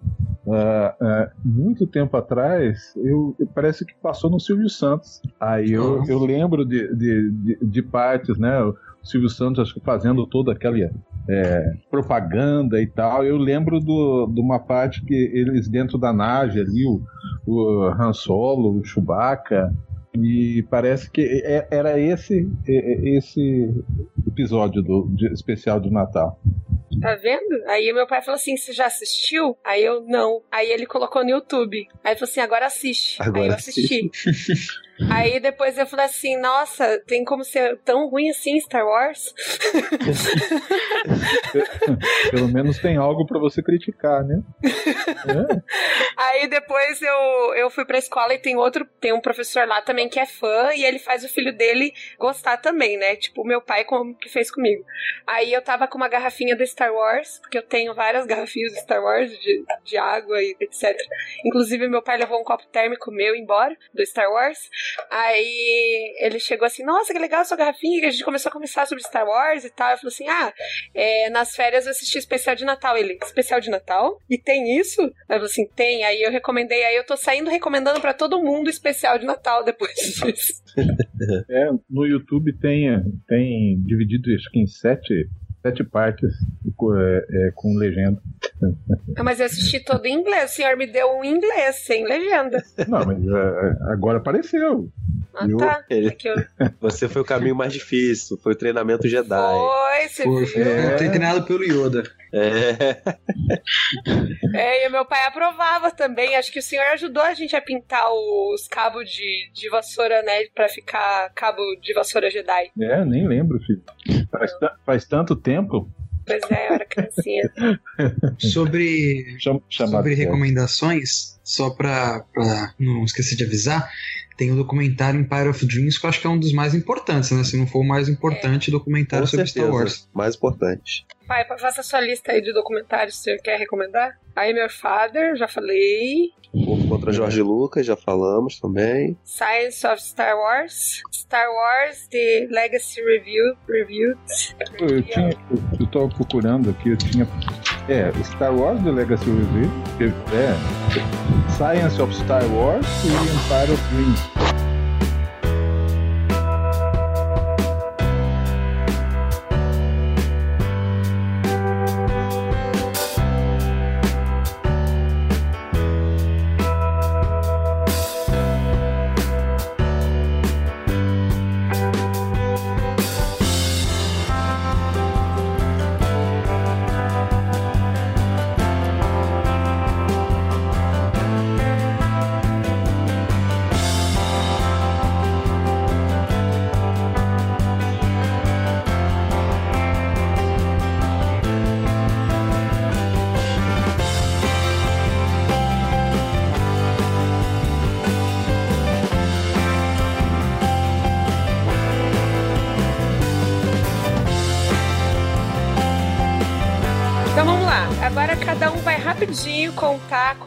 Ah, ah, muito tempo atrás, eu, parece que passou no Silvio Santos. Aí eu, eu lembro de, de, de, de partes, né? O Silvio Santos acho que fazendo toda aquela é, propaganda e tal. Eu lembro do- de uma parte que eles dentro da nave ali, o, o Han Solo, o Chewbacca. E parece que é- era esse é- é- esse episódio do de- especial do Natal. Tá vendo? Aí meu pai falou assim: você já assistiu? Aí eu não. Aí ele colocou no YouTube. Aí falou assim: agora assiste. Agora aí eu assisti. [LAUGHS] Aí depois eu falei assim: nossa, tem como ser tão ruim assim Star Wars? [LAUGHS] Pelo menos tem algo pra você criticar, né? É. [LAUGHS] Aí depois eu, eu fui pra escola e tem outro, tem um professor lá também que é fã e ele faz o filho dele gostar também, né? Tipo, o meu pai como que fez comigo. Aí eu tava com uma garrafinha do Star Wars, porque eu tenho várias [LAUGHS] garrafinhas do Star Wars, de, de água e etc. Inclusive, meu pai levou um copo térmico meu embora, do Star Wars. Aí ele chegou assim, nossa, que legal sua garrafinha, que a gente começou a conversar sobre Star Wars e tal. Eu falei assim, ah, é, nas férias eu assisti especial de Natal. Ele, especial de Natal? E tem isso? Aí eu falei assim, tem. Aí eu recomendei, aí eu tô saindo recomendando pra todo mundo especial de Natal depois [LAUGHS] disso. É, no YouTube tem, tem dividido acho que em sete, sete partes com, é, é, com legenda. Ah, Mas eu assisti todo em inglês. O senhor me deu um inglês, sem legenda. Não, mas é, agora apareceu. Ah, Eu- tá. Ele- É que eu... Você foi o caminho mais difícil, foi o treinamento Jedi. Foi, você Foi, viu? É. Eu treinado pelo Yoda. É, É, e meu pai aprovava também. Acho que o senhor ajudou a gente a pintar os cabos de, de vassoura, né? Pra ficar cabo de vassoura Jedi. É, nem lembro, filho. Faz, faz tanto tempo. Pois é, eu era criancinha. [LAUGHS] Sobre, Cham- sobre recomendações, só pra, pra não esquecer de avisar, tem o documentário Empire of Dreams, que eu acho que é um dos mais importantes, né? Se não for o mais importante documentário Com sobre certeza. Star Wars. Mais importante. Pai, faça sua lista aí de documentários que você quer recomendar. I Am Your Father, já falei. O Contra Jorge Lucas, já falamos também. Science of Star Wars. Star Wars, The Legacy Review. Reviewed. Eu, tinha, eu, eu tava procurando aqui, eu tinha. É, Star Wars The Legacy Review, é Science of Star Wars e Empire of Dreams.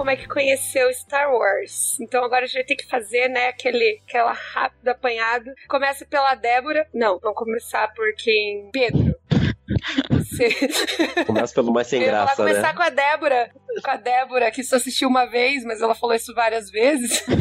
Como é que conheceu Star Wars. Então agora a gente vai ter que fazer, né, aquele, aquela rápida apanhado. Começa pela Débora. Não, vamos começar por quem? Pedro. [LAUGHS] Você... Começa pelo mais sem graça, começar né? com a Débora. [LAUGHS] Com a Débora, que só assistiu uma vez, mas ela falou isso várias vezes. [LAUGHS]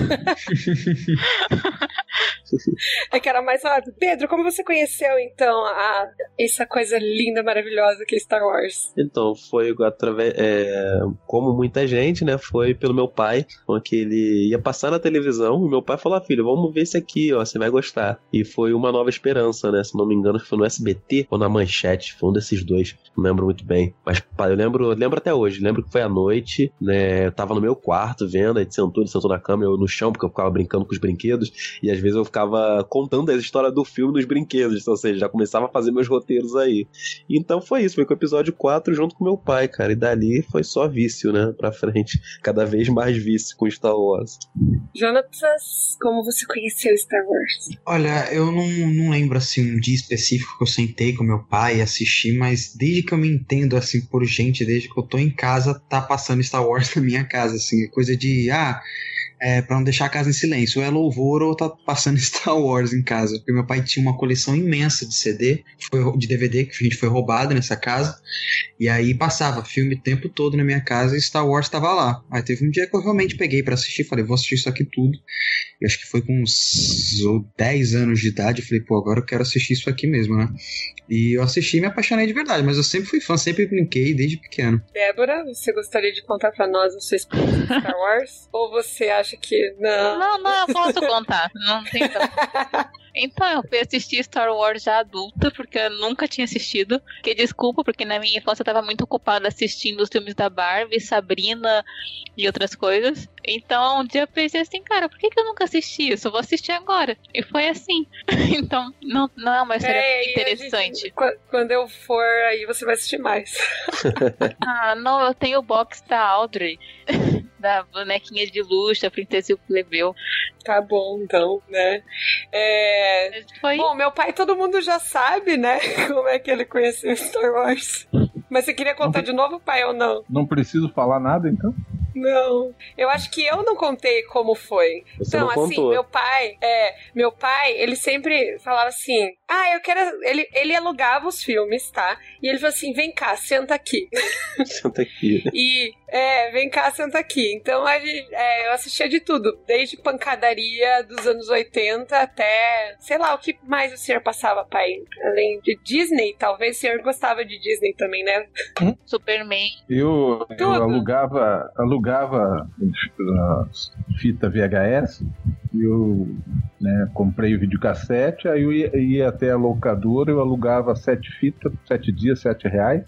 é que era mais rápido. Pedro, como você conheceu, então, a, essa coisa linda, maravilhosa que é Star Wars? Então, foi através. é, como muita gente, né? Foi pelo meu pai, que ele ia passar na televisão e meu pai falou: ah, filho, vamos ver esse aqui, ó, você vai gostar. E foi Uma Nova Esperança, né? Se não me engano, foi no SBT ou na Manchete, foi um desses dois, não lembro muito bem. Mas eu lembro, lembro até hoje, lembro que foi à noite, né? Eu tava no meu quarto vendo, aí sentou, ele sentou na cama, eu no chão, porque eu ficava brincando com os brinquedos, e às vezes eu ficava contando a história do filme nos brinquedos, ou seja, já começava a fazer meus roteiros aí. Então foi isso, foi com o episódio 4 junto com meu pai, cara. E dali foi só vício, né? Pra frente. [LAUGHS] Cada vez mais vício com Star Wars. Jonatas, como você conheceu Star Wars? Olha, eu não, não lembro assim um dia específico que eu sentei com meu pai e assisti, mas desde que eu me entendo assim por gente, desde que eu tô em casa, tá passando Star Wars [LAUGHS] na minha casa, assim, é coisa de ah, é, pra não deixar a casa em silêncio, ou é louvor ou tá passando [LAUGHS] Star Wars em casa, porque meu pai tinha uma coleção imensa de CD, de DVD que a gente foi roubado nessa casa, e aí passava filme o tempo todo na minha casa e Star Wars tava lá. Aí teve um dia que eu realmente peguei pra assistir, falei, vou assistir isso aqui tudo. Eu acho que foi com uns ou 10 anos de idade. Eu falei, pô, agora eu quero assistir isso aqui mesmo, né? E eu assisti e me apaixonei de verdade, mas eu sempre fui fã, sempre brinquei desde pequeno. Débora, você gostaria de contar pra nós a sua experiência com Star Wars? [LAUGHS] Ou você acha que não? Não, não, eu posso contar. Não tem. [LAUGHS] Então, eu fui assistir Star Wars já adulta, porque eu nunca tinha assistido. Que desculpa, porque na minha infância eu tava muito ocupada assistindo os filmes da Barbie, Sabrina e outras coisas. Então, um dia eu pensei assim, cara, por que, que eu nunca assisti isso? Eu vou assistir agora. E foi assim. [LAUGHS] então, não, não é uma história É, interessante. gente- qu- quando eu for, aí você vai assistir mais. [LAUGHS] Ah, não, eu tenho o box da Audrey. Da bonequinha de luxo, a princesa e o plebeu. Tá bom, então, né? É... Foi. Bom, meu pai todo mundo já sabe, né? [LAUGHS] Como é que ele conheceu Star Wars. Mas você queria contar de novo, pai, ou não? Não preciso falar nada, então? Não. Eu acho que eu não contei como foi. Você então, não assim, contou. meu pai, é, meu pai, ele sempre falava assim: "Ah, eu quero, ele ele alugava os filmes, tá? E ele falou assim: "Vem cá, senta aqui". [LAUGHS] Senta aqui. E é, vem cá, senta aqui. Então a gente- é, eu assistia de tudo, desde pancadaria dos anos 80 até, sei lá, o que mais o senhor passava, pai? Além de Disney, talvez o senhor gostava de Disney também, né? Superman. Eu, eu alugava, alugava uh, fita VHS, eu né, comprei o videocassete, aí eu ia, ia até a locadora, eu alugava sete fitas, sete dias, sete reais.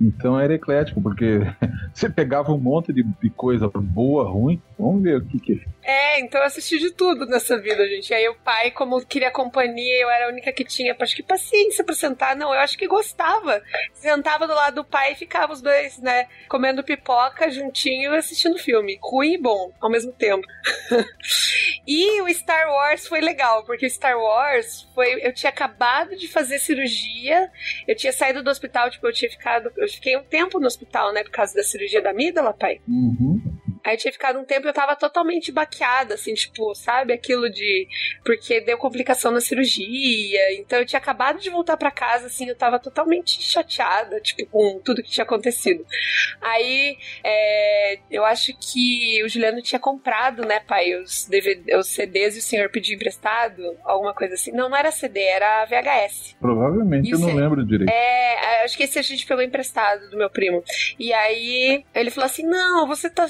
Então era eclético, porque [LAUGHS] Você pegava um monte de, de coisa boa, ruim. Vamos ver o que que É, então eu assisti de tudo nessa vida, gente. Aí o pai, como queria companhia, eu era a única que tinha, acho que paciência pra sentar. Não, eu acho que gostava. Sentava do lado do pai e ficava os dois, né, comendo pipoca juntinho e assistindo filme. Ruim e bom, ao mesmo tempo. [LAUGHS] e o Star Wars foi legal, porque o Star Wars foi. Eu tinha acabado de fazer cirurgia, eu tinha saído do hospital, tipo, eu tinha ficado. Eu fiquei um tempo no hospital, né, por causa da cirurgia da amígdala, pai. Uhum. Aí eu tinha ficado um tempo e eu tava totalmente baqueada, assim, tipo, sabe? Aquilo de. Porque deu complicação na cirurgia. Então eu tinha acabado de voltar para casa, assim, eu tava totalmente chateada, tipo, com tudo que tinha acontecido. Aí é, eu acho que o Juliano tinha comprado, né, pai, os, DVD, os CDs e o senhor pediu emprestado, alguma coisa assim. Não, não era CD, era VHS. Provavelmente, eu Isso não é- lembro direito. É, acho que esse a gente pegou emprestado do meu primo. E aí ele falou assim: Não, você tá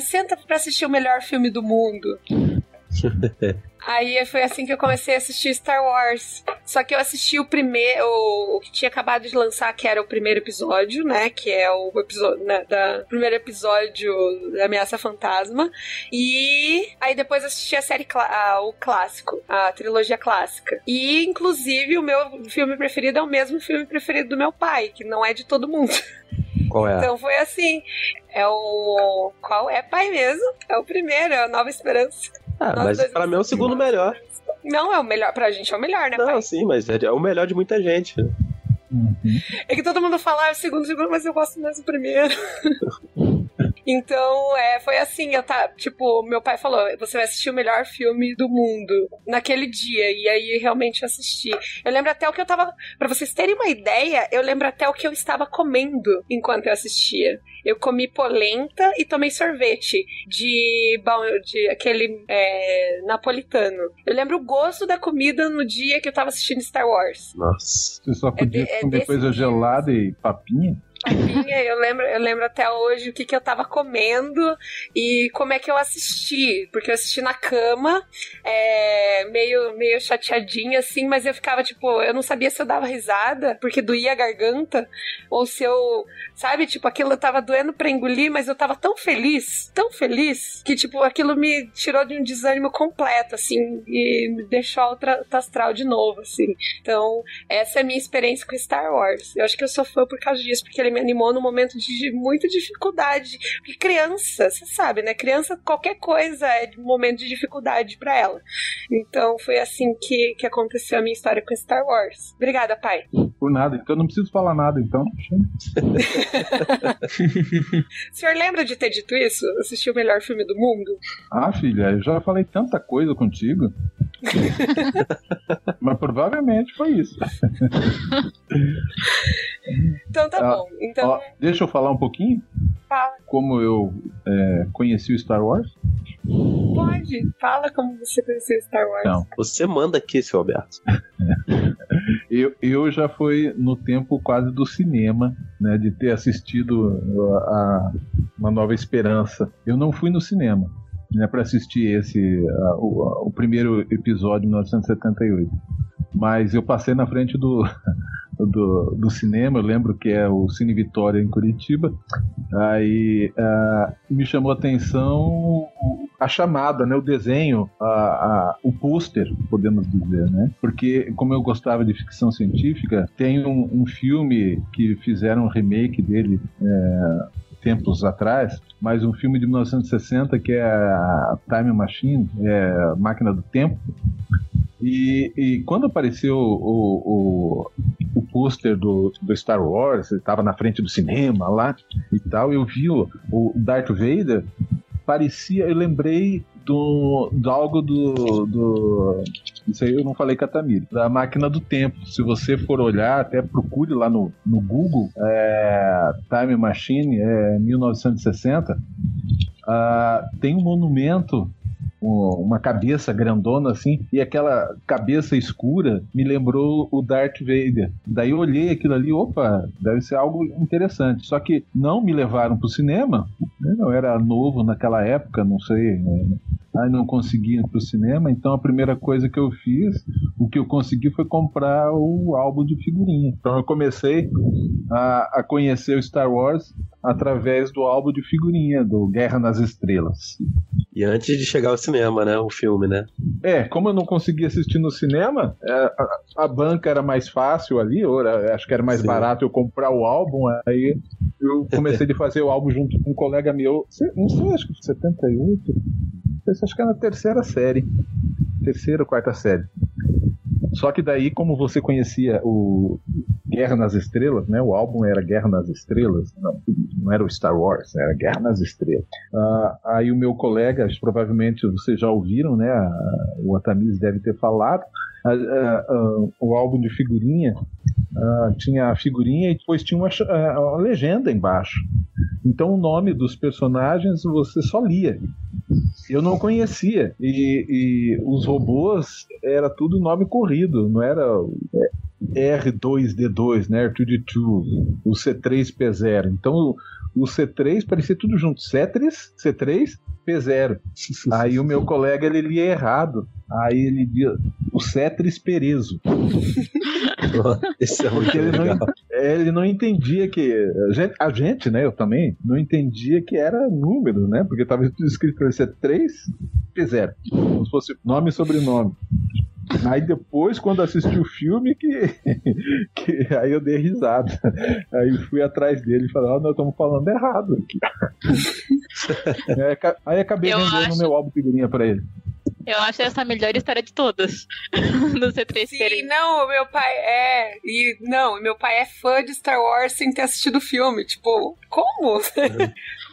senta pra assistir o melhor filme do mundo. [LAUGHS] Aí foi assim que eu comecei a assistir Star Wars. Só que eu assisti o primeiro, o, que tinha acabado de lançar, que era o primeiro episódio, né? Que é o episódio né, da primeiro episódio da Ameaça Fantasma. E aí depois assisti a série a- o clássico, a trilogia clássica. E inclusive o meu filme preferido é o mesmo filme preferido do meu pai, que não é de todo mundo. [LAUGHS] Qual é? Então foi assim. É o. Qual é pai mesmo? É o primeiro, é a Nova Esperança. Ah, nós mas pra mim é o segundo melhor. Não, é o melhor. Pra gente é o melhor, né, pai? Não, sim, mas é é o melhor de muita gente. Uhum. É que todo mundo fala, ah, é o segundo, o segundo, mas eu gosto mais do primeiro. [LAUGHS] então, é, foi assim, eu tá, tipo, meu pai falou, você vai assistir o melhor filme do mundo naquele dia, e aí realmente eu assisti. Eu lembro até o que eu tava, pra vocês terem uma ideia, eu lembro até o que eu estava comendo enquanto eu assistia. Eu comi polenta e tomei sorvete de, de aquele é, napolitano. Eu lembro o gosto da comida no dia que eu tava assistindo Star Wars. Nossa. Você só podia de- é comer coisa gelada e papinha? Minha, eu lembro, eu lembro até hoje o que, que eu tava comendo e como é que eu assisti. Porque eu assisti na cama, é, meio, meio chateadinha, assim, mas eu ficava, tipo, eu não sabia se eu dava risada, porque doía a garganta, ou se eu, sabe, tipo, aquilo tava doendo pra engolir, mas eu tava tão feliz, tão feliz, que, tipo, aquilo me tirou de um desânimo completo, assim, e me deixou alto astral de novo, assim. Então, essa é a minha experiência com Star Wars. Eu acho que eu sou fã por causa disso, porque ele me animou num momento de muita dificuldade. Porque criança, você sabe, né? Criança, qualquer coisa é um momento de dificuldade pra ela. Então foi assim que, que aconteceu a minha história com Star Wars. Obrigada, pai. Por nada. Então não preciso falar nada, então. O [LAUGHS] senhor lembra de ter dito isso? Assistir o melhor filme do mundo? Ah, filha, eu já falei tanta coisa contigo. [LAUGHS] Mas provavelmente foi isso. Então tá Ah, bom. Então, Ó, deixa eu falar um pouquinho fala. como eu é, conheci o Star Wars. Pode. Fala como você conheceu Star Wars. Então. Você manda aqui, seu Alberto. [LAUGHS] Eu, eu já fui no tempo quase do cinema, né, de ter assistido a, a Uma Nova Esperança. Eu não fui no cinema né, para assistir esse a- o, o primeiro episódio de 1978, mas eu passei na frente do, [LAUGHS] do, do cinema. Eu lembro que é o Cine Vitória em Curitiba. Aí ah, me chamou a atenção a chamada, né, o desenho, a, a- o pôster, podemos dizer, né? Porque como eu gostava de ficção científica, tem um, um filme que fizeram um remake dele é, tempos atrás, mas um filme de 1960 que é a Time Machine, é, Máquina do Tempo. E, e quando apareceu o, o, o pôster do, do Star Wars, estava na frente do cinema lá e tal, eu vi o, o Darth Vader, parecia, eu lembrei do, de algo do, do. Isso aí eu não falei Catamir. Da máquina do tempo. Se você for olhar, até procure lá no, no Google, é, Time Machine, é, 1960. ah, tem um monumento um- uma cabeça grandona assim, e aquela cabeça escura me lembrou o Darth Vader. Daí eu olhei aquilo ali, opa, deve ser algo interessante. Só que não me levaram para o cinema, né? eu era novo naquela época, não sei, né? Aí não consegui ir pro cinema, então a primeira coisa que eu fiz, o que eu consegui foi comprar o álbum de figurinha. Então eu comecei a, a conhecer o Star Wars através do álbum de figurinha, do Guerra nas Estrelas. E antes de chegar ao cinema, né? O filme, né? É, como eu não conseguia assistir no cinema, é, a, a banca era mais fácil ali, ou era, acho que era mais Sim. barato eu comprar o álbum, aí eu comecei a fazer o álbum junto com um colega meu, não sei, acho que 78, não sei se acho que era na terceira série, terceira ou quarta série. Só que daí, como você conhecia o Guerra nas Estrelas, né? O álbum era Guerra nas Estrelas, não, não era o Star Wars, era Guerra nas Estrelas. Ah, aí o meu colega, provavelmente vocês já ouviram, né? a- O Atamis deve ter falado. ah, ah, ah, o álbum de figurinha ah, tinha a figurinha e depois tinha uma, ah, uma legenda embaixo. Então o nome dos personagens você só lia. Eu não conhecia. E, e os robôs era tudo nome corrido, não era R2D2, né? R2D2, o C3P0. Então o, o C3 parecia tudo junto. C3, C3, P0. Aí o meu colega ele lia errado. Aí ele lia o Cetris Perezo. [LAUGHS] Esse é muito Porque ele não, legal. é, ele não entendia que. A gente, a gente, né? Eu também, não entendia que era número, né? Porque estava tudo escrito para ser 3 P0. Como se fosse nome e sobrenome. Aí depois, quando assisti o filme, que, [LAUGHS] que aí eu dei risada. Aí fui atrás dele e falei, ó, nós estamos falando errado aqui. [LAUGHS] Aí aca- Aí acabei Eu vendendo acho- meu álbum figurinha pra ele. Eu acho essa a melhor história de todas. [LAUGHS] no C3 Sim, não, meu pai é. E não, meu pai é fã de Star Wars sem ter assistido o filme. Tipo, como?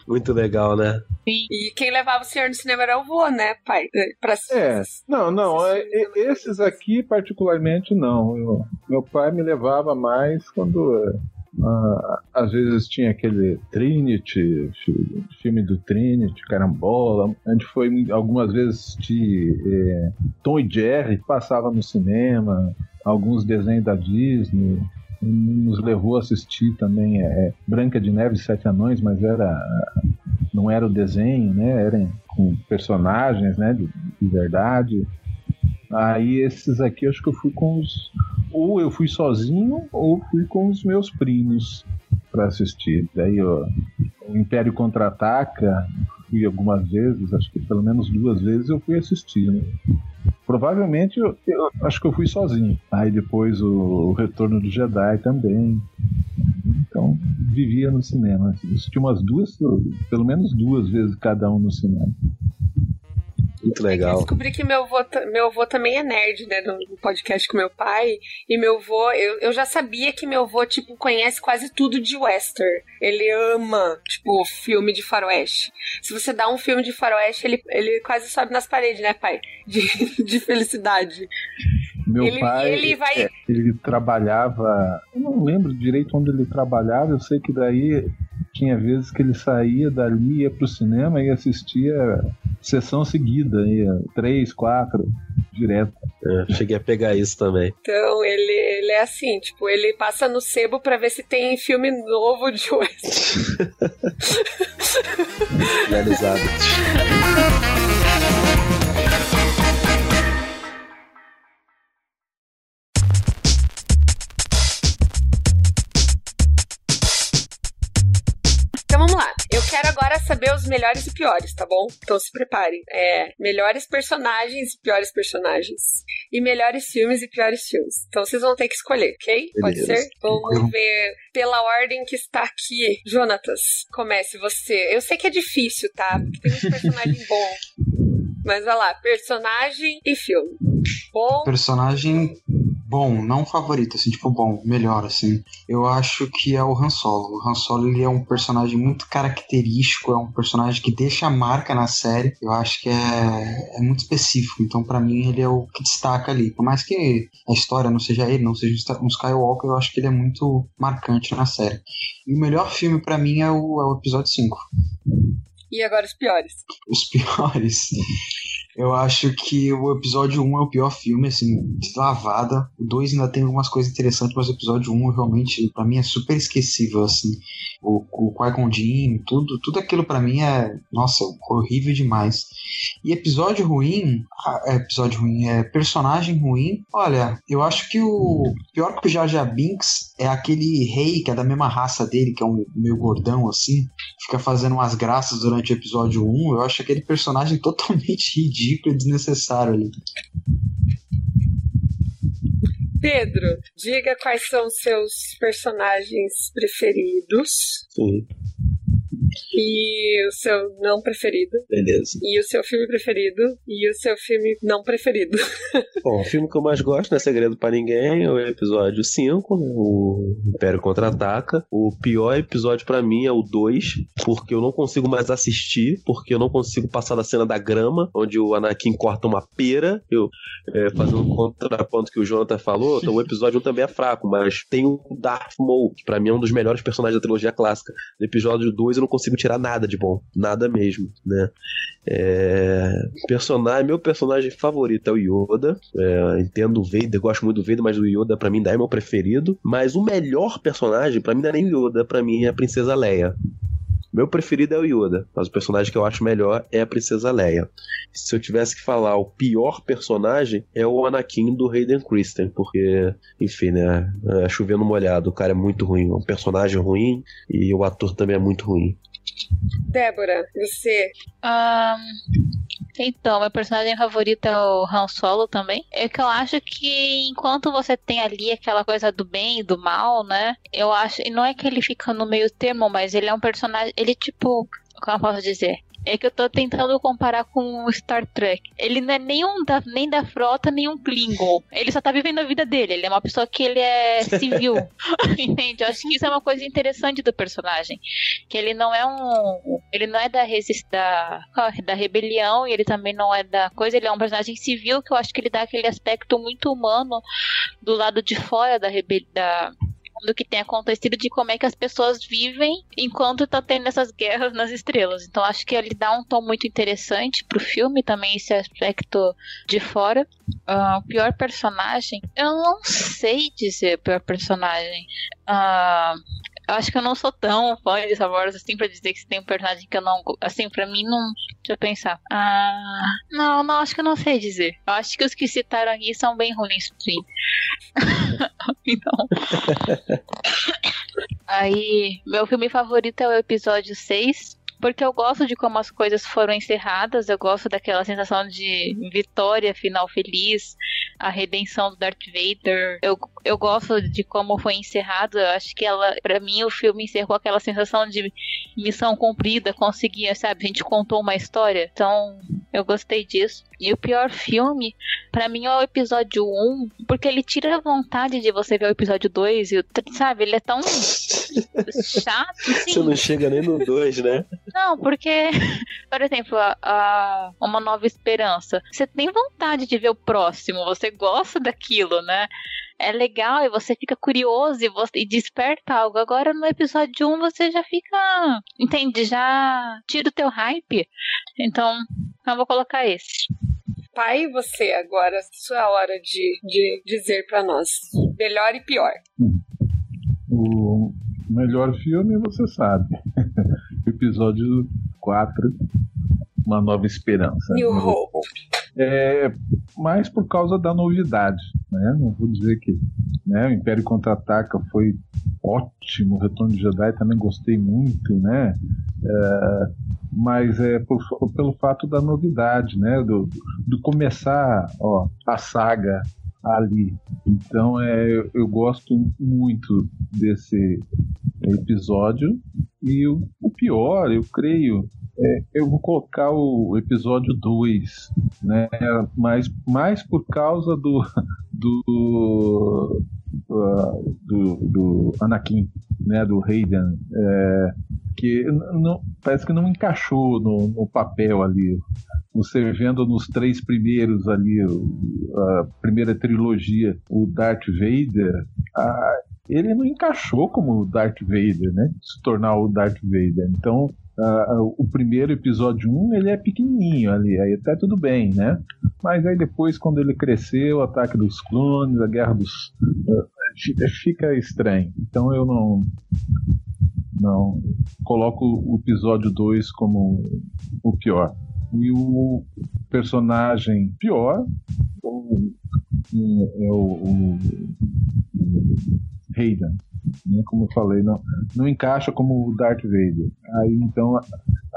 Muito legal, né? Sim. E quem levava o senhor no cinema era o vô, né, pai? Pra É, não, não, é, esses é, aqui particularmente não. Eu- meu pai me levava mais quando é, ah, às vezes tinha aquele Trinity, fi- filme do Trinity, Carambola. A gente foi algumas vezes assistir é, Tom e Jerry, passava no cinema, alguns desenhos da Disney. Nos levou a assistir também é, Branca de Neve e Sete Anões, mas era não era o desenho, né? Era com personagens, né? De, de verdade. Aí esses aqui acho que eu fui com os. Ou eu fui sozinho, ou fui com os meus primos para assistir. Daí ó, o Império Contra-Ataca, fui algumas vezes, acho que pelo menos duas vezes eu fui assistir. Né? Provavelmente eu, eu acho que eu fui sozinho. Aí depois o, o Retorno do Jedi também. Então vivia no cinema. Assisti umas duas, pelo menos duas vezes cada um no cinema. Muito É que eu legal. descobri que meu avô, meu avô também é nerd, né? No no podcast com meu pai. E meu avô, eu, eu já sabia que meu avô, tipo, conhece quase tudo de western. Ele ama, tipo, filme de faroeste. Se você dá um filme de faroeste, ele, ele quase sobe nas paredes, né, pai? De, [LAUGHS] de felicidade. Meu Ele- pai, ele vai- é, ele trabalhava, eu não lembro direito onde ele trabalhava, eu sei que daí tinha vezes que ele saía dali, ia pro cinema e assistia sessão seguida, ia três, quatro, direto. É, cheguei a pegar isso também. Então, ele, ele é assim, tipo, ele passa no sebo pra ver se tem filme novo de western. Finalizado. [LAUGHS] [LAUGHS] saber os melhores e piores, tá bom? Então se preparem. É, melhores personagens e piores personagens. E melhores filmes e piores filmes. Então vocês vão ter que escolher, ok? Pode Beleza. ser? Vamos ver pela ordem que está aqui. Jonatas, comece você. Eu sei que é difícil, tá? Porque tem um personagem [LAUGHS] bom. Mas vai lá, personagem e filme. Bom, Personagem bom, não favorito, assim, tipo bom, melhor, assim. Eu acho que é o Han Solo. O Han Solo ele é um personagem muito característico, é um personagem que deixa a marca na série. Eu acho que é, é muito específico, então pra mim ele é o que destaca ali. Por mais que a história não seja ele, não seja um Skywalker, eu acho que ele é muito marcante na série. E o melhor filme pra mim é o, é o episódio 5. e agora os piores. Os piores. Eu acho que o episódio 1 é o pior filme, assim, de lavada. O 2 ainda tem algumas coisas interessantes, mas o episódio 1 realmente, pra mim, é super esquecível, assim. O, o Qui-Gon Jinn, tudo, tudo aquilo pra mim é, nossa, horrível demais. E episódio ruim, ah, é, episódio ruim, é personagem ruim. Olha, eu acho que o pior que o Jar Jar Binks é aquele rei que é da mesma raça dele, que é um meio gordão, assim, fica fazendo umas graças durante o episódio 1. Eu acho aquele personagem [LAUGHS] totalmente ridículo e desnecessário ali. Pedro, diga quais são seus personagens preferidos. Sim. E o seu não preferido. Beleza. E o seu filme preferido. E o seu filme não preferido. [LAUGHS] Bom, o filme que eu mais gosto não é Segredo para Ninguém, é o episódio 5, né, o Império Contra-Ataca. O pior episódio para mim é o 2, porque eu não consigo mais assistir, porque eu não consigo passar da cena da grama, onde o Anakin corta uma pera. Eu, é, fazendo um contraponto que o Jonathan falou, então o episódio 1 também é fraco, mas tem o Darth Maul, que pra mim é um dos melhores personagens da trilogia clássica. No episódio 2 eu não consigo tirar nada de bom, nada mesmo, né? É... Personagem, meu personagem favorito é o Yoda. É, entendo o Vader, gosto muito do Vader, mas o Yoda pra mim ainda é meu preferido. Mas o melhor personagem pra mim não é nem o Yoda, pra mim é a Princesa Leia. Meu preferido é o Yoda, mas o personagem que eu acho melhor é a Princesa Leia. Se eu tivesse que falar o pior personagem, é o Anakin do Hayden Christensen, porque, enfim, né, é chovendo molhado, o cara é muito ruim, é um personagem ruim e o ator também é muito ruim. Débora, você. Um, então, meu personagem favorito é o Han Solo também. É que eu acho que enquanto você tem ali aquela coisa do bem e do mal, né? Eu acho. E não é que ele fica no meio termo, mas ele é um personagem. Ele, tipo. Como eu posso dizer? É que eu tô tentando comparar com o Star Trek. Ele não é nenhum da, nem da frota, nem um Klingon. Ele só tá vivendo a vida dele. Ele é uma pessoa que ele é civil. [LAUGHS] Entende? Eu acho que isso é uma coisa interessante do personagem. Que ele não é um. Ele não é da resist da, da rebelião e ele também não é da coisa. Ele é um personagem civil que eu acho que ele dá aquele aspecto muito humano do lado de fora da rebelião do que tem acontecido, de como é que as pessoas vivem enquanto tá tendo essas guerras nas estrelas. Então acho que ele dá um tom muito interessante pro filme também, esse aspecto de fora. Uh, o pior personagem, eu não sei dizer o pior personagem. Uh, eu acho que eu não sou tão fã de Star Wars assim pra dizer que tem um personagem que eu não. Assim, pra mim não. Deixa eu pensar. Ah. Não, não, acho que eu não sei dizer. Eu acho que os que citaram aqui são bem ruins, sim. [LAUGHS] então. [LAUGHS] Aí, meu filme favorito é o episódio 6, porque eu gosto de como as coisas foram encerradas, eu gosto daquela sensação de vitória final feliz, a redenção do Darth Vader. Eu, eu gosto de como foi encerrado, eu acho que ela, para mim, o filme encerrou aquela sensação de missão cumprida, conseguia, sabe? A gente contou uma história, então eu gostei disso. E o pior filme, para mim, é o episódio 1, porque ele tira a vontade de você ver o episódio 2 e o 3, sabe? Ele é tão [LAUGHS] chato, assim. Você não chega nem no 2, né? Não, porque, [LAUGHS] por exemplo, a, a, Uma Nova Esperança. Você tem vontade de ver o próximo, você gosta daquilo, né? é legal e você fica curioso e, você, e desperta algo. Agora no episódio 1 você já fica. Entende? Já tira o teu hype. Então, eu vou colocar esse. Pai, você agora, sua hora de, de dizer para nós. Melhor e pior. O melhor filme você sabe. [LAUGHS] Episódio 4, Uma Nova Esperança. New Hope. É, mais por causa da novidade, né? Não vou dizer que né, o Império Contra-Ataca foi ótimo, o Retorno de Jedi também gostei muito, né? É, mas é por, pelo fato da novidade, né? Do, do começar ó, a saga ali. Então é, eu, eu gosto muito desse episódio. E o, o pior, eu creio, é, eu vou colocar o episódio 2, né? Mas mais por causa [LAUGHS] do. do. Do, do Anakin, né? Do Hayden. É, que não, parece que não encaixou no, no, papel ali. Você vendo nos três primeiros ali, a primeira trilogia, o Darth Vader, ele não encaixou como Darth Vader, né? Se tornar o Darth Vader. Então, Uh, o primeiro episódio 1 ele é pequenininho ali, aí até tudo bem, né? Mas aí depois, quando ele cresceu, o ataque dos clones, a guerra dos. Uh, fica estranho. Então eu não. Não. Coloco o episódio 2 como o pior. E o personagem pior o, é o, o, o Hayden né? Como eu falei, não, não encaixa como o Darth Vader. Aí então,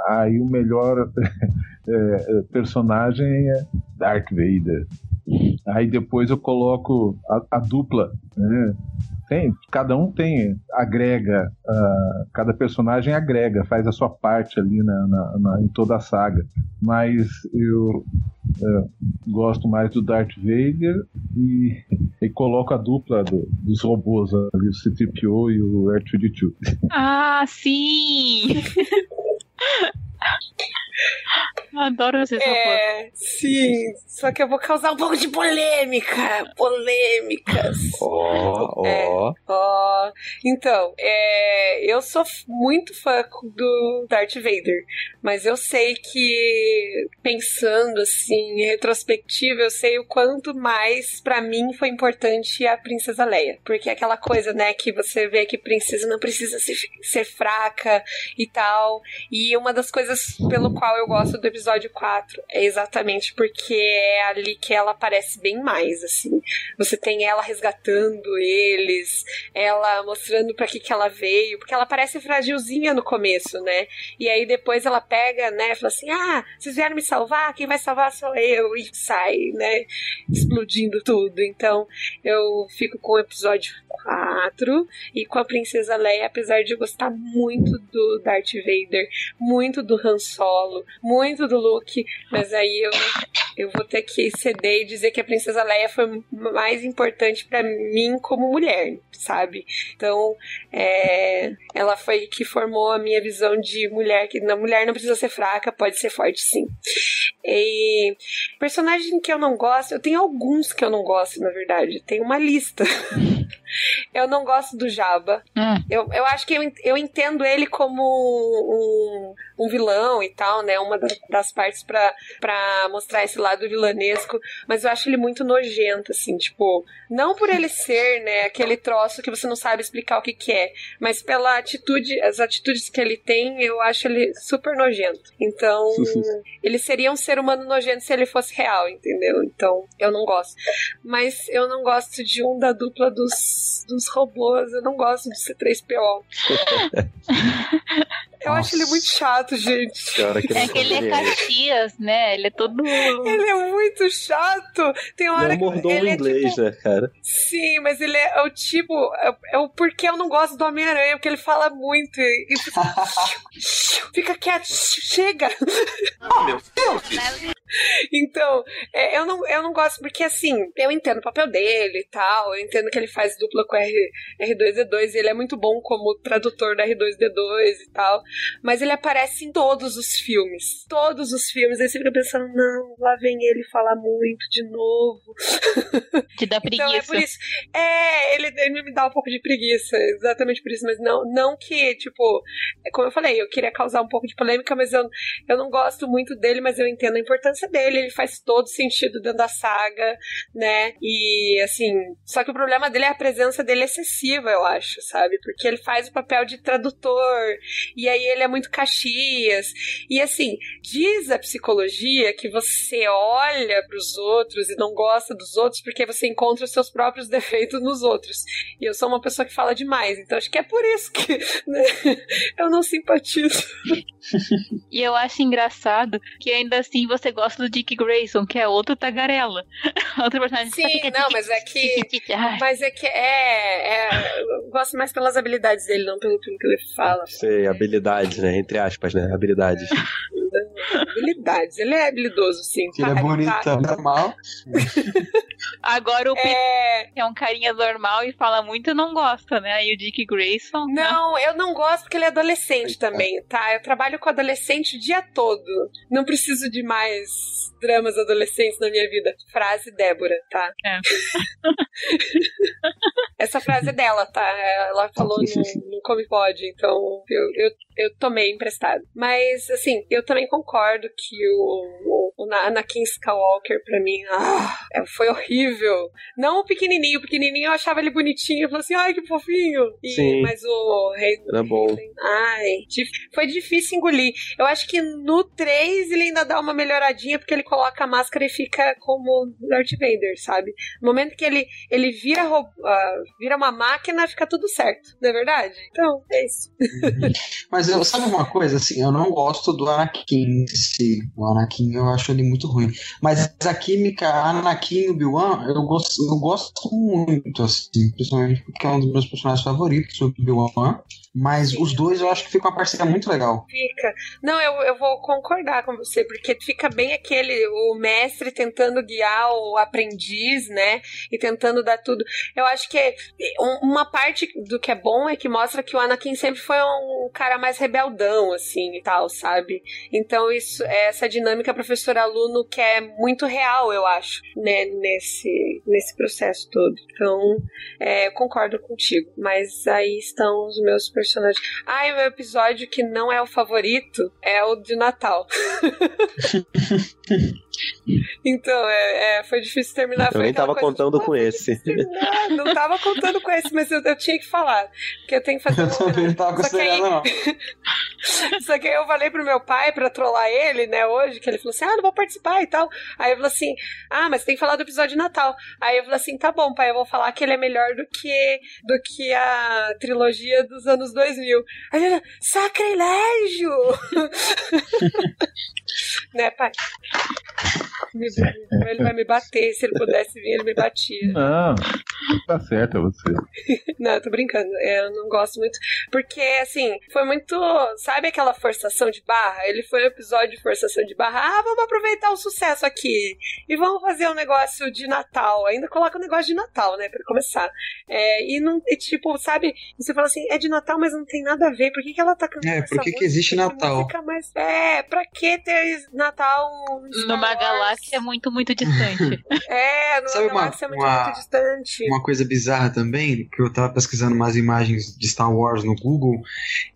aí o melhor [LAUGHS] é, personagem é Darth Vader. Aí depois eu coloco a, a dupla, né? Tem, cada um tem, agrega, uh, cada personagem agrega, faz a sua parte ali na, na, na em toda a saga. Mas eu uh, gosto mais do Darth Vader e, e coloco a dupla do, dos robôs ali, o C-3PO e o R2-D2. Ah, sim! [LAUGHS] [LAUGHS] Adoro esses é, Sim, só que eu vou causar um pouco de polêmica. Polêmicas. Ó, ó. Ó. Então, é, eu sou muito fã do Darth Vader, mas eu sei que, pensando assim, em retrospectiva, eu sei o quanto mais para mim foi importante a Princesa Leia. Porque é aquela coisa, né, que você vê que princesa não precisa ser, ser fraca e tal. E uma das coisas pelo qual eu gosto do episódio 4 é exatamente porque é ali que ela aparece bem mais, assim. Você tem ela resgatando eles, ela mostrando para que que ela veio, porque ela parece fragilzinha no começo, né? E aí depois ela pega, né, fala assim: "Ah, vocês vieram me salvar, quem vai salvar sou eu" e sai, né, explodindo tudo. Então, eu fico com o episódio 4 e com a princesa Leia, apesar de eu gostar muito do Darth Vader, muito do Han Solo, muito do Luke, mas aí eu, eu vou ter que ceder e dizer que a Princesa Leia foi mais importante para mim como mulher, sabe? Então, é, ela foi que formou a minha visão de mulher, que na mulher não precisa ser fraca, pode ser forte sim. E personagem que eu não gosto, eu tenho alguns que eu não gosto, na verdade. Tem uma lista. [LAUGHS] eu não gosto do Jabba. Hum. Eu, eu acho que eu, eu entendo ele como um, um vilão e tal, né? Uma das, partes para mostrar esse lado vilanesco. Mas eu acho ele muito nojento, assim, tipo, não por ele ser, né, aquele troço que você não sabe explicar o que, que é, mas pela atitude, as atitudes que ele tem, eu acho ele super nojento. Então, [LAUGHS] ele seria um ser humano nojento se ele fosse real, entendeu? Então, eu não gosto. Mas eu não gosto de um da dupla dos, dos robôs, eu não gosto de C3PO. [LAUGHS] Eu Nossa. acho ele muito chato, gente. Que é que ele é Caxias, né? Ele é todo. Ele é muito chato. Tem uma hora que. ele é inglês, tipo... né, cara? Sim, mas ele é, é o tipo. É, é, o porquê eu não gosto do Homem-Aranha, porque ele fala muito. E fica, [LAUGHS] fica quieto, chega. Oh, meu Deus! [LAUGHS] Então, é, eu, não, eu não gosto, porque assim, eu entendo o papel dele e tal, eu entendo que ele faz dupla com R, R2D2 e ele é muito bom como tradutor da R2D2 e tal, mas ele aparece em todos os filmes. Todos os filmes. Aí você fica pensando, não, lá vem ele falar muito de novo. [LAUGHS] Te dá preguiça. então é por isso. É, ele, ele me dá um pouco de preguiça, exatamente por isso, mas não, não que, tipo, é como eu falei, eu queria causar um pouco de polêmica, mas eu, eu não gosto muito dele, mas eu entendo a importância dele, ele faz todo sentido dentro da saga, né? E assim, só que o problema dele é a presença dele excessiva, eu acho, sabe? Porque ele faz o papel de tradutor, e aí ele é muito Caxias. E assim, diz a psicologia que você olha para os outros e não gosta dos outros porque você encontra os seus próprios [LAUGHS] defeitos nos outros. E eu sou uma pessoa que fala demais, então acho que é por isso que [LAUGHS] né, eu não simpatizo. [LAUGHS] e eu acho engraçado que ainda assim você gosta do Dick Grayson, que é outro tagarela. [LAUGHS] outro personagem Sim, que não, mas é que. [LAUGHS] mas é que é, é. Eu gosto mais pelas habilidades dele, não pelo que ele fala. Sei, habilidades, né? Entre aspas, né? Habilidades. habilidades. Ele é habilidoso, sim. Ele é bonito, normal. [LAUGHS] Agora o Peter É. é um carinha normal e fala muito não gosta, né? Aí o Dick Grayson. né? Não, eu não gosto porque ele é adolescente também, tá? Eu trabalho com adolescente o dia todo. Não preciso de mais dramas adolescentes na minha vida. Frase Débora, tá? É. [LAUGHS] Essa frase é dela, tá? Ela falou no, no Come Pod, então eu, eu, eu tomei emprestado. Mas, assim, eu também concordo que o, o, o Anakin Skywalker, pra mim, ah, é- foi horrível. Não o pequenininho, o pequenininho eu achava ele bonitinho, eu falei assim, ai, que fofinho. E, Sim. Mas o rei Era bom. Ai, foi difícil engolir. Eu acho que no 3 ele ainda dá uma melhoradinha porque ele coloca a máscara e fica como Darth Vader, sabe? No momento que ele, ele vira, ah, vira uma máquina, fica tudo certo, não é verdade? Então, é isso. Mas eu, sabe uma coisa, assim, eu não gosto do Anakin em si. O Anakin eu acho ele muito ruim. Mas a química Anakin e Obi-Wan, eu gosto, eu gosto muito, assim, principalmente porque é um dos meus personagens favoritos, o Obi-Wan. Mas os dois eu acho que fica uma parceria muito legal. Fica. Não, eu, eu vou concordar com você, porque fica bem aquele, o mestre tentando guiar o aprendiz, né? E tentando dar tudo. Eu acho que uma parte do que é bom é que mostra que o Anakin sempre foi um cara mais rebeldão, assim, e tal, sabe? Então, isso, essa dinâmica professor-aluno que é muito real, eu acho, né? Nesse, nesse processo todo. Então, é, concordo contigo. Mas aí estão os meus personagens. E o meu episódio que não é o favorito é o de Natal. [LAUGHS] então, é, é, foi difícil terminar. Eu foi nem tava coisa, contando tipo, com "Ah, foi esse." difícil terminar." Não tava contando com esse, mas eu, eu tinha que falar. Porque eu tenho que fazer. Eu também não tava Só que aí- não. [LAUGHS] Só que aí eu falei pro meu pai pra trollar ele, né, hoje, que ele falou assim: ah, não vou participar e tal. Aí eu falei assim: ah, mas tem que falar do episódio de Natal. Aí eu falei assim: tá bom, pai, eu vou falar que ele é melhor do que, do que a trilogia dos anos 2000. Aí ele, sacrilégio! [LAUGHS] né, pai? Ele vai me bater. Se ele pudesse vir, ele me batia. Não, tá certo, é você. [LAUGHS] Não, eu tô brincando. Eu não gosto muito. Porque, assim, foi muito. Sabe aquela forçação de barra? Ele foi um episódio de forçação de barra. Ah, vamos aproveitar o sucesso aqui. E vamos fazer um negócio de Natal. Ainda coloca um negócio de Natal, né? Pra começar. É, e não. E, tipo, sabe? Você fala assim, é de Natal, mas não tem nada a ver. Por que, que ela tá cantando? É, por que que existe Natal? música mais- É, pra que ter Natal Numa Wars? Galáxia muito, muito distante. [LAUGHS] É, numa Sabe uma- galáxia muito, uma- muito distante. Uma coisa bizarra também, que eu tava pesquisando umas imagens de Star Wars no Google,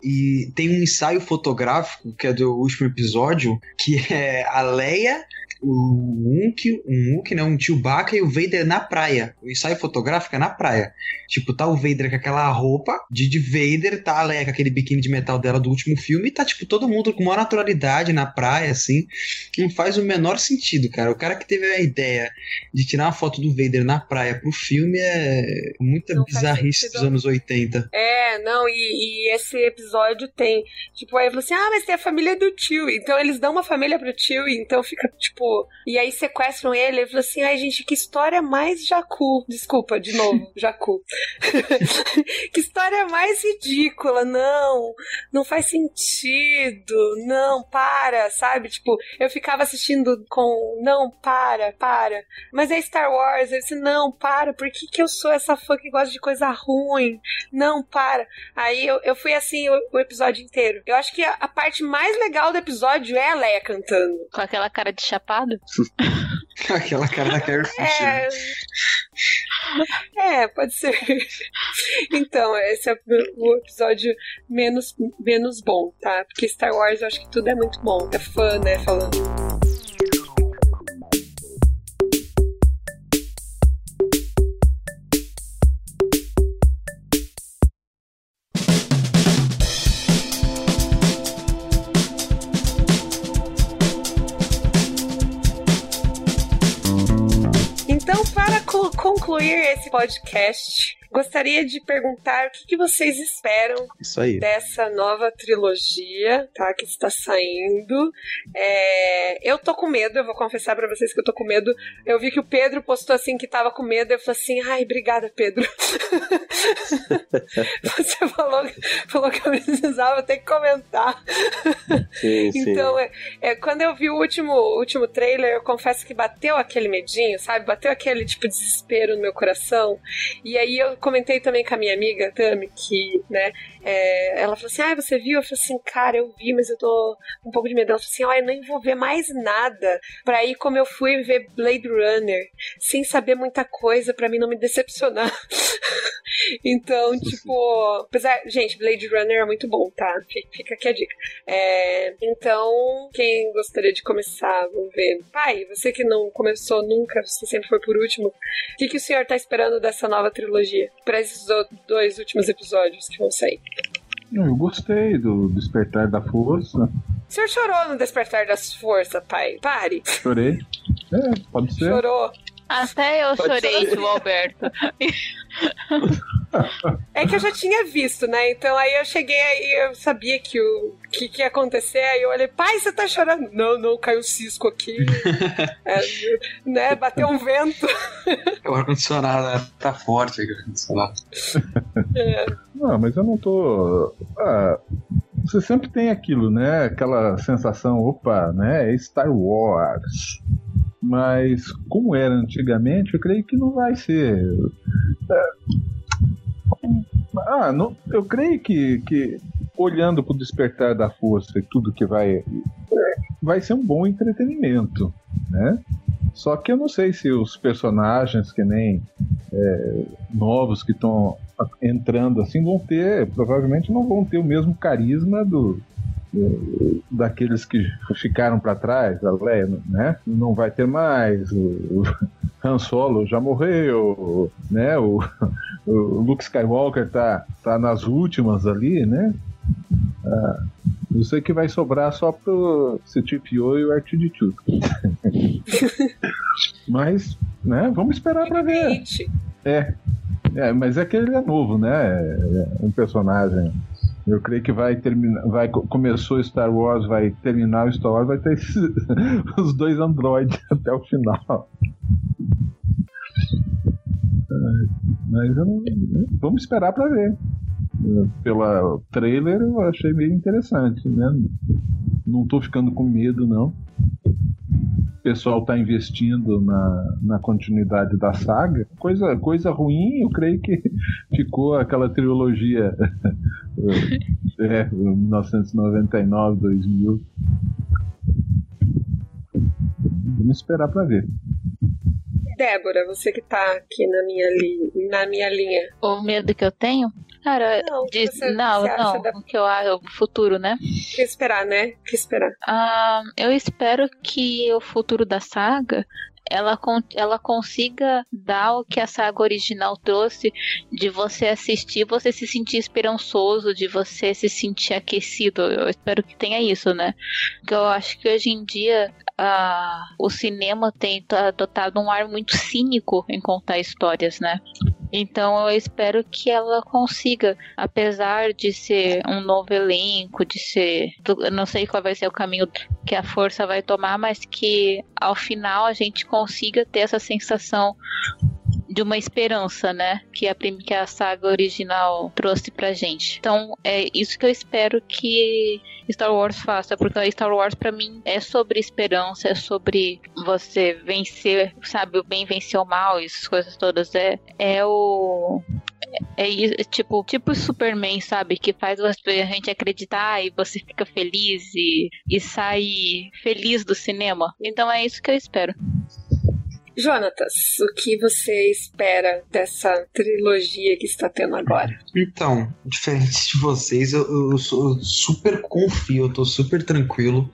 e tem um ensaio fotográfico, que é do último episódio, que é a Leia, o Unk, um Unk, né, um Chewbacca e o Vader na praia. O ensaio fotográfico é na praia. Tipo, tá o Vader com aquela roupa de, de Vader, tá a Leia com aquele biquíni de metal dela do último filme, e tá, tipo, todo mundo com maior naturalidade na praia, assim. Não faz o menor sentido, cara. O cara que teve a ideia de tirar uma foto do Vader na praia pro filme é muita Não bizarrice dos anos 80. É, não, e, e esse episódio tem, tipo, aí falou assim, ah, mas tem a família do tio, então eles dão uma família pro tio, então fica, tipo, e aí sequestram ele, ele falou assim, ai gente, que história mais jacu, desculpa, de novo, [LAUGHS] jacu, [LAUGHS] que história mais ridícula, não, não faz sentido, não, para, sabe, tipo, eu ficava assistindo com, não, para, para, mas é Star Wars, eu disse, não, para, por que que eu sou essa fã que gosta de coisa ruim? Não, para. Aí eu, eu fui assim o, o episódio inteiro. Eu acho que a, a parte mais legal do episódio é a Leia cantando. Com aquela cara de [LAUGHS] Aquela cara da Carrie [LAUGHS] Fisher. É. É, pode ser. Então, esse é o o episódio menos, menos bom, tá? Porque Star Wars eu acho que tudo é muito bom. É fã, né? Falando. Concluir esse podcast, gostaria de perguntar o que, que vocês esperam dessa nova trilogia, tá? Que está saindo. É, eu tô com medo, eu vou confessar pra vocês que eu tô com medo. Eu vi que o Pedro postou assim que tava com medo. Eu falei assim, ai, obrigada, Pedro. [LAUGHS] Você falou, falou que eu precisava ter que comentar. Sim, sim. Então, é, é, quando eu vi o último, último trailer, eu confesso que bateu aquele medinho, sabe? Bateu aquele tipo desespero no meu coração. E aí eu comentei também com a minha amiga, Tami, que, né, é, ela falou assim: Ah, você viu? Eu falei assim, cara, eu vi, mas eu tô com um pouco de medo. Ela falou assim: Olha, eu nem vou ver mais nada pra ir como eu fui ver Blade Runner, sem saber muita coisa, pra mim não me decepcionar. [LAUGHS] então, tipo, apesar. Gente, Blade Runner é muito bom, tá? Fica aqui a dica. É, então, quem gostaria de começar? Vamos ver. Pai, você que não começou nunca, você sempre foi por último. O que, que o senhor tá esperando dessa nova trilogia? Pra esses dois últimos episódios que vão sair? Eu gostei do Despertar da Força. O senhor chorou no Despertar das Forças, pai? Pare. Chorei. É, pode ser. Chorou. Até eu Pode chorei. João Alberto. [LAUGHS] É que eu já tinha visto, né? Então aí eu cheguei aí, eu sabia que o que, que ia acontecer. Aí eu olhei, pai, você tá chorando? Não, não, caiu cisco aqui. [LAUGHS] É, né? Bateu um vento. O ar-condicionado tá forte aqui, o ar-condicionado. É. Não, mas eu não tô. Ah, você sempre tem aquilo, né? Aquela sensação, opa, né? É Star Wars. Mas como era antigamente, eu creio que não vai ser. Ah, eu creio que, que olhando para o despertar da força e tudo que vai. Vai ser um bom entretenimento, né? Só que eu não sei se os personagens que nem é, novos que estão entrando assim vão ter, provavelmente não vão ter o mesmo carisma do, daqueles que ficaram para trás, a Leia, né? Não vai ter mais o Han Solo já morreu, né? O, [LAUGHS] o Luke Skywalker tá, tá nas últimas ali, né? Ah, eu sei que vai sobrar só pro C-3PO e o R2D2. [LAUGHS] Mas, né? Vamos esperar para ver. É, é, mas é que ele é novo, né? É um personagem. Eu creio que vai terminar. Vai, começou Star Wars, vai terminar o Star Wars, vai ter esses- [LAUGHS] os dois androides até o final. Mas eu não, vamos esperar para ver. Pela trailer eu achei meio interessante, né? Não tô ficando com medo, não. O pessoal tá investindo na, na continuidade da saga. Coisa, coisa ruim, eu creio que [LAUGHS] ficou aquela trilogia [LAUGHS] é, 1999, 2000. Vamos esperar pra ver. Débora, você que tá aqui na minha, li na minha linha. O medo que eu tenho? Cara, Não, de- você- não, você não. da- O que eu acho, o futuro, né? O que esperar, né? O que esperar? Ah, eu espero que o futuro da saga ela, ela consiga dar o que a saga original trouxe de você assistir, você se sentir esperançoso, de você se sentir aquecido. Eu espero que tenha isso, né? Porque eu acho que hoje em dia ah, o cinema tem adotado um ar muito cínico em contar histórias, né? Então eu espero que ela consiga, apesar de ser um novo elenco, de ser. Não sei qual vai ser o caminho que a força vai tomar, mas que ao final a gente consiga ter essa sensação de uma esperança, né? Que a, que a saga original trouxe pra gente. Então é isso que eu espero que Star Wars faça, porque Star Wars pra mim é sobre esperança, é sobre você vencer, sabe, o bem vencer o mal, essas coisas todas. É, é o. É, isso, tipo, tipo o Superman, sabe? Que faz a gente acreditar e você fica feliz e, e sai feliz do cinema. Então é isso que eu espero. Jonatas, o que você espera dessa trilogia que está tendo agora? Então, diferente de vocês, eu, eu sou super confio, eu tô super tranquilo,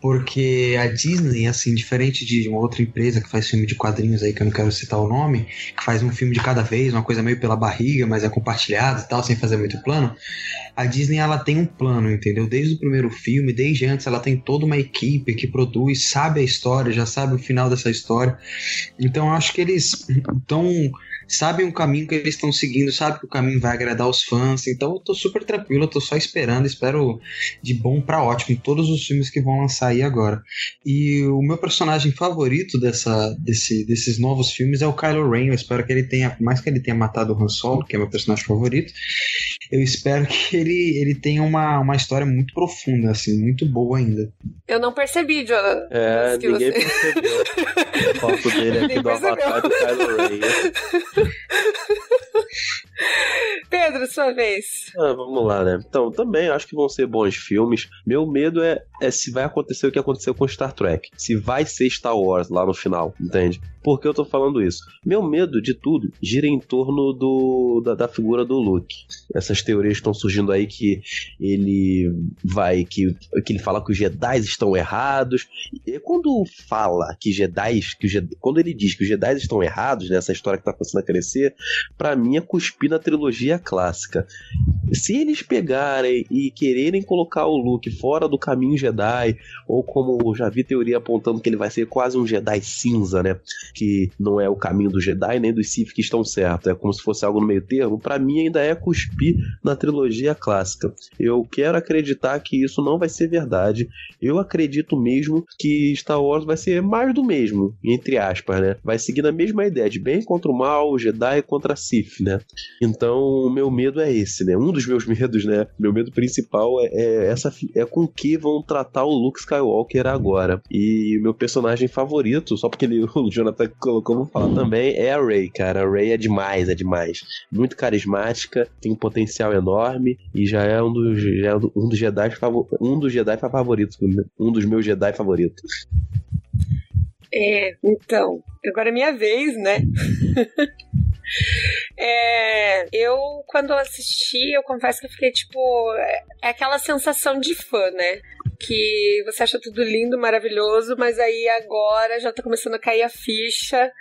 porque a Disney, assim, diferente de uma outra empresa que faz filme de quadrinhos aí, que eu não quero citar o nome, que faz um filme de cada vez, uma coisa meio pela barriga, mas é compartilhado e tal, sem fazer muito plano, a Disney, ela tem um plano, entendeu? Desde o primeiro filme, desde antes, ela tem toda uma equipe que produz, sabe a história, já sabe o final dessa história, então acho que eles estão sabem o caminho que eles estão seguindo, sabem que o caminho vai agradar os fãs. Então eu tô super tranquilo, eu tô só esperando, espero de bom para ótimo todos os filmes que vão lançar aí agora. E o meu personagem favorito dessa, desse, desses novos filmes é o Kylo Ren. Eu espero que ele tenha, por mais que ele tenha matado o Han Solo, que é meu personagem favorito, eu espero que ele, ele tenha uma, uma história muito profunda, assim, muito boa ainda. Eu não percebi, Jonathan. É, ninguém você... percebeu. A foto dele [LAUGHS] aqui do Avatar do Kylo Ren. [LAUGHS] [LAUGHS] Pedro, sua vez. Ah, vamos lá, né? Então, também acho que vão ser bons filmes. Meu medo é, é se vai acontecer o que aconteceu com Star Trek. Se vai ser Star Wars lá no final, entende? Por que eu tô falando isso? Meu medo de tudo gira em torno do, da, da figura do Luke. Essas teorias estão surgindo aí que ele vai. Que, que ele fala que os Jedi estão errados. E quando fala que Jedi. Que Jedi quando ele diz que os Jedi estão errados nessa história que tá começando a crescer, para mim é cuspir na trilogia clássica. Se eles pegarem e quererem colocar o Luke fora do caminho Jedi, ou como já vi teoria apontando que ele vai ser quase um Jedi cinza, né? Que não é o caminho do Jedi nem dos Sith que estão certos, é como se fosse algo no meio termo, para mim ainda é cuspir na trilogia clássica. Eu quero acreditar que isso não vai ser verdade. Eu acredito mesmo que Star Wars vai ser mais do mesmo, entre aspas, né? Vai seguir na mesma ideia de bem contra o mal, Jedi contra Sith, né? Então, o meu medo é esse, né? Um dos meus [LAUGHS] medos, né? Meu medo principal é, é essa é com que vão tratar o Luke Skywalker agora. E o meu personagem favorito, só porque ele, [LAUGHS] o Jonathan colocou, vou falar também, é a Rey, cara. A Rey é demais, é demais. Muito carismática, tem um potencial enorme e já é um dos, já é um dos Jedi um dos Jedi favoritos, um dos meus Jedi favoritos. É, então, agora é minha vez, né? [LAUGHS] É, eu, quando assisti, eu confesso que eu fiquei tipo. É, é aquela sensação de fã, né? Que você acha tudo lindo, maravilhoso, mas aí agora já tá começando a cair a ficha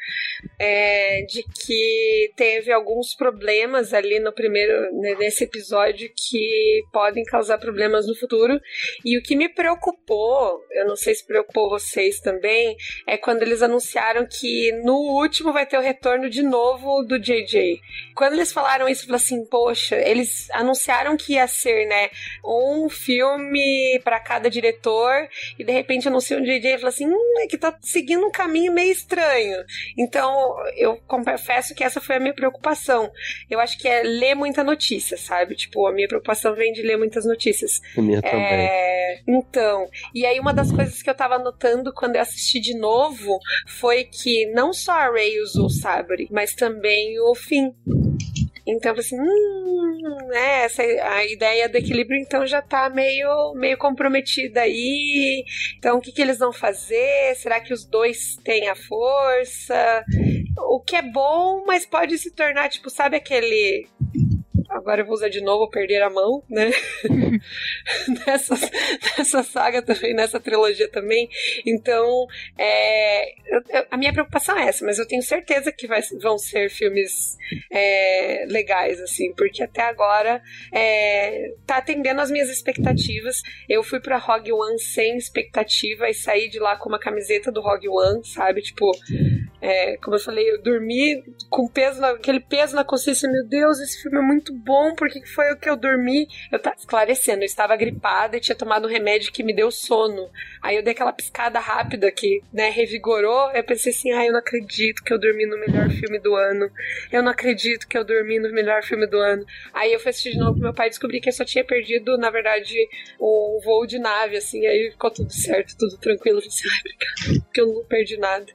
é, de que teve alguns problemas ali no primeiro, né, nesse episódio que podem causar problemas no futuro. E o que me preocupou, eu não sei se preocupou vocês também, é quando eles anunciaram que no último vai ter o retorno de novo do JJ. Quando eles falaram isso, eu falei assim, poxa, eles anunciaram que ia ser, né, um filme para cada cada diretor e de repente anuncia um DJ e fala assim: hum, é que tá seguindo um caminho meio estranho. Então, eu confesso que essa foi a minha preocupação. Eu acho que é ler muita notícia, sabe? Tipo, a minha preocupação vem de ler muitas notícias. A minha também. É... Então, e aí uma das coisas que eu tava notando quando eu assisti de novo foi que não só a Ray usou o sabre, mas também o Finn. Então, assim, hum, né, essa, a ideia do equilíbrio então já tá meio, meio comprometida aí. Então, o que, que eles vão fazer? Será que os dois têm a força? O que é bom, mas pode se tornar, tipo, sabe aquele agora eu vou usar de novo perder a mão, né? [LAUGHS] nessa, nessa saga também, nessa trilogia também. Então, é, eu, a minha preocupação é essa, mas eu tenho certeza que vai, vão ser filmes é, legais, assim, porque até agora é, tá atendendo as minhas expectativas. Eu fui pra Rogue One sem expectativa e saí de lá com uma camiseta do Rogue One, sabe? Tipo, é, como eu falei, eu dormi com peso na, aquele peso na consciência, meu Deus, esse filme é muito bom, porque foi o que eu dormi. Eu tava esclarecendo, eu estava gripada e tinha tomado um remédio que me deu sono. Aí eu dei aquela piscada rápida que, né, revigorou. Eu pensei assim, ah, eu não acredito que eu dormi no melhor filme do ano. Eu não acredito que eu dormi no melhor filme do ano. Aí eu fui assistir de novo com meu pai e descobri que eu só tinha perdido, na verdade, o voo de nave, assim. Aí ficou tudo certo, tudo tranquilo. Eu falei assim, ai, porque eu não perdi nada.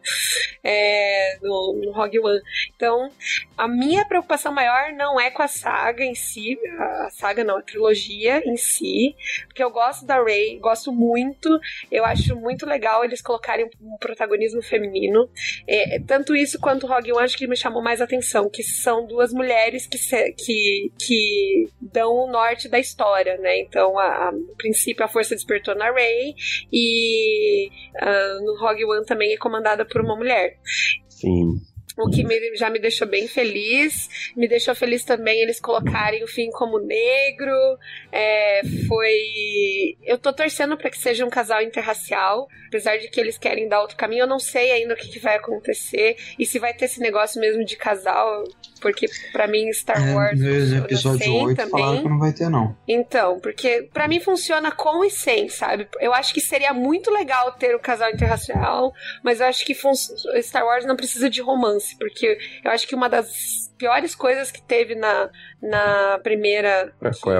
É, no, no Rogue One. Então, a minha preocupação maior não é com a saga em si, a saga não, a trilogia em si, porque eu gosto da Rey, gosto muito, eu acho muito legal eles colocarem um protagonismo feminino, é, tanto isso quanto Rogue One acho que me chamou mais atenção, que são duas mulheres que, se, que, que dão o norte da história, né, então a, a princípio a força despertou na Rey e uh, no Rogue One também é comandada por uma mulher. Sim. o que me, já me deixou bem feliz. Me deixou feliz também eles colocarem o fim como negro. É, foi. Eu tô torcendo para que seja um casal interracial, apesar de que eles querem dar outro caminho. Eu não sei ainda o que, que vai acontecer e se vai ter esse negócio mesmo de casal, porque para mim Star É, Wars. no episódio sem 8 também. falaram que não vai ter, não. Então, porque pra mim funciona com e sem, sabe? Eu acho que seria muito legal ter o casal interracial, mas eu acho que fun- Star Wars não precisa de romance, porque eu acho que uma das piores coisas que teve na, na primeira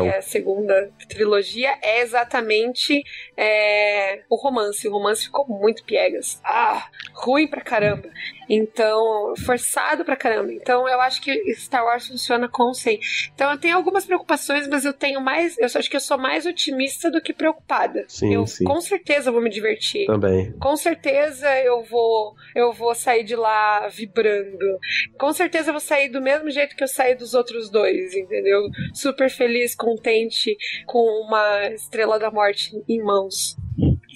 e a segunda trilogia é exatamente é, o romance. O romance ficou muito piegas. Ah, ruim pra caramba. Então, forçado pra caramba. Então, eu acho que Star Wars funciona com sem. Então, eu tenho algumas preocupações, mas eu tenho mais. Eu acho que eu sou mais otimista do que preocupada. Sim, eu sim. com certeza vou me divertir. Também. Com certeza eu vou eu vou sair de lá vibrando. Com certeza eu vou sair do mesmo jeito que eu saí dos outros dois, entendeu? Super feliz, contente com uma estrela da morte em mãos.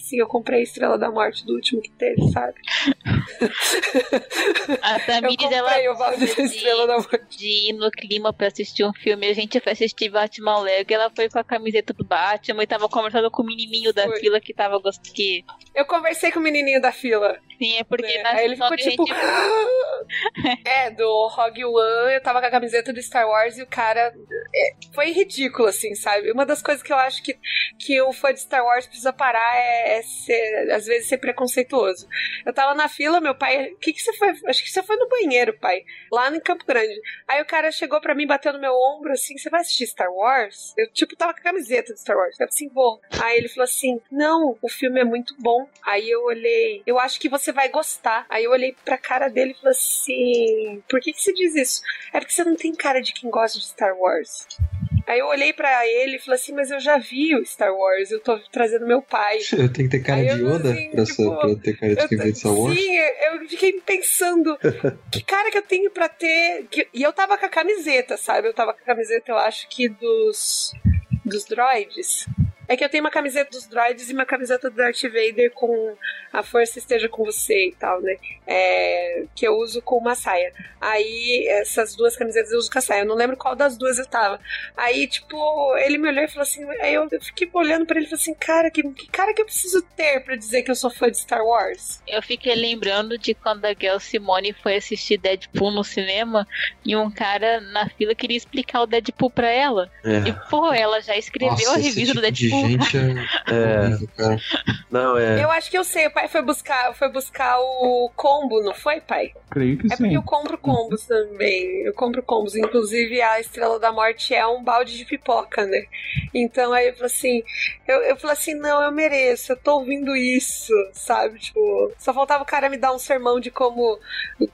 Sim, eu comprei a estrela da morte do último que teve, sabe? [LAUGHS] A Eu Tamires, ela comprei o balde da estrela da morte. de ir no clima pra assistir um filme. A gente foi assistir Batman Lego e ela foi com a camiseta do Batman e tava conversando com o menininho da Foi. fila que tava gostando. Que, Eu conversei com o menininho da fila. É porque né? na Aí ele ficou gente- tipo. [LAUGHS] é, do Rogue One, eu tava com a camiseta do Star Wars e o cara. é, foi ridículo, assim, sabe? Uma das coisas que eu acho que, que o fã de Star Wars precisa parar é, é ser, às vezes, ser preconceituoso. Eu tava na fila, meu pai. O que, que você foi? Acho que você foi no banheiro, pai. Lá em Campo Grande. Aí o cara chegou pra mim, bateu no meu ombro assim: Você vai assistir Star Wars? Eu, tipo, tava com a camiseta de Star Wars. Eu assim: Vou. Aí ele falou assim: Não, o filme é muito bom. Aí eu olhei: Eu acho que você vai gostar. Aí eu olhei pra cara dele e falei assim: Por que, que você diz isso? É porque você não tem cara de quem gosta de Star Wars. Aí eu olhei pra ele e falei assim: Mas eu já vi o Star Wars, eu tô trazendo meu pai. [LAUGHS] Eu tenho que ter cara de Yoda assim, pra, tipo, pra ter cara de quem vê de Star Wars? Sim, eu fiquei pensando [LAUGHS] que cara que eu tenho pra ter. que- E eu tava com a camiseta, sabe? Eu tava com a camiseta, eu acho que dos. dos droids. É que eu tenho uma camiseta dos droids e uma camiseta do Darth Vader com a força esteja com você e tal, né? É, que eu uso com uma saia. Aí, essas duas camisetas eu uso com a saia. Eu não lembro qual das duas eu tava. Aí, tipo, ele me olhou e falou assim. Aí eu fiquei olhando pra ele e falei assim: Cara, que, que cara que eu preciso ter pra dizer que eu sou fã de Star Wars? Eu fiquei lembrando de quando a Gail Simone foi assistir Deadpool no cinema e um cara na fila queria explicar o Deadpool pra ela. É. E, pô, ela já escreveu Nossa, a revista do tipo de Deadpool. Gente é, É. horrível, cara. Não, é. Eu acho que eu sei, o pai foi buscar, foi buscar o combo, não foi, pai? Creio que É sim. porque eu compro combos também. Eu compro combos. Inclusive, a Estrela da Morte é um balde de pipoca, né? Então aí eu falei assim. Eu, eu falei assim, não, eu mereço, eu tô ouvindo isso, sabe? Tipo, só faltava o cara me dar um sermão de como,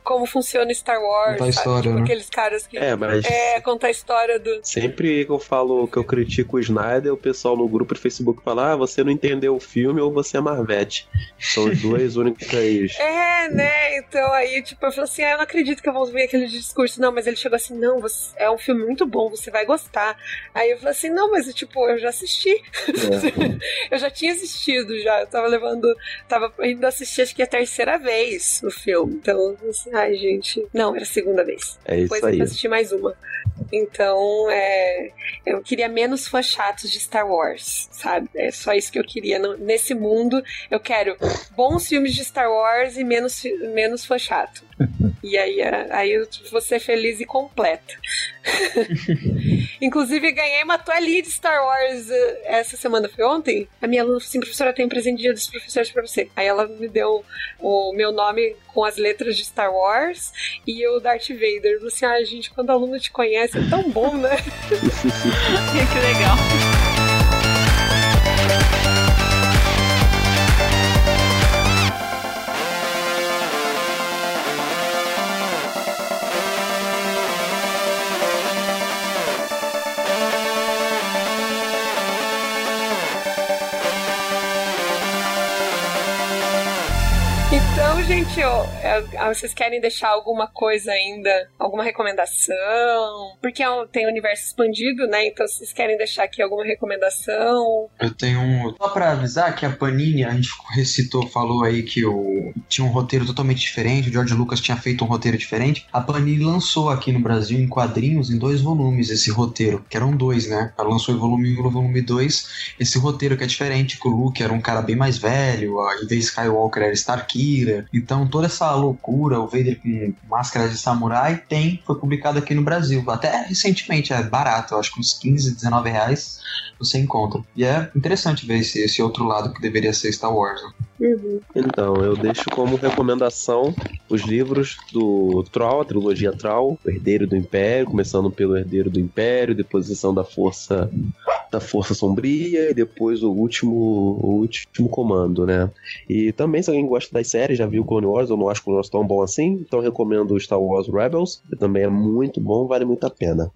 como funciona Star Wars. Contar a história, tipo, né? aqueles caras que. É, mas É, contar a história do. sempre que eu falo que eu critico o Snyder, o pessoal no grupo de Facebook fala: Ah, você não entendeu o filme ou você é Marvete. São as duas únicas. [LAUGHS] É, né? Então aí, tipo, eu falei assim: ah, eu não acredito que eu vou ver aquele discurso. Não, mas ele chegou assim: não, você- é um filme muito bom, você vai gostar. Aí eu falei assim: não, mas tipo, eu já assisti. [LAUGHS] eu já tinha assistido, já. Eu tava levando. Tava indo assistir, acho que a terceira vez o filme. Então, assim, ai, gente. Não, era a segunda vez. É isso Depois eu aí. fui assistir mais uma. Então, é, eu queria menos fãs chatos de Star Wars, sabe? É só isso que eu queria. No- Nesse mundo, eu quero bons filmes de Star Wars e menos, menos fã chato. [LAUGHS] E aí, é, aí eu vou ser feliz e completa. [LAUGHS] Inclusive, ganhei uma toalhinha de Star Wars eh, essa semana, foi ontem. A minha aluna falou assim, professora, tem um presente de dia dos professores pra você. Aí ela me deu o meu nome com as letras de Star Wars e o Darth Vader. Eu falei assim, ah, gente, quando a aluna te conhece, é tão bom, né? [LAUGHS] que legal. Então, gente, ó, é, vocês querem deixar alguma coisa ainda? Alguma recomendação? Porque é tem universo expandido, né? Então, vocês querem deixar aqui alguma recomendação? Eu tenho um. Só pra avisar que a Panini, a gente recitou, falou aí que o... tinha um roteiro totalmente diferente, o George Lucas tinha feito um roteiro diferente. A Panini lançou aqui no Brasil em quadrinhos, em dois volumes, esse roteiro, que eram dois, né? Ela lançou em volume 1 e volume 2, esse roteiro que é diferente, que o Luke era um cara bem mais velho, a Ida Skywalker era Starkey então toda essa loucura, o Vader com máscara de samurai, tem, foi publicado aqui no Brasil. Até recentemente, é barato, acho que uns 15, 19 reais você encontra. E é interessante ver esse, esse outro lado que deveria ser Star Wars. Né? Uhum. Então, eu deixo como recomendação os livros do Troll, a trilogia Troll, o Herdeiro do Império, começando pelo Herdeiro do Império, Deposição da Força da Força Sombria e depois o último o último comando, né? E também se alguém gosta das séries, já viu Clone Wars, eu não acho Clone Wars tão bom assim, então recomendo Star Wars Rebels, que também é muito bom, vale muito a pena.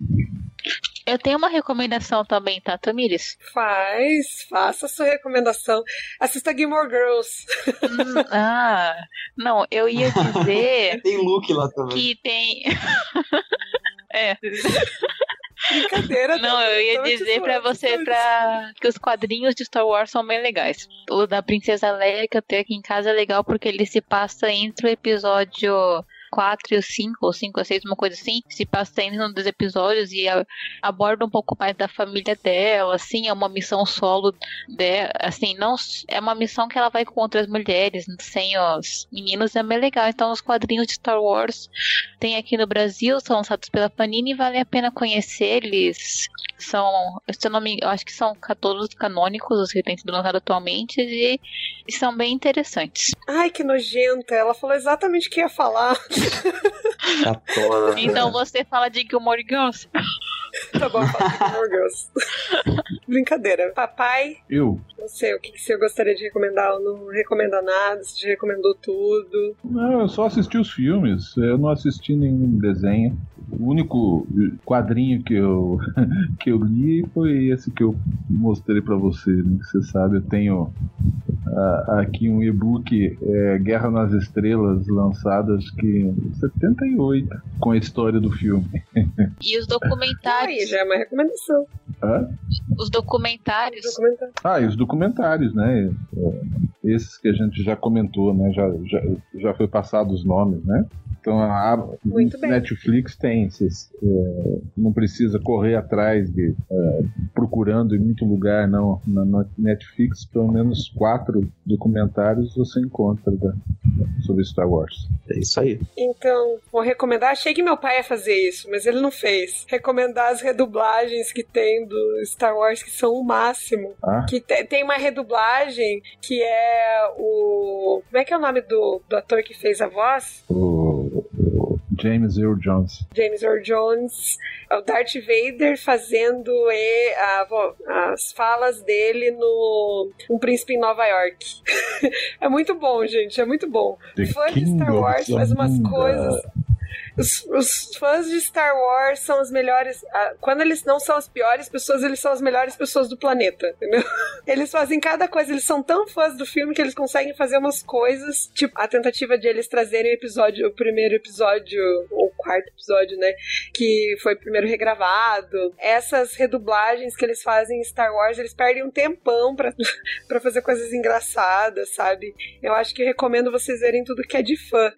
Eu tenho uma recomendação também, tá, Tamires? Faz, faça a sua recomendação. Assista Gilmore Girls. Hum, [LAUGHS] ah, não, eu ia dizer. [LAUGHS] tem Luke lá também. Que tem. [LAUGHS] é. Brincadeira. Não, eu ia dizer para você pra... que os quadrinhos de Star Wars são bem legais. O da Princesa Leia que eu tenho aqui em casa é legal porque ele se passa entre o episódio 4 e o 5, ou 5 a 6, uma coisa assim, se passa ainda num dos episódios e a, aborda um pouco mais da família dela, assim, é uma missão solo dela, assim, não é uma missão que ela vai com outras mulheres, sem os meninos, é bem legal. Então, os quadrinhos de Star Wars tem aqui no Brasil, são lançados pela Panini e vale a pena conhecer. Eles são, se eu não me, acho que são todos canônicos, os que têm sido lançados atualmente, e, e são bem interessantes. Ai, que nojenta! Ela falou exatamente o que ia falar. [LAUGHS] Tá então você fala de Gilmore Girls. [LAUGHS] tá bom, Girls. [LAUGHS] Brincadeira. Papai? Eu? Não sei, o que você gostaria de recomendar? Eu não recomendo nada, você já recomendou tudo. Não, eu só assisti os filmes, eu não assisti nenhum desenho. O único quadrinho que eu, [LAUGHS] que eu li foi esse que eu mostrei para você, né? Você sabe, eu tenho uh, aqui um e-book é, Guerra nas Estrelas, lançadas que 78, com a história do filme. E os documentários. Aí, já é uma recomendação. Hã? Os documentários. Documentário. Ah, e os documentários, né? É, esses que a gente já comentou, né? Já, já, já foi passado os nomes, né? Então a Netflix tem, vocês, é, não precisa correr atrás de é, procurando em muito lugar, não. Na Netflix, pelo menos quatro documentários você encontra da, sobre Star Wars. É isso aí. Então, vou recomendar. Achei que meu pai ia fazer isso, mas ele não fez. Recomendar as redublagens que tem do Star Wars, que são o máximo. Ah? Que te, tem uma redublagem que é o. Como é que é o nome do, do ator que fez a voz? O James Earl Jones. James Earl Jones, é o Darth Vader fazendo a, as falas dele no Um Príncipe em Nova York. [LAUGHS] é muito bom, gente, é muito bom. The Fã de Star Wars faz umas coisas os, os, fãs de Star Wars são os melhores. Quando eles não são as piores pessoas, eles são as melhores pessoas do planeta, entendeu? [LAUGHS] Eles fazem cada coisa, eles são tão fãs do filme que eles conseguem fazer umas coisas. Tipo, a tentativa de eles trazerem o episódio, o primeiro episódio, ou quarto episódio, né? Que foi primeiro regravado. Essas redublagens que eles fazem em Star Wars, eles perdem um tempão pra, [LAUGHS] pra fazer coisas engraçadas, sabe? Eu acho que recomendo vocês verem tudo que é de fã.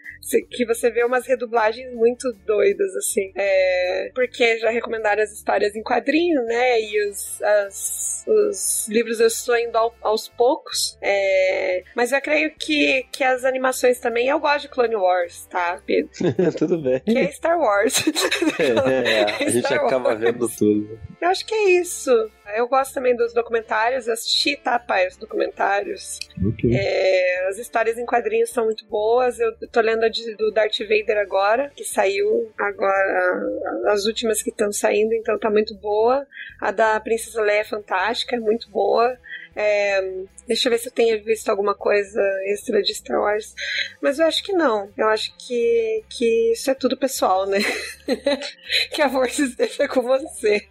Que você vê umas redublagens muito muito doidas, assim. É, porque já recomendaram as histórias em quadrinho, né? E os, as, os livros eu estou indo ao, aos poucos. É, mas eu creio que, que as animações também. Eu gosto de Clone Wars, tá, Pedro? [LAUGHS] tudo bem. Que é Star Wars. [LAUGHS] é, a [LAUGHS] gente acaba vendo tudo. Eu acho que é isso. Eu gosto também dos documentários, assisti, tá, pai, os documentários. Okay. É, as histórias em quadrinhos são muito boas. Eu tô lendo a de, do Darth Vader agora, que saiu agora, as últimas que estão saindo, então tá muito boa. A da Princesa Leia é fantástica, é muito boa. É, deixa eu ver se eu tenho visto alguma coisa extra de Star Wars. Mas eu acho que não. Eu acho que, que isso é tudo pessoal, né? [LAUGHS] que a força esteja com você.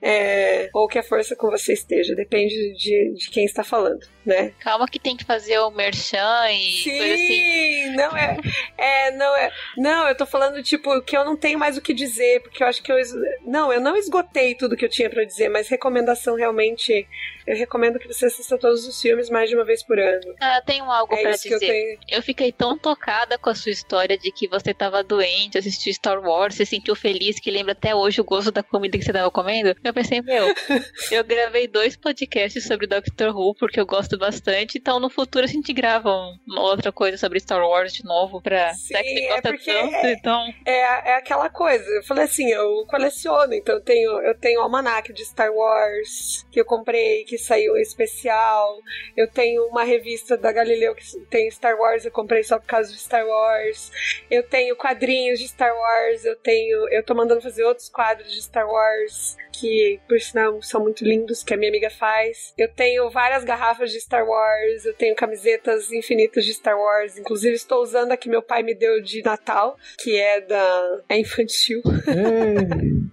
É, ou que a força com você esteja. Depende de, de quem está falando, né? Calma que tem que fazer o merchan e Sim, coisa assim. não é, é, não é. Não, eu tô falando, tipo, que eu não tenho mais o que dizer, porque eu acho que eu. Não, eu não esgotei tudo que eu tinha pra dizer, mas recomendação realmente. Eu recomendo que você assista todos os filmes mais de uma vez por ano. Ah, tenho algo É pra que eu dizer. tenho. Eu fiquei tão tocada com a sua história de que você tava doente, assistiu Star Wars, você sentiu feliz, que lembra até hoje o gosto da comida que você tava comendo. Eu pensei, meu, [LAUGHS] eu gravei dois podcasts sobre Doctor Who, porque eu gosto bastante, então no futuro a gente grava um- uma outra coisa sobre Star Wars de novo, pra... Sim, que é porque tanto, é- então... É, é aquela coisa. Eu falei assim, eu coleciono, então eu tenho, eu tenho o almanac de Star Wars que eu comprei, que saiu especial. Eu tenho uma revista da Galileu que tem Star Wars, eu comprei só por causa de Star Wars. Eu tenho quadrinhos de Star Wars, eu tenho, eu tô mandando fazer outros quadros de Star Wars que por sinal são muito lindos que a minha amiga faz. Eu tenho várias garrafas de Star Wars, eu tenho camisetas infinitas de Star Wars, inclusive estou usando a que meu pai me deu de Natal, que é da é infantil. [LAUGHS]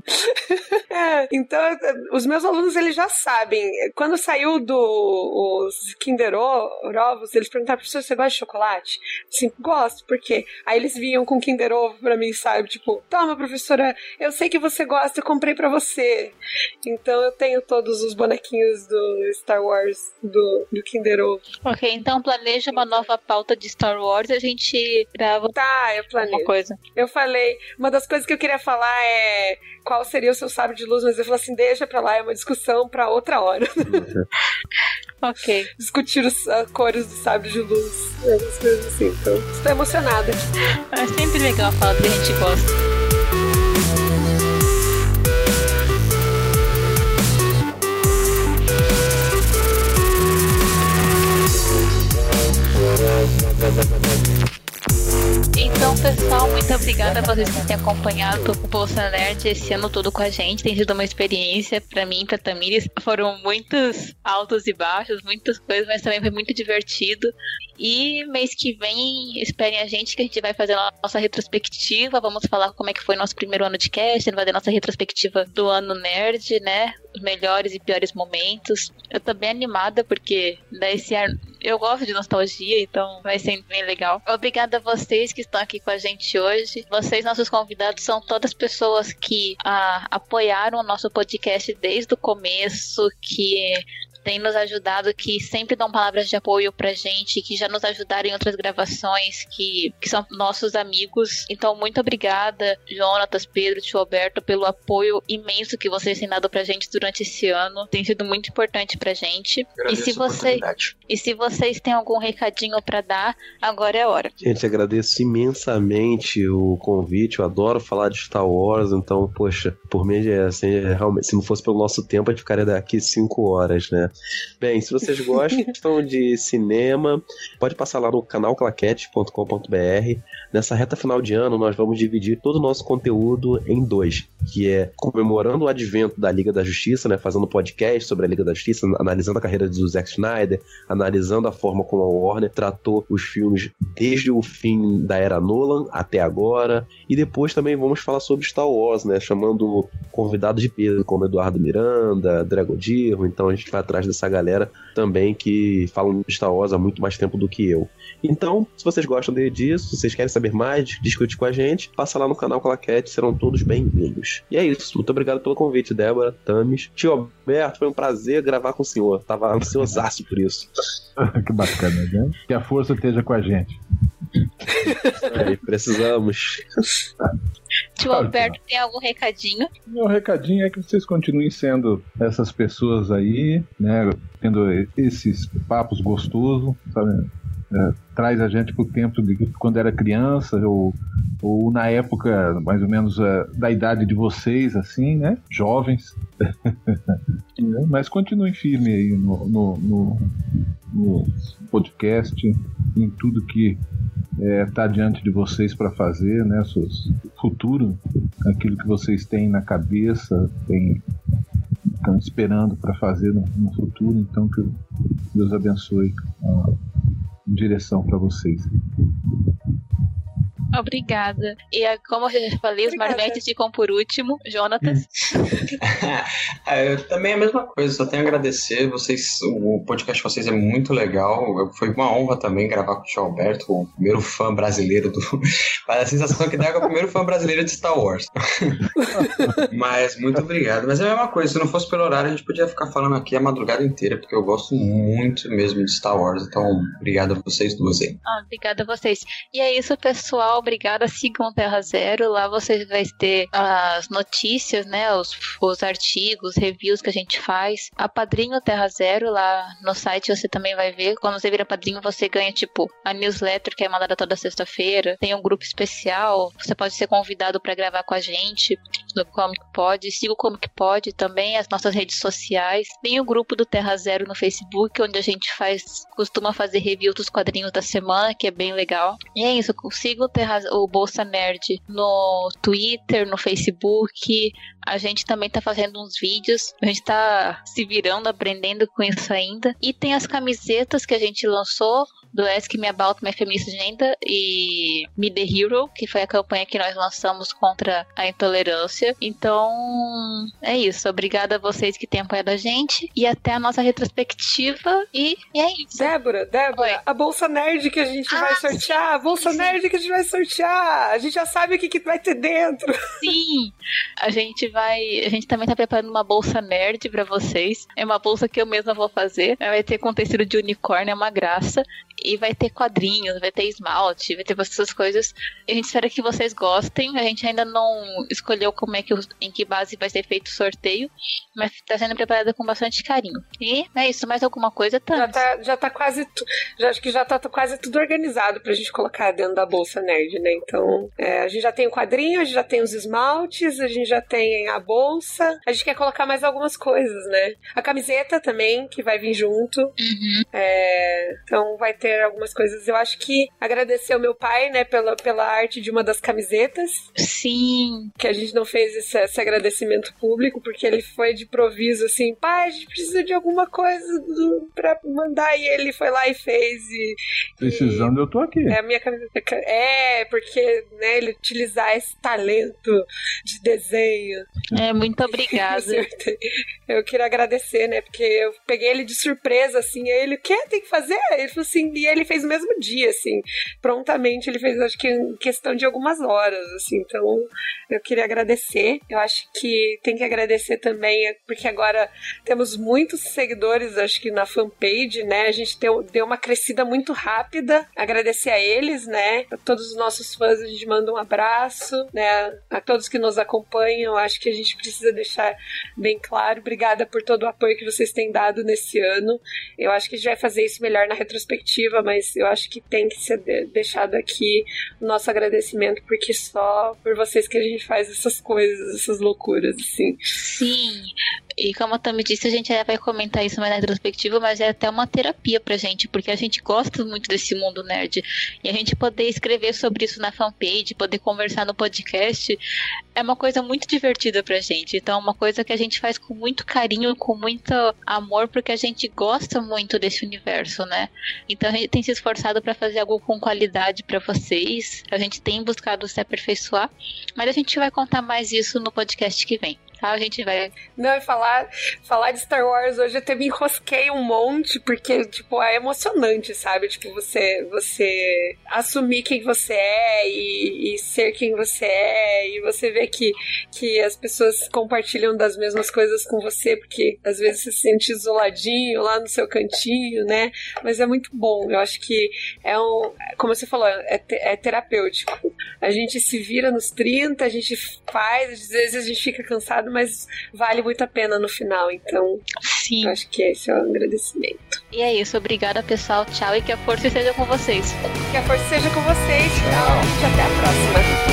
É, então, os meus alunos, eles já sabem. Quando saiu do os Kinder Ovos, eles perguntaram, professor, você gosta de chocolate? Assim, gosto, por quê? Aí eles vinham com Kinder Ovo pra mim, sabe? Tipo, toma, professora, eu sei que você gosta, eu comprei pra você. Então eu tenho todos os bonequinhos do Star Wars, do, do Kinder Ovo. Ok, então planeja uma nova pauta de Star Wars e a gente grava Tá, eu alguma planejo. coisa. Eu falei, uma das coisas que eu queria falar é qual seria o seu sábio de luz, mas eu falei assim, deixa pra lá, é uma discussão pra outra hora. Ok. discutir as as cores do sábio de luz, essas coisas assim. Então, estou emocionada. É sempre legal falar do que a gente gosta. Então, pessoal, muito obrigada a vocês que têm acompanhado o Bolsa Nerd esse ano todo com a gente. Tem sido uma experiência pra mim pra Tamires. Foram muitos altos e baixos, muitas coisas, mas também foi muito divertido. E mês que vem, esperem a gente que a gente vai fazer a nossa retrospectiva. Vamos falar como é que foi nosso primeiro ano de cast, vai fazer nossa retrospectiva do ano nerd, né? Os melhores e piores momentos. Eu tô bem animada porque desse ar eu gosto de nostalgia, então vai ser bem legal. Obrigada a vocês que estão aqui com a gente hoje. Vocês, nossos convidados, são todas pessoas que ah, apoiaram o nosso podcast desde o começo, que têm nos ajudado, que sempre dão palavras de apoio pra gente, que já nos ajudaram em outras gravações, que, que são nossos amigos. Então, muito obrigada, Jonatas, Pedro, Tio Alberto, pelo apoio imenso que vocês têm dado pra gente durante esse ano. Tem sido muito importante pra gente. E se, você, e se vocês têm algum recadinho pra dar, agora é a hora. Gente, agradeço imensamente o convite. Eu adoro falar de Star Wars, então, poxa, por mim, é, assim, é, realmente, se não fosse pelo nosso tempo, a gente ficaria daqui cinco horas, né? Bem, se vocês [LAUGHS] gostam de cinema, pode passar lá no canal claquete.com.br. Nessa reta final de ano, nós vamos dividir todo o nosso conteúdo em dois, que é comemorando o advento da Liga da Justiça, né? Fazendo podcast sobre a Liga da Justiça, analisando a carreira do Zack Snyder, analisando a forma como a Warner tratou os filmes desde o fim da era Nolan até agora. E depois também vamos falar sobre Star Wars, né? Chamando convidados de peso, como Eduardo Miranda, Drago Dirro. Então a gente vai atrás dessa galera também que falam de Star Wars há muito mais tempo do que eu. Então, se vocês gostam disso, se vocês querem saber mais, discutir com a gente, passa lá no canal Claquete, serão todos bem-vindos. E é isso. Muito obrigado pelo convite, Débora, Tamis. Tio Alberto, foi um prazer gravar com o senhor. Tava ansiosaço por isso. [LAUGHS] que bacana, né? Que a força esteja com a gente. [LAUGHS] É, precisamos. Tio Alberto, tem algum recadinho? Meu recadinho é que vocês continuem sendo essas pessoas aí, né? Tendo esses papos gostosos, sabe? É, traz a gente pro tempo de quando era criança ou, ou na época mais ou menos é, da idade de vocês, assim, né? Jovens. É, [LAUGHS] Mas continuem firme aí no, no, no, no podcast, em tudo que está diante de vocês para fazer, né? Seus futuro, aquilo que vocês têm na cabeça, têm estão esperando para fazer no, no, futuro. Então, que Deus abençoe a direção para vocês. Obrigada. E é, como eu já falei, os marmetes ficam por último. Jonatas? [LAUGHS] é, também é a mesma coisa, só tenho a agradecer. Vocês, o podcast de vocês é muito legal. Foi uma honra também gravar com o Tio Alberto, o primeiro fã brasileiro do. [LAUGHS] a sensação que dá é que é o primeiro fã brasileiro de Star Wars. [LAUGHS] Mas muito obrigado. Mas é a mesma coisa, se não fosse pelo horário, a gente podia ficar falando aqui a madrugada inteira, porque eu gosto muito mesmo de Star Wars. Então, obrigado vocês duas aí. Ah, obrigada a vocês. E é isso, pessoal obrigada, sigam Terra Zero. Lá vocês vão ter as notícias, né? Os, os artigos, reviews que a gente faz. A Padrinho Terra Zero, lá no site você também vai ver. Quando você vira padrinho, você ganha, tipo, a newsletter que é mandada toda sexta-feira. Tem um grupo especial. Você pode ser convidado para gravar com a gente no Como Que Pode. Siga o Como Que Pode também, as nossas redes sociais. Tem o grupo do Terra Zero no Facebook, onde a gente faz, costuma fazer review dos quadrinhos da semana, que é bem legal. E é isso, siga o Terra o Bolsa Nerd no Twitter, no Facebook. A gente também tá fazendo uns vídeos. A gente tá se virando, aprendendo com isso ainda. E tem as camisetas que a gente lançou do Ask Me About My Feminist Agenda e Me The Hero, que foi a campanha que nós lançamos contra a intolerância. Então, é isso. Obrigada a vocês que têm apoiado a gente e até a nossa retrospectiva. E, e é isso. Débora, Débora, Oi. a Bolsa Nerd que a gente ah, vai sortear, a Bolsa sim. Nerd que a gente vai sortear. A gente já sabe o que, que vai ter dentro. Sim, a gente vai. A gente também tá preparando uma bolsa nerd para vocês. É uma bolsa que eu mesma vou fazer. Vai ter com tecido de unicórnio, é uma graça e vai ter quadrinhos, vai ter esmalte, vai ter essas coisas. A gente espera que vocês gostem. A gente ainda não escolheu como é que em que base vai ser feito o sorteio, mas está sendo preparada com bastante carinho. E é isso, mais alguma coisa, tá? Já tá, já tá quase, já acho que já tá quase tudo organizado pra gente colocar dentro da bolsa nerd, né? Então, é, a gente já tem o quadrinho, a gente já tem os esmaltes, a gente já tem a bolsa. A gente quer colocar mais algumas coisas, né? A camiseta também, que vai vir junto. Uhum. É, então vai ter algumas coisas. Eu acho que agradecer ao meu pai, né, pela, pela arte de uma das camisetas. Sim. Que a gente não fez esse, esse agradecimento público, porque ele foi de proviso assim, pai, a gente precisa de alguma coisa do, pra mandar. E ele foi lá e fez. E, Precisando, e, eu tô aqui. É a minha camiseta. É, porque, né, ele utilizar esse talento de desenho. É, muito obrigada. [LAUGHS] eu queria agradecer, né, porque eu peguei ele de surpresa, assim, aí ele, o que tem que fazer? Ele falou assim, e ele fez no mesmo dia, assim, prontamente ele fez, acho que em questão de algumas horas, assim, então eu queria agradecer. Eu acho que tem que agradecer também, porque agora temos muitos seguidores, acho que na fanpage, né? A gente deu, deu uma crescida muito rápida. Agradecer a eles, né? A todos os nossos fãs, a gente manda um abraço, né? A todos que nos acompanham, acho que a gente precisa deixar bem claro. Obrigada por todo o apoio que vocês têm dado nesse ano. Eu acho que a gente vai fazer isso melhor na retrospectiva, mas eu acho que tem que ser deixado aqui o nosso agradecimento, porque só por vocês que a gente faz essas coisas, essas loucuras, assim. Sim. E como a Tami disse, a gente vai comentar isso mais na retrospectiva, mas é até uma terapia pra gente, porque a gente gosta muito desse mundo nerd. E a gente poder escrever sobre isso na fanpage, poder conversar no podcast, é uma coisa muito divertida pra gente. Então, é uma coisa que a gente faz com muito carinho, com muito amor, porque a gente gosta muito desse universo, né? Então, a gente tem se esforçado para fazer algo com qualidade para vocês. A gente tem buscado se aperfeiçoar, mas a gente vai contar mais isso no podcast que vem tá? A gente vai. Não, falar, falar de Star Wars hoje até me enrosquei um monte, porque, tipo, é emocionante, sabe? Tipo, você, você assumir quem você é e, e ser quem você é, e você ver que, que as pessoas compartilham das mesmas coisas com você, porque às vezes você se sente isoladinho lá no seu cantinho, né? Mas é muito bom. Eu acho que é um. Como você falou, é, é terapêutico. A gente se vira nos 30, a gente faz, às vezes a gente fica cansado, mas vale muito a pena no final. Então, Sim. acho que esse é o agradecimento. E é isso. Obrigada, pessoal. Tchau e que a força esteja com vocês. Que a força esteja com vocês. Tchau. E até a próxima.